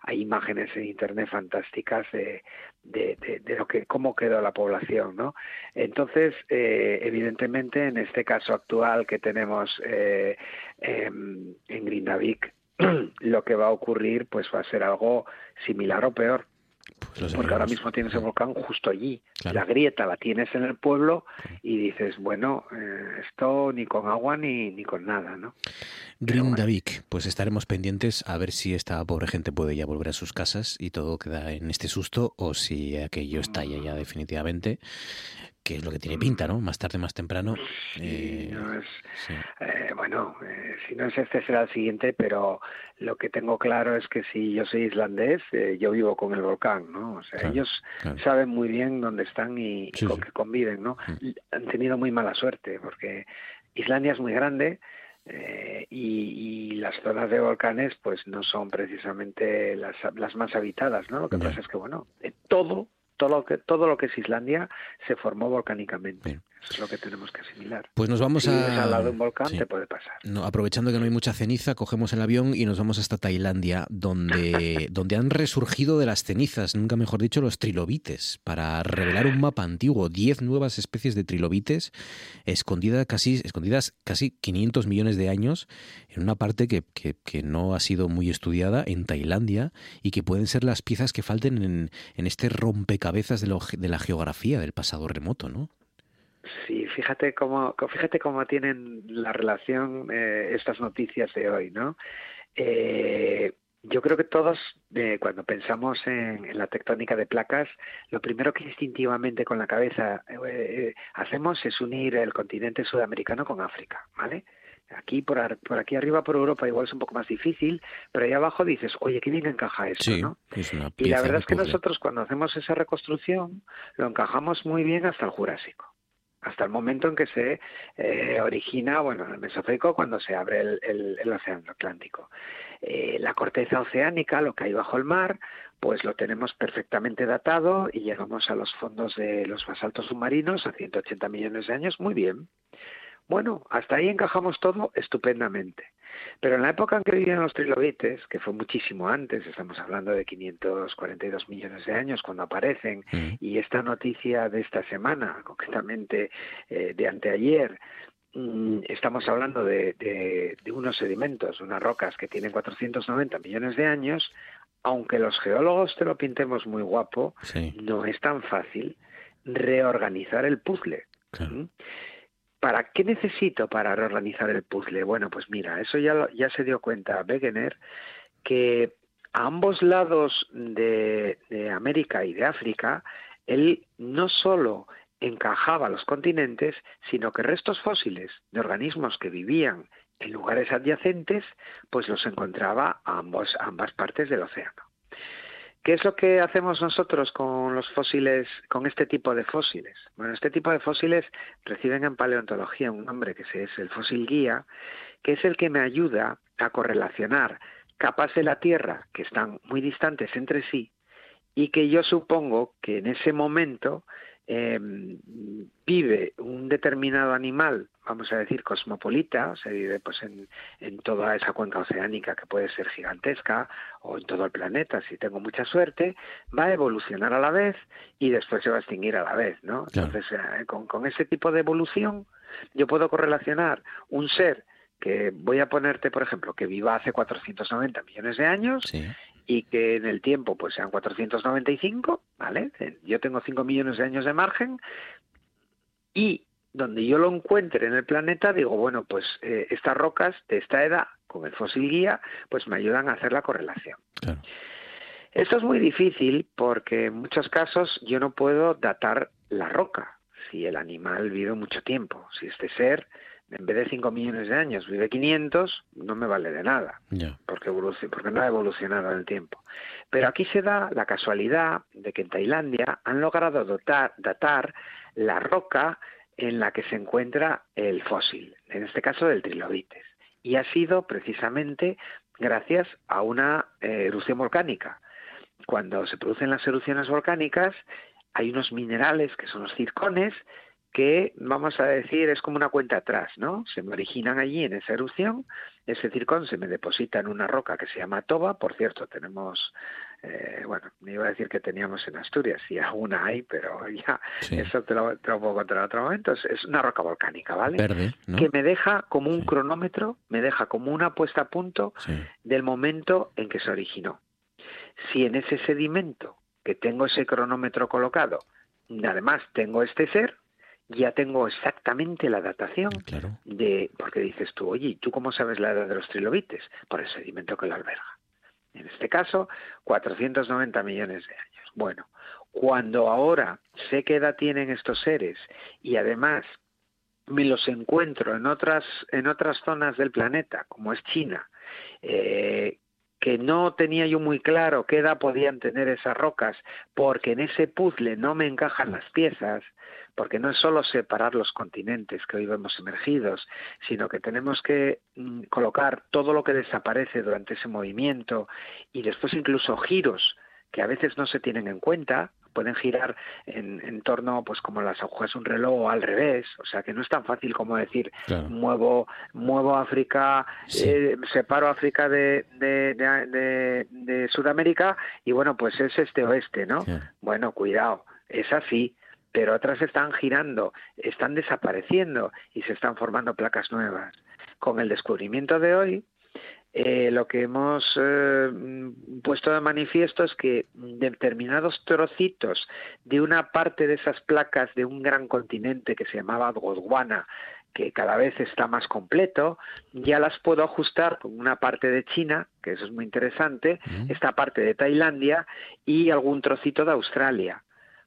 hay imágenes en Internet fantásticas de, de, de, lo que cómo quedó la población. ¿no? Entonces, eh, evidentemente, en este caso actual que tenemos eh, em, en Grindavik, lo que va a ocurrir pues va a ser algo similar o peor. Pues porque ahora mismo tienes el volcán justo allí. La grieta la tienes en el pueblo y dices, bueno, eh, esto ni con agua ni, ni con nada, ¿no? Grindavik, pues estaremos pendientes a ver si esta pobre gente puede ya volver a sus casas y todo queda en este susto o si aquello estalla ya definitivamente que es lo que tiene pinta, ¿no? Más tarde, más temprano. Eh, eh, bueno, eh, si no es este será el siguiente, pero lo que tengo claro es que si yo soy islandés, yo vivo con el volcán, ¿no? O sea, ellos saben muy bien dónde están y, con qué conviven, ¿no? Mm. Han tenido muy mala suerte porque Islandia es muy grande. y, las zonas de volcanes pues no son precisamente las, las más habitadas, ¿no? Lo que pasa es que, bueno, todo todo lo que todo lo que es Islandia se formó volcánicamente es lo que tenemos que asimilar. Pues nos vamos a... al lado de un volcán te puede pasar. No, aprovechando que no hay mucha ceniza, cogemos el avión y nos vamos hasta Tailandia, donde, donde han resurgido de las cenizas, nunca mejor dicho, los trilobites, para revelar un mapa antiguo. Diez nuevas especies de trilobites escondidas casi, escondidas casi 500 millones de años en una parte que, que, que, no ha sido muy estudiada en Tailandia y que pueden ser las piezas que falten en, en este rompecabezas de, lo, de la geografía del pasado remoto, ¿no? Sí, fíjate cómo, fíjate cómo tienen la relación eh, estas noticias de hoy, ¿no? Eh, yo creo que todos, eh, cuando pensamos en, la tectónica de placas, lo primero que instintivamente con la cabeza hacemos es unir el continente sudamericano con África, ¿vale? Aquí por, por aquí arriba por Europa igual es un poco más difícil, pero ahí abajo dices, oye, qué bien encaja esto, ¿no? y la verdad es que nosotros cuando hacemos esa reconstrucción lo encajamos muy bien hasta el Jurásico hasta el momento en que se eh, origina, bueno, el Mesozoico cuando se abre el, el, Océano Atlántico. Eh, la corteza oceánica, lo que hay bajo el mar, pues lo tenemos perfectamente datado y llegamos a los fondos de los basaltos submarinos a 180 millones de años, muy bien. Bueno, hasta ahí encajamos todo estupendamente. Pero en la época en que vivían los trilobites, que fue muchísimo antes, estamos hablando de 542 millones de años cuando aparecen, mm. y esta noticia de esta semana, concretamente eh, de anteayer, mm, estamos hablando de, unos sedimentos, unas rocas que tienen 490 millones de años, aunque los geólogos te lo pintemos muy guapo, no es tan fácil reorganizar el puzzle. ¿Mm? ¿Para qué necesito para reorganizar el puzzle? Bueno, pues mira, eso ya, ya se dio cuenta Wegener que a ambos lados de, América y de África, él no solo encajaba los continentes, sino que restos fósiles de organismos que vivían en lugares adyacentes, pues los encontraba a, ambos, a ambas partes del océano. ¿Qué es lo que hacemos nosotros con los fósiles, con este tipo de fósiles? Bueno, este tipo de fósiles reciben en paleontología un nombre que es el fósil guía, que es el que me ayuda a correlacionar capas de la Tierra que están muy distantes entre sí y que yo supongo que en ese momento eh, vive un determinado animal, vamos a decir cosmopolita, o sea, vive pues en, en toda esa cuenca oceánica que puede ser gigantesca o en todo el planeta, si tengo mucha suerte, va a evolucionar a la vez y después se va a extinguir a la vez, ¿no? Entonces, eh, con, con ese tipo de evolución, yo puedo correlacionar un ser que voy a ponerte, por ejemplo, que viva hace 490 millones de años y que en el tiempo pues sean 495, ¿vale? Yo tengo 5 millones de años de margen y donde yo lo encuentre en el planeta, digo, bueno, pues eh, estas rocas de esta edad, con el fósil guía, pues me ayudan a hacer la correlación. Esto es muy difícil porque en muchos casos yo no puedo datar la roca si el animal vive mucho tiempo, si este ser en vez de 5 millones de años vive 500, no me vale de nada, porque, porque no ha evolucionado en el tiempo. Pero aquí se da la casualidad de que en Tailandia han logrado dotar, datar la roca en la que se encuentra el fósil, en este caso del trilobites. Y ha sido precisamente gracias a una eh, erupción volcánica. Cuando se producen las erupciones volcánicas, hay unos minerales que son los circones que vamos a decir es como una cuenta atrás, ¿no? Se me originan allí en esa erupción, ese circón se me deposita en una roca que se llama toba, por cierto, tenemos, eh, bueno, me iba a decir que teníamos en Asturias, y aún hay, pero ya, eso te lo, te lo, puedo contar en otro momento, es, una roca volcánica, ¿vale? Verde, ¿no? Que me deja como un cronómetro, me deja como una puesta a punto del momento en que se originó. Si en ese sedimento que tengo ese cronómetro colocado, además tengo este ser, ya tengo exactamente la datación de, porque dices tú, oye, ¿tú cómo sabes la edad de los trilobites? Por el sedimento que lo alberga. En este caso, 490 millones de años. Bueno, cuando ahora sé qué edad tienen estos seres y además me los encuentro en otras, en otras zonas del planeta, como es China, eh, que no tenía yo muy claro qué edad podían tener esas rocas, porque en ese puzzle no me encajan las piezas, porque no es solo separar los continentes que hoy vemos emergidos, sino que tenemos que mm, colocar todo lo que desaparece durante ese movimiento y después incluso giros que a veces no se tienen en cuenta, pueden girar en, torno, pues como las agujas de un reloj o al revés, o sea que no es tan fácil como decir muevo muevo África, eh, separo África de, de, de, Sudamérica y bueno pues es este oeste, ¿no? Bueno cuidado, es así, pero otras están girando, están desapareciendo y se están formando placas nuevas. Con el descubrimiento de hoy, eh, lo que hemos eh, puesto de manifiesto es que determinados trocitos de una parte de esas placas de un gran continente que se llamaba Gondwana, que cada vez está más completo, ya las puedo ajustar con una parte de China, que eso es muy interesante, esta parte de Tailandia y algún trocito de Australia.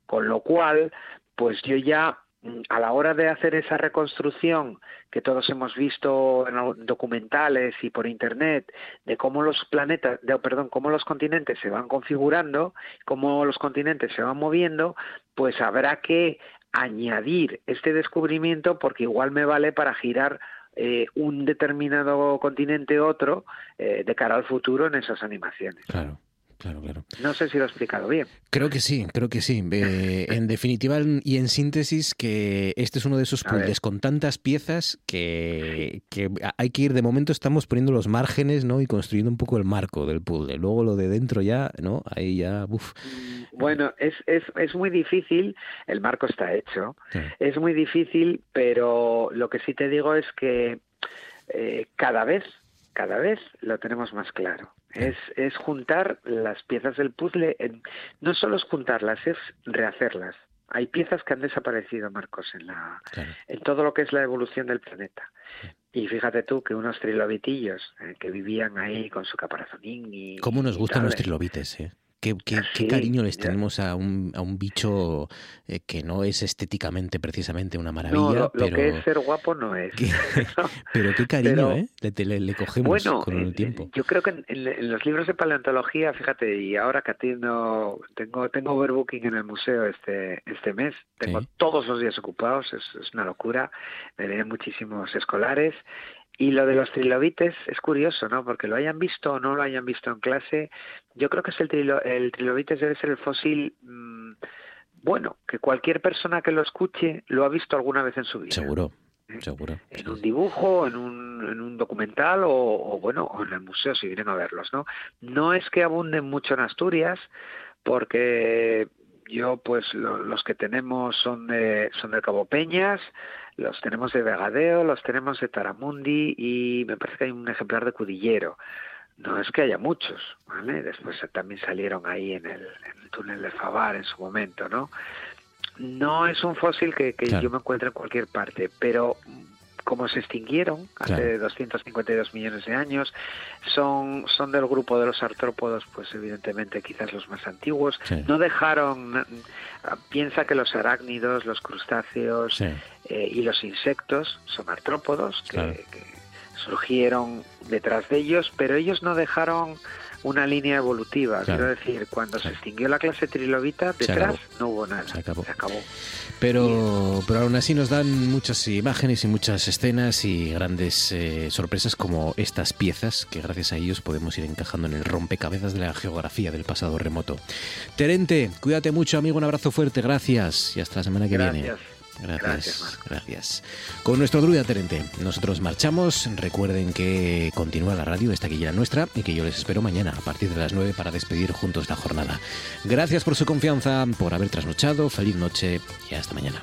Con lo cual, pues yo ya mm, a la hora de hacer esa reconstrucción que todos hemos visto en documentales y por internet de cómo los planetas, de, perdón, cómo los continentes se van configurando, cómo los continentes se van moviendo, pues habrá que añadir este descubrimiento porque igual me vale para girar eh, un determinado continente otro eh, de cara al futuro en esas animaciones. Claro. Claro, claro. No sé si lo he explicado bien. Creo que sí, creo que sí. Eh, en definitiva y en síntesis, que este es uno de esos puzzles con tantas piezas que, que, hay que ir, de momento estamos poniendo los márgenes ¿no? y construyendo un poco el marco del puzzle. Luego lo de dentro ya, ¿no? Ahí ya, uf. Bueno, es, es, es muy difícil, el marco está hecho, es muy difícil, pero lo que sí te digo es que eh, cada vez, cada vez lo tenemos más claro. Es, es juntar las piezas del puzzle, no solo es juntarlas, es rehacerlas. Hay piezas que han desaparecido, Marcos, en, la, en todo lo que es la evolución del planeta. Y fíjate tú que unos trilobitillos eh, que vivían ahí con su caparazonín y... ¿Cómo nos gustan los trilobites, eh? Qué, cariño les tenemos a un, a un bicho eh, que no es estéticamente precisamente una maravilla. No, lo, pero... que es ser guapo no es. pero qué cariño, ¿eh? Le, le, cogemos con el tiempo. Yo creo que en, los libros de paleontología, fíjate, y ahora que tengo, tengo overbooking en el museo este, este mes, tengo todos los días ocupados, es, es una locura, me vienen muchísimos escolares Y lo de los trilobites es curioso, ¿no? Porque lo hayan visto o no lo hayan visto en clase, yo creo que es el, trilo, el trilobites debe ser el fósil, mmm, bueno, que cualquier persona que lo escuche lo ha visto alguna vez en su vida. Seguro, seguro. En un dibujo, en un, en un documental o, o, bueno, en el museo si vienen a verlos, ¿no? No es que abunden mucho en Asturias, porque yo pues lo, los que tenemos son de son de Cabo Peñas los tenemos de Vegadeo, los tenemos de Taramundi y me parece que hay un ejemplar de Cudillero. No es que haya muchos, ¿vale? Después también salieron ahí en el, en el túnel de Favar en su momento, ¿no? No es un fósil que, que claro. yo me encuentre en cualquier parte, pero como se extinguieron hace claro. 252 millones de años, son, son del grupo de los artrópodos, pues evidentemente quizás los más antiguos. Sí. No dejaron, piensa que los arácnidos, los crustáceos sí. eh, y los insectos son artrópodos que surgieron detrás de ellos, pero ellos no dejaron una línea evolutiva. Claro. Quiero decir, cuando se extinguió la clase trilobita, detrás no hubo nada. Se acabó. Se acabó. Pero, pero aún así nos dan muchas imágenes y muchas escenas y grandes eh, sorpresas como estas piezas que gracias a ellos podemos ir encajando en el rompecabezas de la geografía del pasado remoto. Terente, cuídate mucho, amigo. Un abrazo fuerte. Gracias y hasta la semana que gracias. viene. Gracias, gracias, gracias. Con nuestro druida Terente, nosotros marchamos. Recuerden que continúa la radio, esta que ya nuestra, y que yo les espero mañana a partir de las 9 para despedir juntos la jornada. Gracias por su confianza, por haber trasnochado. Feliz noche y hasta mañana.